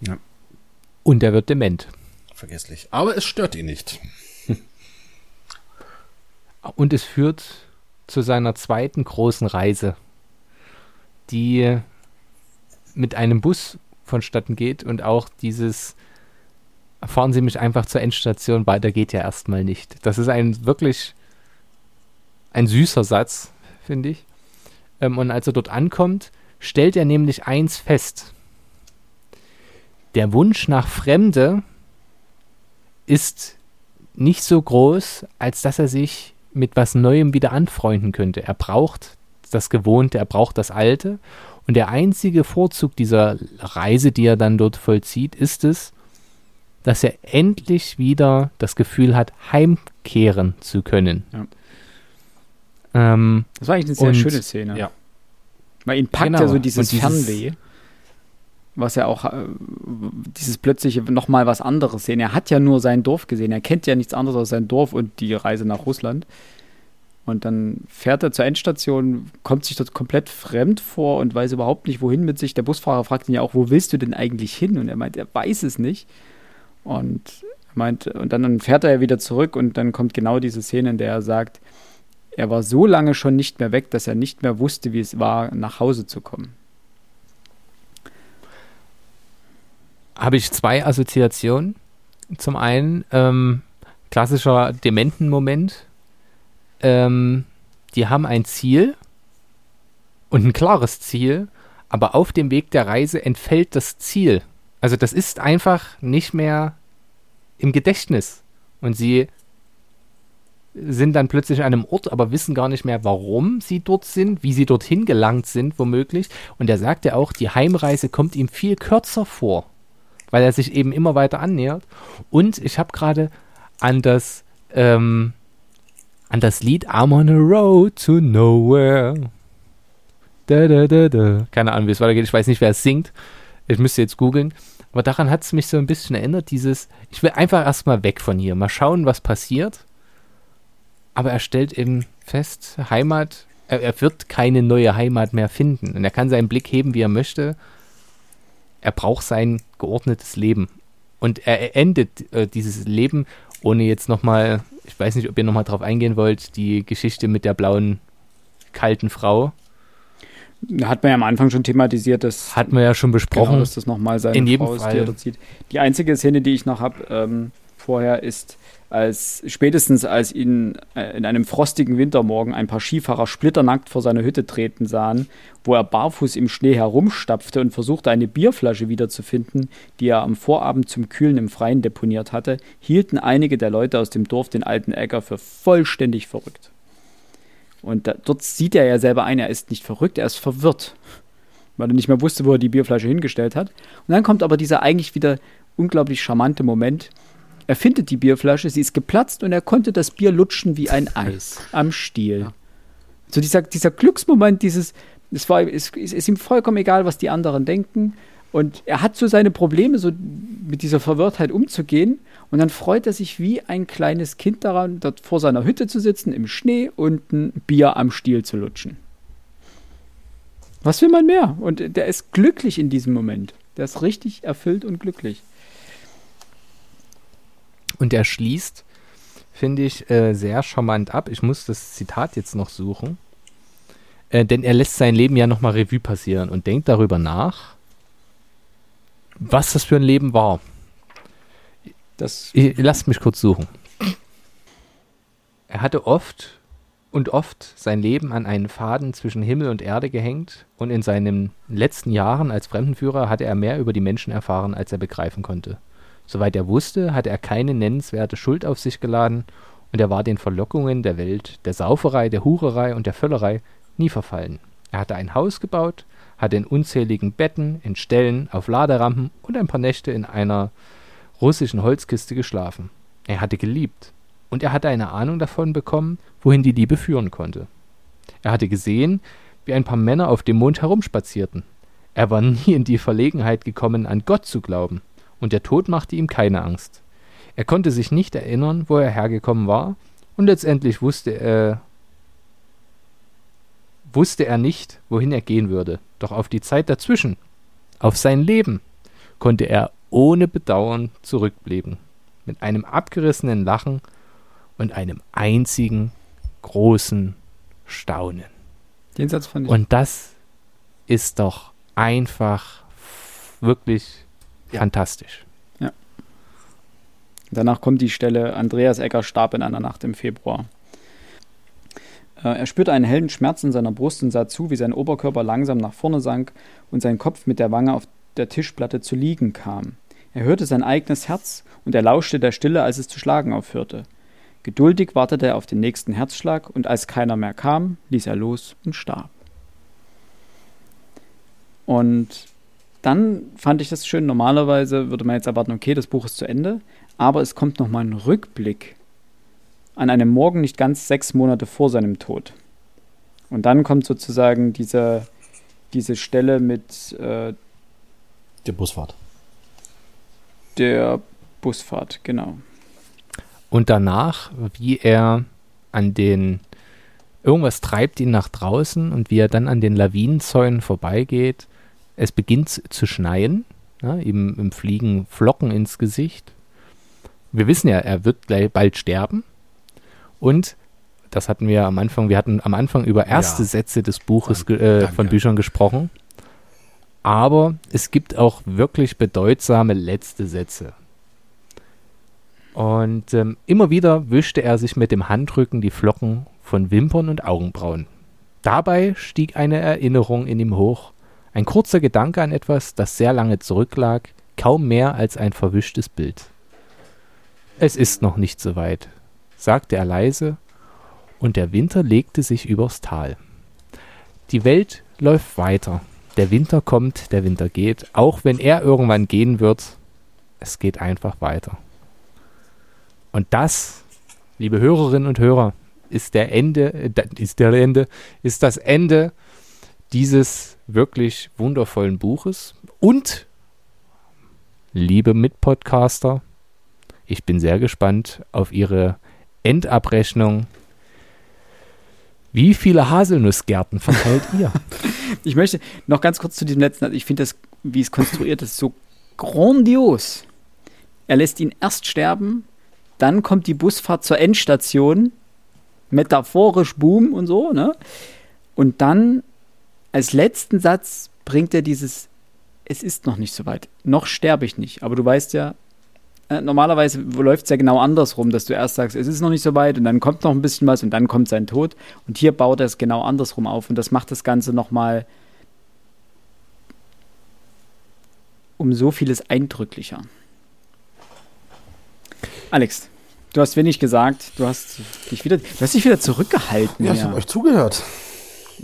Ja. Und er wird dement. Vergesslich. Aber es stört ihn nicht. (laughs) Und es führt zu seiner zweiten großen Reise, die mit einem Bus vonstatten geht und auch dieses fahren Sie mich einfach zur Endstation, weiter geht ja erstmal nicht. Das ist ein wirklich ein süßer Satz, finde ich. Ähm, und als er dort ankommt, stellt er nämlich eins fest. Der Wunsch nach Fremde ist nicht so groß, als dass er sich mit was Neuem wieder anfreunden könnte. Er braucht das Gewohnte, er braucht das Alte. Und der einzige Vorzug dieser Reise, die er dann dort vollzieht, ist es, dass er endlich wieder das Gefühl hat, heimkehren zu können. Ja. Ähm, das war eigentlich eine sehr und, schöne Szene. Ja. Weil ihn packt genau. ja so dieses, dieses Fernweh, was ja auch äh, dieses plötzliche nochmal was anderes sehen. Er hat ja nur sein Dorf gesehen. Er kennt ja nichts anderes als sein Dorf und die Reise nach Russland. Und dann fährt er zur Endstation, kommt sich dort komplett fremd vor und weiß überhaupt nicht, wohin mit sich. Der Busfahrer fragt ihn ja auch, wo willst du denn eigentlich hin? Und er meint, er weiß es nicht. Und meint, und dann fährt er ja wieder zurück und dann kommt genau diese Szene, in der er sagt, er war so lange schon nicht mehr weg, dass er nicht mehr wusste, wie es war, nach Hause zu kommen. Habe ich zwei Assoziationen. Zum einen ähm, klassischer Dementen-Moment. Ähm, die haben ein Ziel und ein klares Ziel, aber auf dem Weg der Reise entfällt das Ziel. Also das ist einfach nicht mehr im Gedächtnis. Und sie sind dann plötzlich an einem Ort, aber wissen gar nicht mehr, warum sie dort sind, wie sie dorthin gelangt sind, womöglich. Und er sagt ja auch, die Heimreise kommt ihm viel kürzer vor, weil er sich eben immer weiter annähert. Und ich habe gerade an das ähm, an das Lied I'm on a road to nowhere. Da, da, da, da. Keine Ahnung, wie es weitergeht. Ich weiß nicht, wer es singt. Ich müsste jetzt googeln. Aber daran hat es mich so ein bisschen erinnert, dieses, ich will einfach erstmal weg von hier, mal schauen, was passiert aber er stellt eben fest, Heimat, er, er, wird keine neue Heimat mehr finden. Und er kann seinen Blick heben, wie er möchte. Er braucht sein geordnetes Leben. Und er, endet äh, dieses Leben ohne jetzt nochmal, ich weiß nicht, ob ihr nochmal drauf eingehen wollt, die Geschichte mit der blauen, kalten Frau. Hat man ja am Anfang schon thematisiert, dass. Hat man ja schon besprochen. Genau, dass das nochmal seine in jedem Frau Fall. ist, die Die einzige Szene, die ich noch habe ähm, vorher, ist, als spätestens als ihn äh, in einem frostigen Wintermorgen ein paar Skifahrer splitternackt vor seine Hütte treten sahen, wo er barfuß im Schnee herumstapfte und versuchte, eine Bierflasche wiederzufinden, die er am Vorabend zum Kühlen im Freien deponiert hatte, hielten einige der Leute aus dem Dorf den alten Äcker für vollständig verrückt. Und da, dort sieht er ja selber ein, er ist nicht verrückt, er ist verwirrt, weil er nicht mehr wusste, wo er die Bierflasche hingestellt hat. Und dann kommt aber dieser eigentlich wieder unglaublich charmante Moment, er findet die Bierflasche, sie ist geplatzt und er konnte das Bier lutschen wie ein Eis am Stiel. Ja. So dieser, dieser Glücksmoment, dieses, es, war, es, es ist ihm vollkommen egal, was die anderen denken. Und er hat so seine Probleme, so mit dieser Verwirrtheit umzugehen. Und dann freut er sich wie ein kleines Kind daran, dort vor seiner Hütte zu sitzen, im Schnee und ein Bier am Stiel zu lutschen. Was will man mehr? Und der ist glücklich in diesem Moment. Der ist richtig erfüllt und glücklich. Und er schließt, finde ich, äh, sehr charmant ab. Ich muss das Zitat jetzt noch suchen. Äh, denn er lässt sein Leben ja nochmal Revue passieren und denkt darüber nach, was das für ein Leben war. Das ich, lasst mich kurz suchen. Er hatte oft und oft sein Leben an einen Faden zwischen Himmel und Erde gehängt und in seinen letzten Jahren als Fremdenführer hatte er mehr über die Menschen erfahren, als er begreifen konnte. Soweit er wusste, hatte er keine nennenswerte Schuld auf sich geladen und er war den Verlockungen der Welt, der Sauferei, der Hurerei und der Völlerei nie verfallen. Er hatte ein Haus gebaut, hatte in unzähligen Betten, in Ställen, auf Laderampen und ein paar Nächte in einer russischen Holzkiste geschlafen. Er hatte geliebt und er hatte eine Ahnung davon bekommen, wohin die Liebe führen konnte. Er hatte gesehen, wie ein paar Männer auf dem Mond herumspazierten. Er war nie in die Verlegenheit gekommen, an Gott zu glauben und der Tod machte ihm keine Angst. Er konnte sich nicht erinnern, wo er hergekommen war, und letztendlich wusste er, wusste er nicht, wohin er gehen würde. Doch auf die Zeit dazwischen, auf sein Leben, konnte er ohne Bedauern zurückblicken, mit einem abgerissenen Lachen und einem einzigen großen Staunen. Den Satz fand ich. Und das ist doch einfach wirklich ja. fantastisch. Ja. Danach kommt die Stelle, Andreas Egger starb in einer Nacht im Februar. Äh, er spürte einen hellen Schmerz in seiner Brust und sah zu, wie sein Oberkörper langsam nach vorne sank und sein Kopf mit der Wange auf der Tischplatte zu liegen kam. Er hörte sein eigenes Herz und er lauschte der Stille, als es zu schlagen aufhörte. Geduldig wartete er auf den nächsten Herzschlag und als keiner mehr kam, ließ er los und starb. Und dann fand ich das schön. Normalerweise würde man jetzt erwarten, okay, das Buch ist zu Ende, aber es kommt nochmal ein Rückblick an einem Morgen nicht ganz sechs Monate vor seinem Tod. Und dann kommt sozusagen diese, diese Stelle mit äh, der Busfahrt. Der Busfahrt, genau. Und danach, wie er an den irgendwas treibt ihn nach draußen und wie er dann an den Lawinenzäunen vorbeigeht es beginnt zu schneien, ja, ihm, ihm fliegen Flocken ins Gesicht. Wir wissen ja, er wird gleich bald sterben. Und das hatten wir am Anfang, wir hatten am Anfang über erste ja. Sätze des Buches äh, von Büchern gesprochen. Aber es gibt auch wirklich bedeutsame letzte Sätze. Und ähm, immer wieder wischte er sich mit dem Handrücken die Flocken von Wimpern und Augenbrauen. Dabei stieg eine Erinnerung in ihm hoch, ein kurzer Gedanke an etwas, das sehr lange zurücklag, kaum mehr als ein verwischtes Bild. Es ist noch nicht so weit, sagte er leise, und der Winter legte sich übers Tal. Die Welt läuft weiter. Der Winter kommt, der Winter geht, auch wenn er irgendwann gehen wird, es geht einfach weiter. Und das, liebe Hörerinnen und Hörer, ist der Ende, äh, ist der Ende, ist das Ende dieses wirklich wundervollen Buches. Und, liebe Mitpodcaster, ich bin sehr gespannt auf Ihre Endabrechnung. Wie viele Haselnussgärten verteilt ihr? (laughs) Ich möchte noch ganz kurz zu diesem letzten, ich finde das, wie es konstruiert ist, so grandios. Er lässt ihn erst sterben, dann kommt die Busfahrt zur Endstation, metaphorisch Boom und so, ne? Und dann als letzten Satz bringt er dieses, es ist noch nicht so weit, noch sterbe ich nicht. Aber du weißt ja, normalerweise läuft es ja genau andersrum, dass du erst sagst, es ist noch nicht so weit und dann kommt noch ein bisschen was und dann kommt sein Tod. Und hier baut er es genau andersrum auf und das macht das Ganze nochmal um so vieles eindrücklicher. Alex, du hast wenig gesagt, du hast dich wieder, du hast dich wieder zurückgehalten. Ja, ich habe euch zugehört.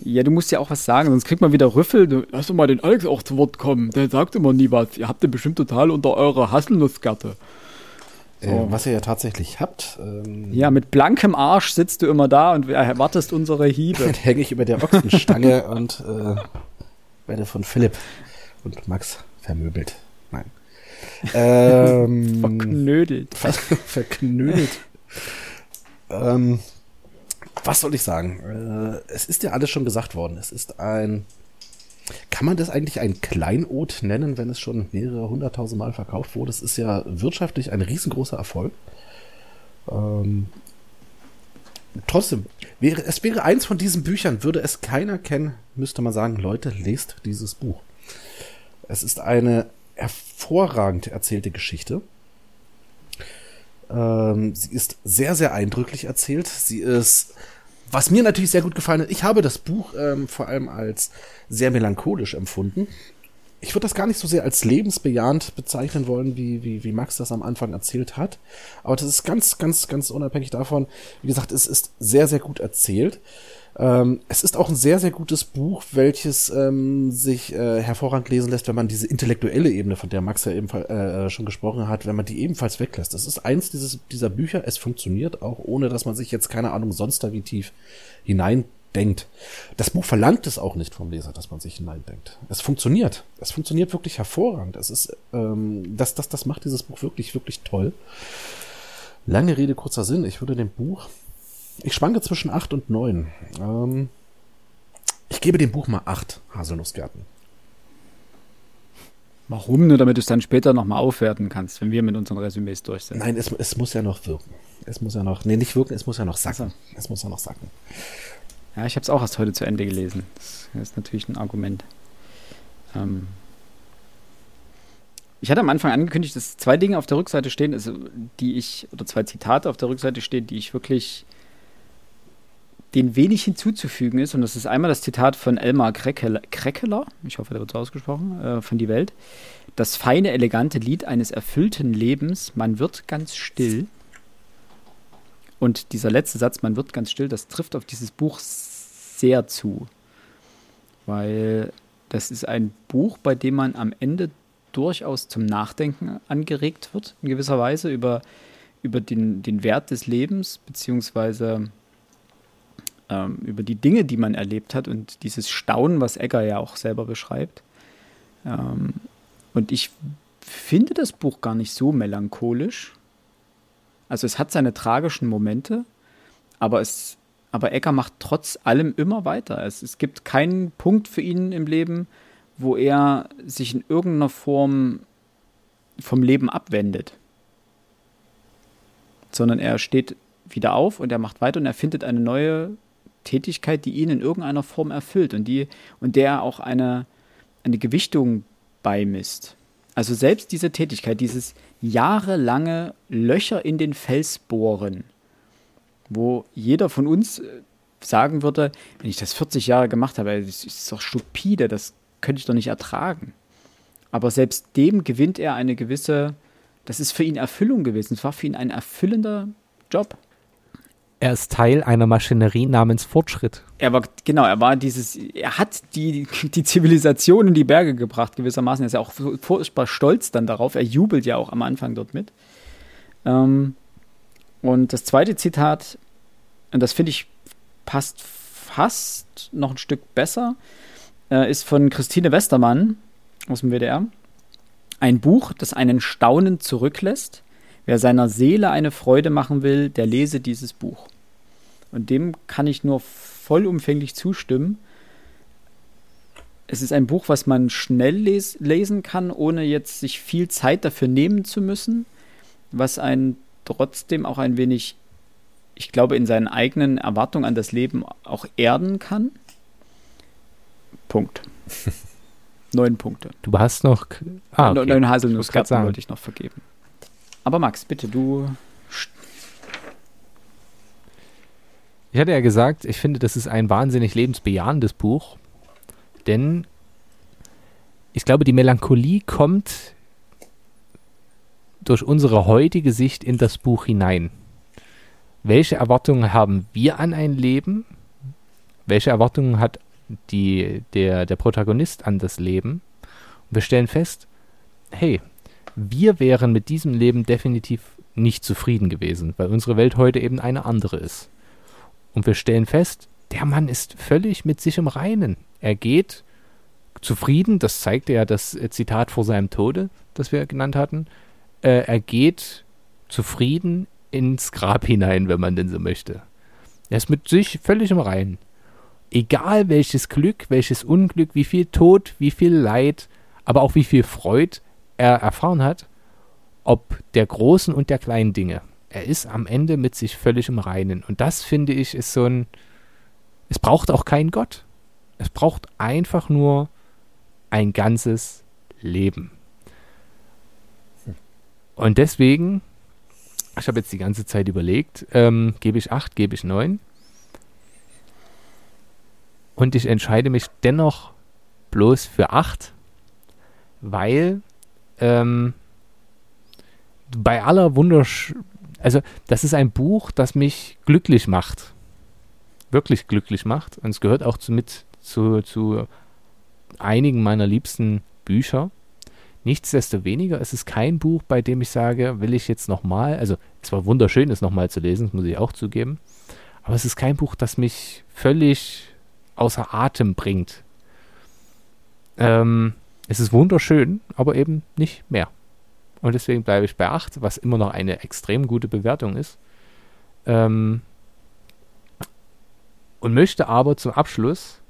Ja, du musst ja auch was sagen, sonst kriegt man wieder Rüffel. Du, lass doch mal den Alex auch zu Wort kommen. Der sagt immer nie was. Ihr habt den bestimmt total unter eurer Hasselnussgatte. So. Äh, was ihr ja tatsächlich habt. Ähm, ja, mit blankem Arsch sitzt du immer da und erwartest unsere Hiebe. (laughs) Dann hänge ich über der Ochsenstange (laughs) und äh, werde von Philipp und Max vermöbelt. Nein. (laughs) Ähm, Verknödelt. verknödelt. ähm, was soll ich sagen? Äh, es ist ja alles schon gesagt worden. Es ist ein. Kann man das eigentlich ein Kleinod nennen, wenn es schon mehrere hunderttausend Mal verkauft wurde? Es ist ja wirtschaftlich ein riesengroßer Erfolg. Ähm, trotzdem, wäre, es wäre eins von diesen Büchern, würde es keiner kennen, müsste man sagen, Leute, lest dieses Buch. Es ist eine hervorragend erzählte Geschichte. Ähm, sie ist sehr, sehr eindrücklich erzählt. Sie ist, was mir natürlich sehr gut gefallen hat, ich habe das Buch ähm, vor allem als sehr melancholisch empfunden. Ich würde das gar nicht so sehr als lebensbejahend bezeichnen wollen, wie, wie, wie Max das am Anfang erzählt hat. Aber das ist ganz, ganz, ganz unabhängig davon. Wie gesagt, es ist sehr, sehr gut erzählt. Ähm, es ist auch ein sehr, sehr gutes Buch, welches ähm, sich äh, hervorragend lesen lässt, wenn man diese intellektuelle Ebene, von der Max ja eben äh, schon gesprochen hat, wenn man die ebenfalls weglässt. Das ist eins dieses, dieser Bücher, es funktioniert auch, ohne dass man sich jetzt, keine Ahnung, sonst da wie tief hineindenkt. Das Buch verlangt es auch nicht vom Leser, dass man sich hineindenkt. Es funktioniert. Es funktioniert wirklich hervorragend. Es ist, ähm, das, das, das macht dieses Buch wirklich, wirklich toll. Lange Rede, kurzer Sinn. Ich würde dem Buch ich schwanke zwischen 8 und 9. Ähm, ich gebe dem Buch mal 8 Haselnussgärten. Warum? Nur damit du es dann später nochmal aufwerten kannst, wenn wir mit unseren Resümees durch sind. Nein, es, es muss ja noch wirken. Es muss ja noch, nee, nicht wirken, es muss ja noch sacken. Also. Es muss ja noch sacken. Ja, ich habe es auch erst heute zu Ende gelesen. Das ist natürlich ein Argument. Ähm ich hatte am Anfang angekündigt, dass zwei Dinge auf der Rückseite stehen, also die ich, oder zwei Zitate auf der Rückseite stehen, die ich wirklich den wenig hinzuzufügen ist, und das ist einmal das Zitat von Elmar Kreckeler, ich hoffe, der wird so ausgesprochen, äh, von Die Welt. Das feine, elegante Lied eines erfüllten Lebens, man wird ganz still. Und dieser letzte Satz, man wird ganz still, das trifft auf dieses Buch sehr zu. Weil das ist ein Buch, bei dem man am Ende durchaus zum Nachdenken angeregt wird, in gewisser Weise, über, über den, den Wert des Lebens, beziehungsweise ähm, über die Dinge, die man erlebt hat und dieses Staunen, was Egger ja auch selber beschreibt. Ähm, und ich finde das Buch gar nicht so melancholisch. Also es hat seine tragischen Momente, aber es aber Egger macht trotz allem immer weiter. Es, es gibt keinen Punkt für ihn im Leben, wo er sich in irgendeiner Form vom Leben abwendet. Sondern er steht wieder auf und er macht weiter und er findet eine neue Tätigkeit, die ihn in irgendeiner Form erfüllt und, die, und der auch eine, eine Gewichtung beimisst. Also selbst diese Tätigkeit, dieses jahrelange Löcher in den Fels bohren, wo jeder von uns äh, sagen würde, wenn ich das 40 Jahre gemacht habe, das ist doch stupide, das könnte ich doch nicht ertragen. Aber selbst dem gewinnt er eine gewisse, das ist für ihn Erfüllung gewesen. Es war für ihn ein erfüllender Job. Er ist Teil einer Maschinerie namens Fortschritt. Er war, genau, er war dieses, er hat die, die Zivilisation in die Berge gebracht, gewissermaßen. Er ist ja auch furchtbar stolz dann darauf. Er jubelt ja auch am Anfang dort mit. Ähm, und das zweite Zitat, und das finde ich passt fast noch ein Stück besser, äh, ist von Christine Westermann aus dem WDR. Ein Buch, das einen staunend zurücklässt Wer seiner Seele eine Freude machen will, der lese dieses Buch. Und dem kann ich nur vollumfänglich zustimmen. Es ist ein Buch, was man schnell les lesen kann, ohne jetzt sich viel Zeit dafür nehmen zu müssen, was einen trotzdem auch ein wenig, ich glaube, in seinen eigenen Erwartungen an das Leben auch erden kann. Punkt. (laughs) Neun Punkte. Du hast noch. Ah, okay. Neun Haselnusskerzen wollte ich noch vergeben. Aber Max, bitte, du. Ich hatte ja gesagt, ich finde, das ist ein wahnsinnig lebensbejahendes Buch, denn ich glaube, die Melancholie kommt durch unsere heutige Sicht in das Buch hinein. Welche Erwartungen haben wir an ein Leben? Welche Erwartungen hat die, der, der Protagonist an das Leben? Und wir stellen fest, hey, wir wären mit diesem Leben definitiv nicht zufrieden gewesen, weil unsere Welt heute eben eine andere ist. Und wir stellen fest, der Mann ist völlig mit sich im Reinen. Er geht zufrieden, das zeigte ja das äh, Zitat vor seinem Tode, das wir genannt hatten. Äh, er geht zufrieden ins Grab hinein, wenn man denn so möchte. Er ist mit sich völlig im Reinen. Egal welches Glück, welches Unglück, wie viel Tod, wie viel Leid, aber auch wie viel Freud er erfahren hat, ob der großen und der kleinen Dinge. Er ist am Ende mit sich völlig im Reinen. Und das finde ich ist so ein. Es braucht auch keinen Gott. Es braucht einfach nur ein ganzes Leben. Und deswegen, ich habe jetzt die ganze Zeit überlegt, ähm, gebe ich acht, gebe ich neun. Und ich entscheide mich dennoch bloß für acht, weil ähm, bei aller Wundersch... Also, das ist ein Buch, das mich glücklich macht. Wirklich glücklich macht. Und es gehört auch zu, mit zu, zu einigen meiner liebsten Bücher. Nichtsdestoweniger ist es kein Buch, bei dem ich sage, will ich jetzt nochmal, also es war wunderschön, es nochmal zu lesen, das muss ich auch zugeben, aber es ist kein Buch, das mich völlig außer Atem bringt. Ähm, es ist wunderschön, aber eben nicht mehr. Und deswegen bleibe ich bei 8, was immer noch eine extrem gute Bewertung ist. Ähm, und möchte aber zum Abschluss,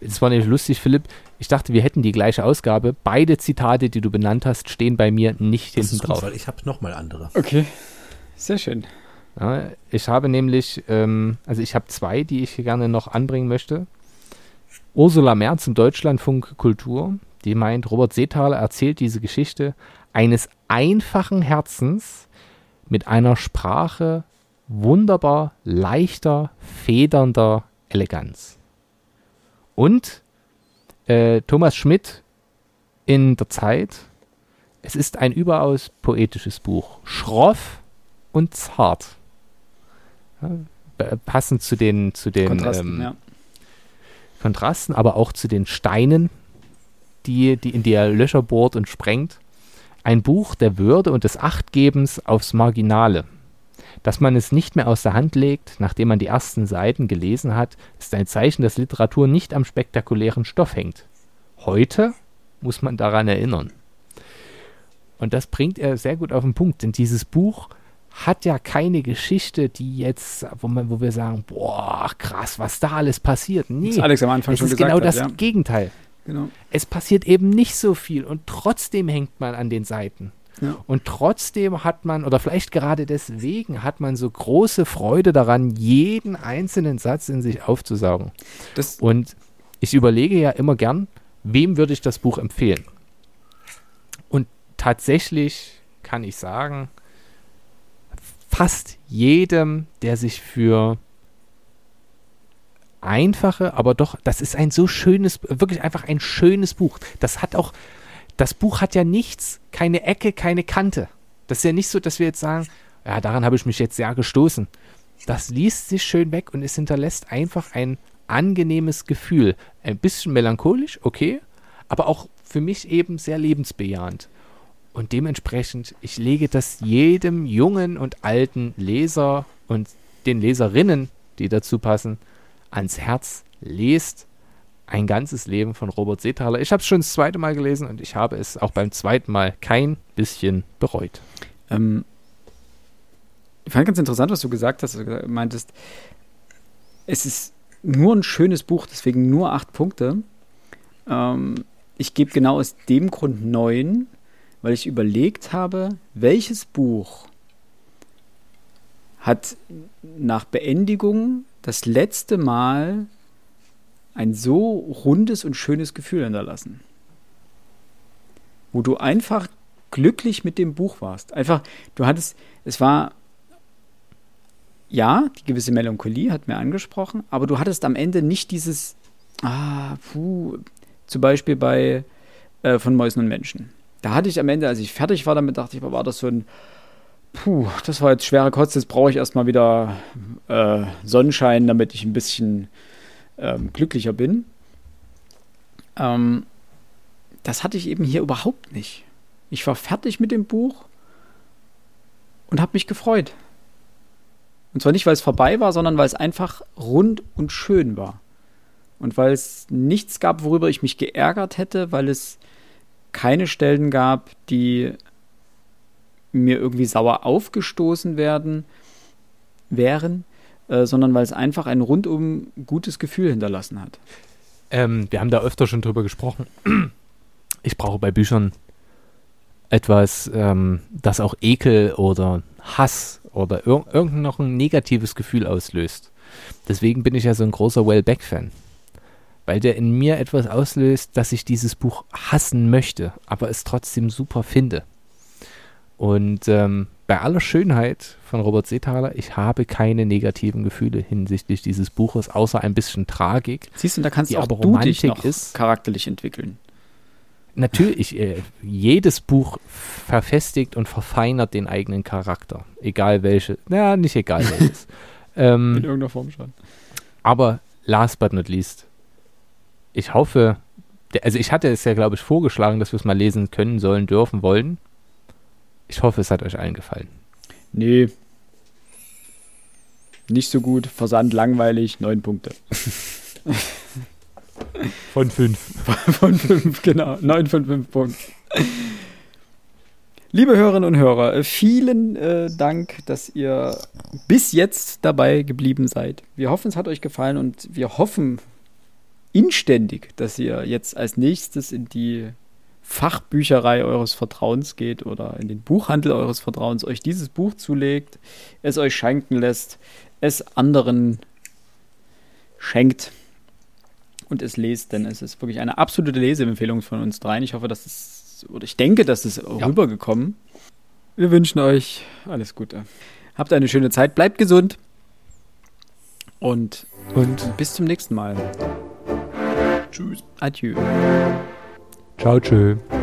es war nämlich lustig, Philipp, ich dachte, wir hätten die gleiche Ausgabe. Beide Zitate, die du benannt hast, stehen bei mir nicht das hinten drauf. Gut, weil ich habe nochmal andere. Okay, sehr schön. Ja, ich habe nämlich, ähm, also ich habe zwei, die ich gerne noch anbringen möchte. Ursula Merz im Deutschlandfunk Kultur, die meint, Robert Seethaler erzählt diese Geschichte eines einfachen Herzens mit einer Sprache wunderbar leichter, federnder Eleganz. Und äh, Thomas Schmidt in der Zeit, es ist ein überaus poetisches Buch. Schroff und zart. Ja, passend zu den, zu den Kontrasten, ähm, ja. Kontrasten, aber auch zu den Steinen, die, die in die er Löcher bohrt und sprengt. Ein Buch der Würde und des Achtgebens aufs Marginale. Dass man es nicht mehr aus der Hand legt, nachdem man die ersten Seiten gelesen hat, ist ein Zeichen, dass Literatur nicht am spektakulären Stoff hängt. Heute muss man daran erinnern. Und das bringt er sehr gut auf den Punkt, denn dieses Buch hat ja keine Geschichte, die jetzt, wo, man, wo wir sagen, boah, krass, was da alles passiert. Nee, das Alex am Anfang schon ist genau hat, das ja. Gegenteil. Genau. Es passiert eben nicht so viel und trotzdem hängt man an den Seiten. Ja. Und trotzdem hat man, oder vielleicht gerade deswegen, hat man so große Freude daran, jeden einzelnen Satz in sich aufzusaugen. Das und ich überlege ja immer gern, wem würde ich das Buch empfehlen? Und tatsächlich kann ich sagen, fast jedem, der sich für einfache, aber doch, das ist ein so schönes, wirklich einfach ein schönes Buch. Das hat auch, das Buch hat ja nichts, keine Ecke, keine Kante. Das ist ja nicht so, dass wir jetzt sagen, ja, daran habe ich mich jetzt sehr gestoßen. Das liest sich schön weg und es hinterlässt einfach ein angenehmes Gefühl. Ein bisschen melancholisch, okay, aber auch für mich eben sehr lebensbejahend. Und dementsprechend, ich lege das jedem jungen und alten Leser und den Leserinnen, die dazu passen, ans Herz. Lest ein ganzes Leben von Robert Seethaler. Ich habe es schon das zweite Mal gelesen und ich habe es auch beim zweiten Mal kein bisschen bereut. Ähm, ich fand ganz interessant, was du gesagt hast. Du meintest, es ist nur ein schönes Buch, deswegen nur acht Punkte. Ähm, ich gebe genau aus dem Grund neun, weil ich überlegt habe, welches Buch hat nach Beendigung das letzte Mal ein so rundes und schönes Gefühl hinterlassen. Wo du einfach glücklich mit dem Buch warst. Einfach, du hattest, es war, ja, die gewisse Melancholie hat mir angesprochen, aber du hattest am Ende nicht dieses, ah, puh, zum Beispiel bei äh, von Mäusen und Menschen. Da hatte ich am Ende, als ich fertig war damit, dachte ich, war das so ein, puh, das war jetzt schwere Kost, jetzt brauche ich erstmal wieder äh, Sonnenschein, damit ich ein bisschen ähm, glücklicher bin. Ähm, das hatte ich eben hier überhaupt nicht. Ich war fertig mit dem Buch und habe mich gefreut. Und zwar nicht, weil es vorbei war, sondern weil es einfach rund und schön war. Und weil es nichts gab, worüber ich mich geärgert hätte, weil es keine Stellen gab, die mir irgendwie sauer aufgestoßen werden wären, äh, sondern weil es einfach ein rundum gutes Gefühl hinterlassen hat. Ähm, wir haben da öfter schon drüber gesprochen. Ich brauche bei Büchern etwas, ähm, das auch Ekel oder Hass oder ir irgend noch ein negatives Gefühl auslöst. Deswegen bin ich ja so ein großer Wellbeck-Fan weil der in mir etwas auslöst, dass ich dieses Buch hassen möchte, aber es trotzdem super finde. Und ähm, bei aller Schönheit von Robert Seethaler, ich habe keine negativen Gefühle hinsichtlich dieses Buches, außer ein bisschen Tragik. Siehst du, da kannst du auch du dich noch ist. charakterlich entwickeln. Natürlich, äh, jedes Buch verfestigt und verfeinert den eigenen Charakter. Egal welche. Naja, nicht egal (laughs) welches. ähm, In irgendeiner Form schon. Aber last but not least, ich hoffe, also ich hatte es ja, glaube ich, vorgeschlagen, dass wir es mal lesen können, sollen, dürfen, wollen. Ich hoffe, es hat euch allen gefallen. Nee. Nicht so gut. Versand langweilig. Neun Punkte. (laughs) Von fünf. (laughs) Von fünf, genau. Neun von fünf Punkten. Liebe Hörerinnen und Hörer, vielen äh, Dank, dass ihr bis jetzt dabei geblieben seid. Wir hoffen, es hat euch gefallen und wir hoffen inständig, dass ihr jetzt als nächstes in die Fachbücherei eures Vertrauens geht oder in den Buchhandel eures Vertrauens, euch dieses Buch zulegt, es euch schenken lässt, es anderen schenkt und es lest, denn es ist wirklich eine absolute Leseempfehlung von uns dreien. Ich hoffe, dass es, oder ich denke, dass es ja. rübergekommen. Wir wünschen euch alles Gute. Habt eine schöne Zeit, bleibt gesund und, und bis zum nächsten Mal. Tschüss. Adieu. Ciao, tschö.